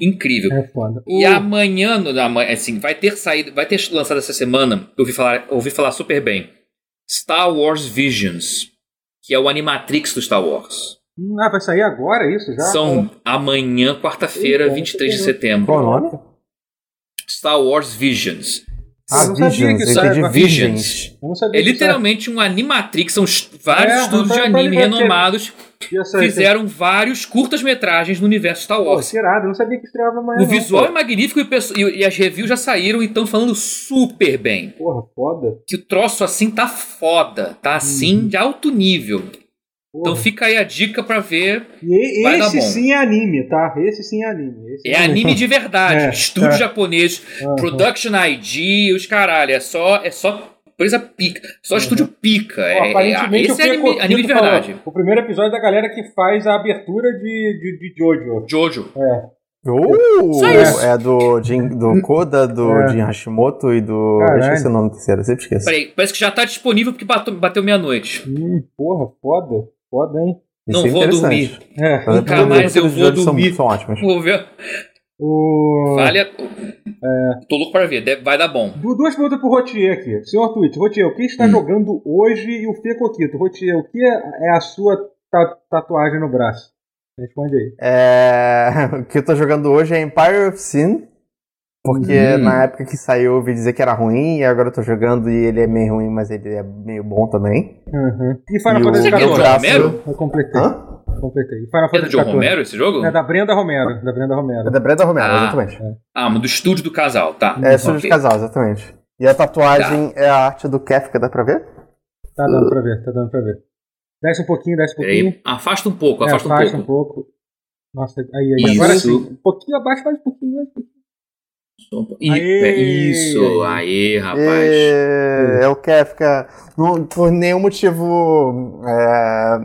incrível. É foda. E uh. amanhã, assim, vai ter saído, vai ter lançado essa semana, eu ouvi falar, ouvi falar super bem. Star Wars Visions, que é o Animatrix do Star Wars. Hum, ah, vai sair agora isso já? São amanhã, quarta-feira, 23 de setembro. Qual nome? Star Wars Visions. Ah, Visions, isso é Visions. É literalmente um Animatrix, são vários é, estudos de anime renomados fizeram vários curtas-metragens no universo Star Wars. Pô, irado, não sabia que estreava amanhã. O não, visual pô. é magnífico e, e, as reviews já saíram e estão falando super bem. Porra, foda. Que o troço assim tá foda, tá assim hum. de alto nível. Então fica aí a dica pra ver. E, esse sim é anime, tá? Esse sim é anime. Esse é, é anime de verdade. É, Estúdio é. japonês, uhum. Production ID, os caralho. É só, é só coisa pica. Só uhum. estúdio pica. é, aparentemente, esse é anime, anime de verdade. Falou, o primeiro episódio da galera que faz a abertura de, de, de Jojo. Jojo. É. Uh, é. é do, Jin, do Koda, do é. Jin Hashimoto e do. Caralho. Eu esqueci o nome do terceiro, eu sempre esqueço. Peraí, parece que já tá disponível porque bateu, bateu meia-noite. Hum, porra, foda. Foda, hein? Não Isso é vou dormir. É. Nunca mais eu vou dormir. São, são ótimos. Vou ver. O... Vale a... é... Tô louco para ver, vai dar bom. Duas perguntas pro Rotier aqui. Senhor Twitch, Rotier, o que está hum. jogando hoje e o Fê Coquito? Rotier, o que é a sua tatuagem no braço? Responde aí. É... O que eu tô jogando hoje é Empire of Sin. Porque hum. na época que saiu eu ouvi dizer que era ruim, e agora eu tô jogando e ele é meio ruim, mas ele é meio bom também. Uhum. E Final Fantasy XIV? Eu completei. Hã? Completei. Final Fantasy é do John Romero esse jogo? É da Brenda Romero. Da Brenda Romero. É da Brenda Romero, ah. exatamente. É. Ah, mas do estúdio do casal, tá. É, estúdio okay. do casal, exatamente. E a tatuagem tá. é a arte do Kefka, dá pra ver? Tá dando pra ver, tá dando pra ver. Desce um pouquinho, desce um pouquinho. Aí, afasta um pouco, é, afasta, afasta um pouco. um pouco. Nossa, aí, aí. Isso. Agora sim. Um pouquinho abaixo, mais um pouquinho, mais um pouquinho. Aê, isso, aí, rapaz. É, é o Kefka, não, por nenhum motivo é,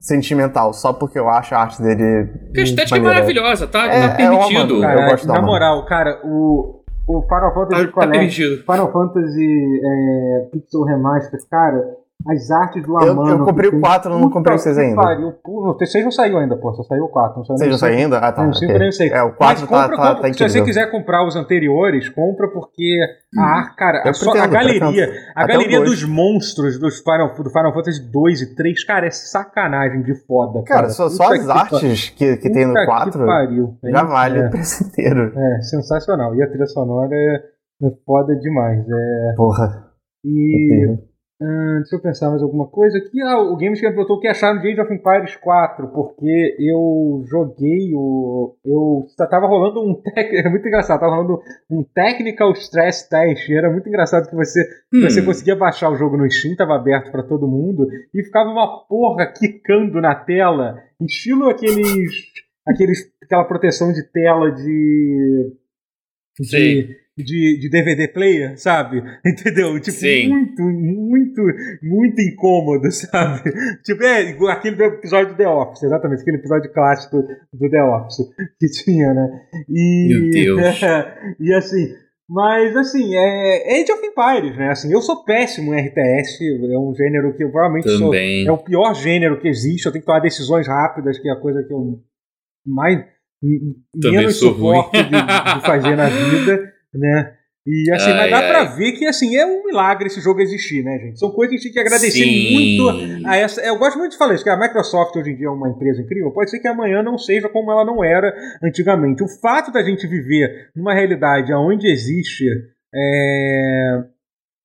sentimental, só porque eu acho a arte dele. Porque a estética é maravilhosa, tá? É, tá permitido. É cara, eu gosto na moral, cara, o, o Final Fantasy tá, Collection, tá Final Fantasy é, Pixel Remaster, cara as artes do Amano. Eu, eu comprei o 4, não comprei o 6 ainda. Pariu, o 6 não saiu ainda, pô, só saiu o 4. Não saiu 6 não saiu ainda? Ah, tá. Não, 5 okay. nem o 6. É, o 4 tá, compra, tá, tá, Se você quiser comprar os anteriores, compra porque a arte, cara, a, pretendo, a, galeria, a galeria dos monstros dos Final, do Final Fantasy 2 e 3, cara, é sacanagem de foda. Cara, cara só, só as artes que, que tem no 4 que pariu, já vale é, o preço inteiro. É, sensacional. E a trilha sonora é, é foda demais. É... Porra. E. Uh, deixa eu pensar mais alguma coisa aqui. Ah, o Games que perguntou o que acharam de Age of Empires 4, porque eu joguei o. Eu. Tava rolando um. Tec... É muito engraçado, tava rolando um Technical Stress Test. Era muito engraçado que você, hum. você conseguia baixar o jogo no Steam, tava aberto para todo mundo, e ficava uma porra quicando na tela, estilo aqueles. aqueles aquela proteção de tela de. de Sim de, de DVD player, sabe? Entendeu? Tipo, Sim. muito, muito, muito incômodo, sabe? Tipo, é aquele episódio do The Office, exatamente, aquele episódio clássico do The Office que tinha, né? E, Meu Deus. É, e assim, mas assim, é Age of Empires, né? Assim, eu sou péssimo em RTS, é um gênero que eu provavelmente Também. sou. É o pior gênero que existe, eu tenho que tomar decisões rápidas, que é a coisa que eu mais Também menos suporto de, de fazer na vida né? E assim, ai, mas dá ai. pra ver que assim, é um milagre esse jogo existir, né, gente? São coisas que a gente tem que agradecer Sim. muito a essa. Eu gosto muito de falar isso, que a Microsoft hoje em dia é uma empresa incrível. Pode ser que amanhã não seja como ela não era antigamente. O fato da gente viver numa realidade onde existe. É,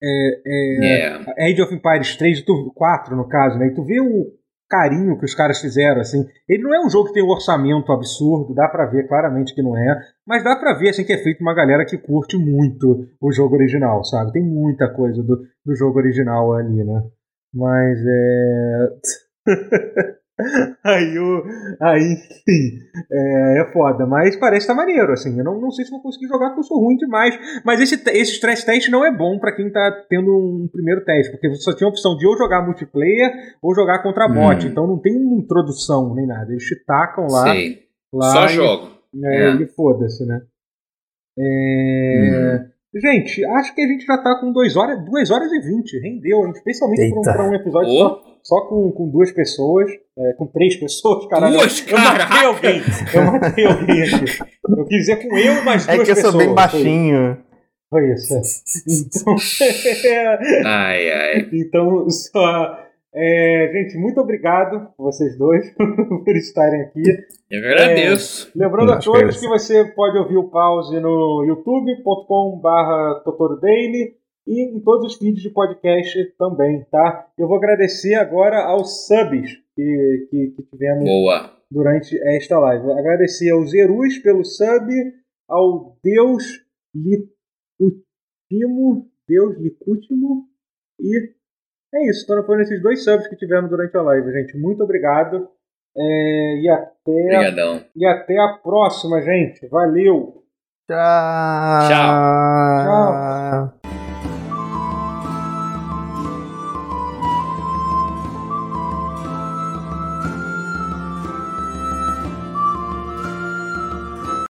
é, é, yeah. Age of Empires 3 e 4, no caso, né? E tu vê o, carinho que os caras fizeram, assim. Ele não é um jogo que tem um orçamento absurdo, dá para ver claramente que não é, mas dá para ver, assim, que é feito uma galera que curte muito o jogo original, sabe? Tem muita coisa do, do jogo original ali, né? Mas é... aí o. Aí, sim, é, é foda. Mas parece tá maneiro, assim. Eu não, não sei se vou conseguir jogar porque eu sou ruim demais. Mas esse, esse stress test não é bom para quem tá tendo um primeiro teste, porque você só tinha a opção de ou jogar multiplayer ou jogar contra bot. Hum. Então não tem uma introdução nem nada. Eles te tacam lá. Sei. lá só e, jogo. É, é. E foda-se, né? É. Hum. Gente, acho que a gente já tá com 2 horas, 2 horas e 20. Rendeu, especialmente para um, um, episódio oh. só, só, com, com duas pessoas. É, com três pessoas, caralho. Duas, eu, eu matei alguém. Eu matei alguém aqui. Eu quis dizer com eu, mas duas pessoas. É que eu pessoas, sou bem baixinho. Foi isso. Então, ai, ai. Então, só é, gente, muito obrigado vocês dois por estarem aqui. Eu agradeço. É, lembrando a todos que você pode ouvir o pause no youtube.com/barra Daily e em todos os vídeos de podcast também, tá? Eu vou agradecer agora aos subs que, que, que tivemos Boa. durante esta live. Agradecer ao Zerus pelo sub, ao Deus Licútimo, Deus Licútimo e é isso, então foram esses dois subs que tiveram durante a live, gente. Muito obrigado. É, e até. Obrigadão. E até a próxima, gente. Valeu! Tchau! Tchau!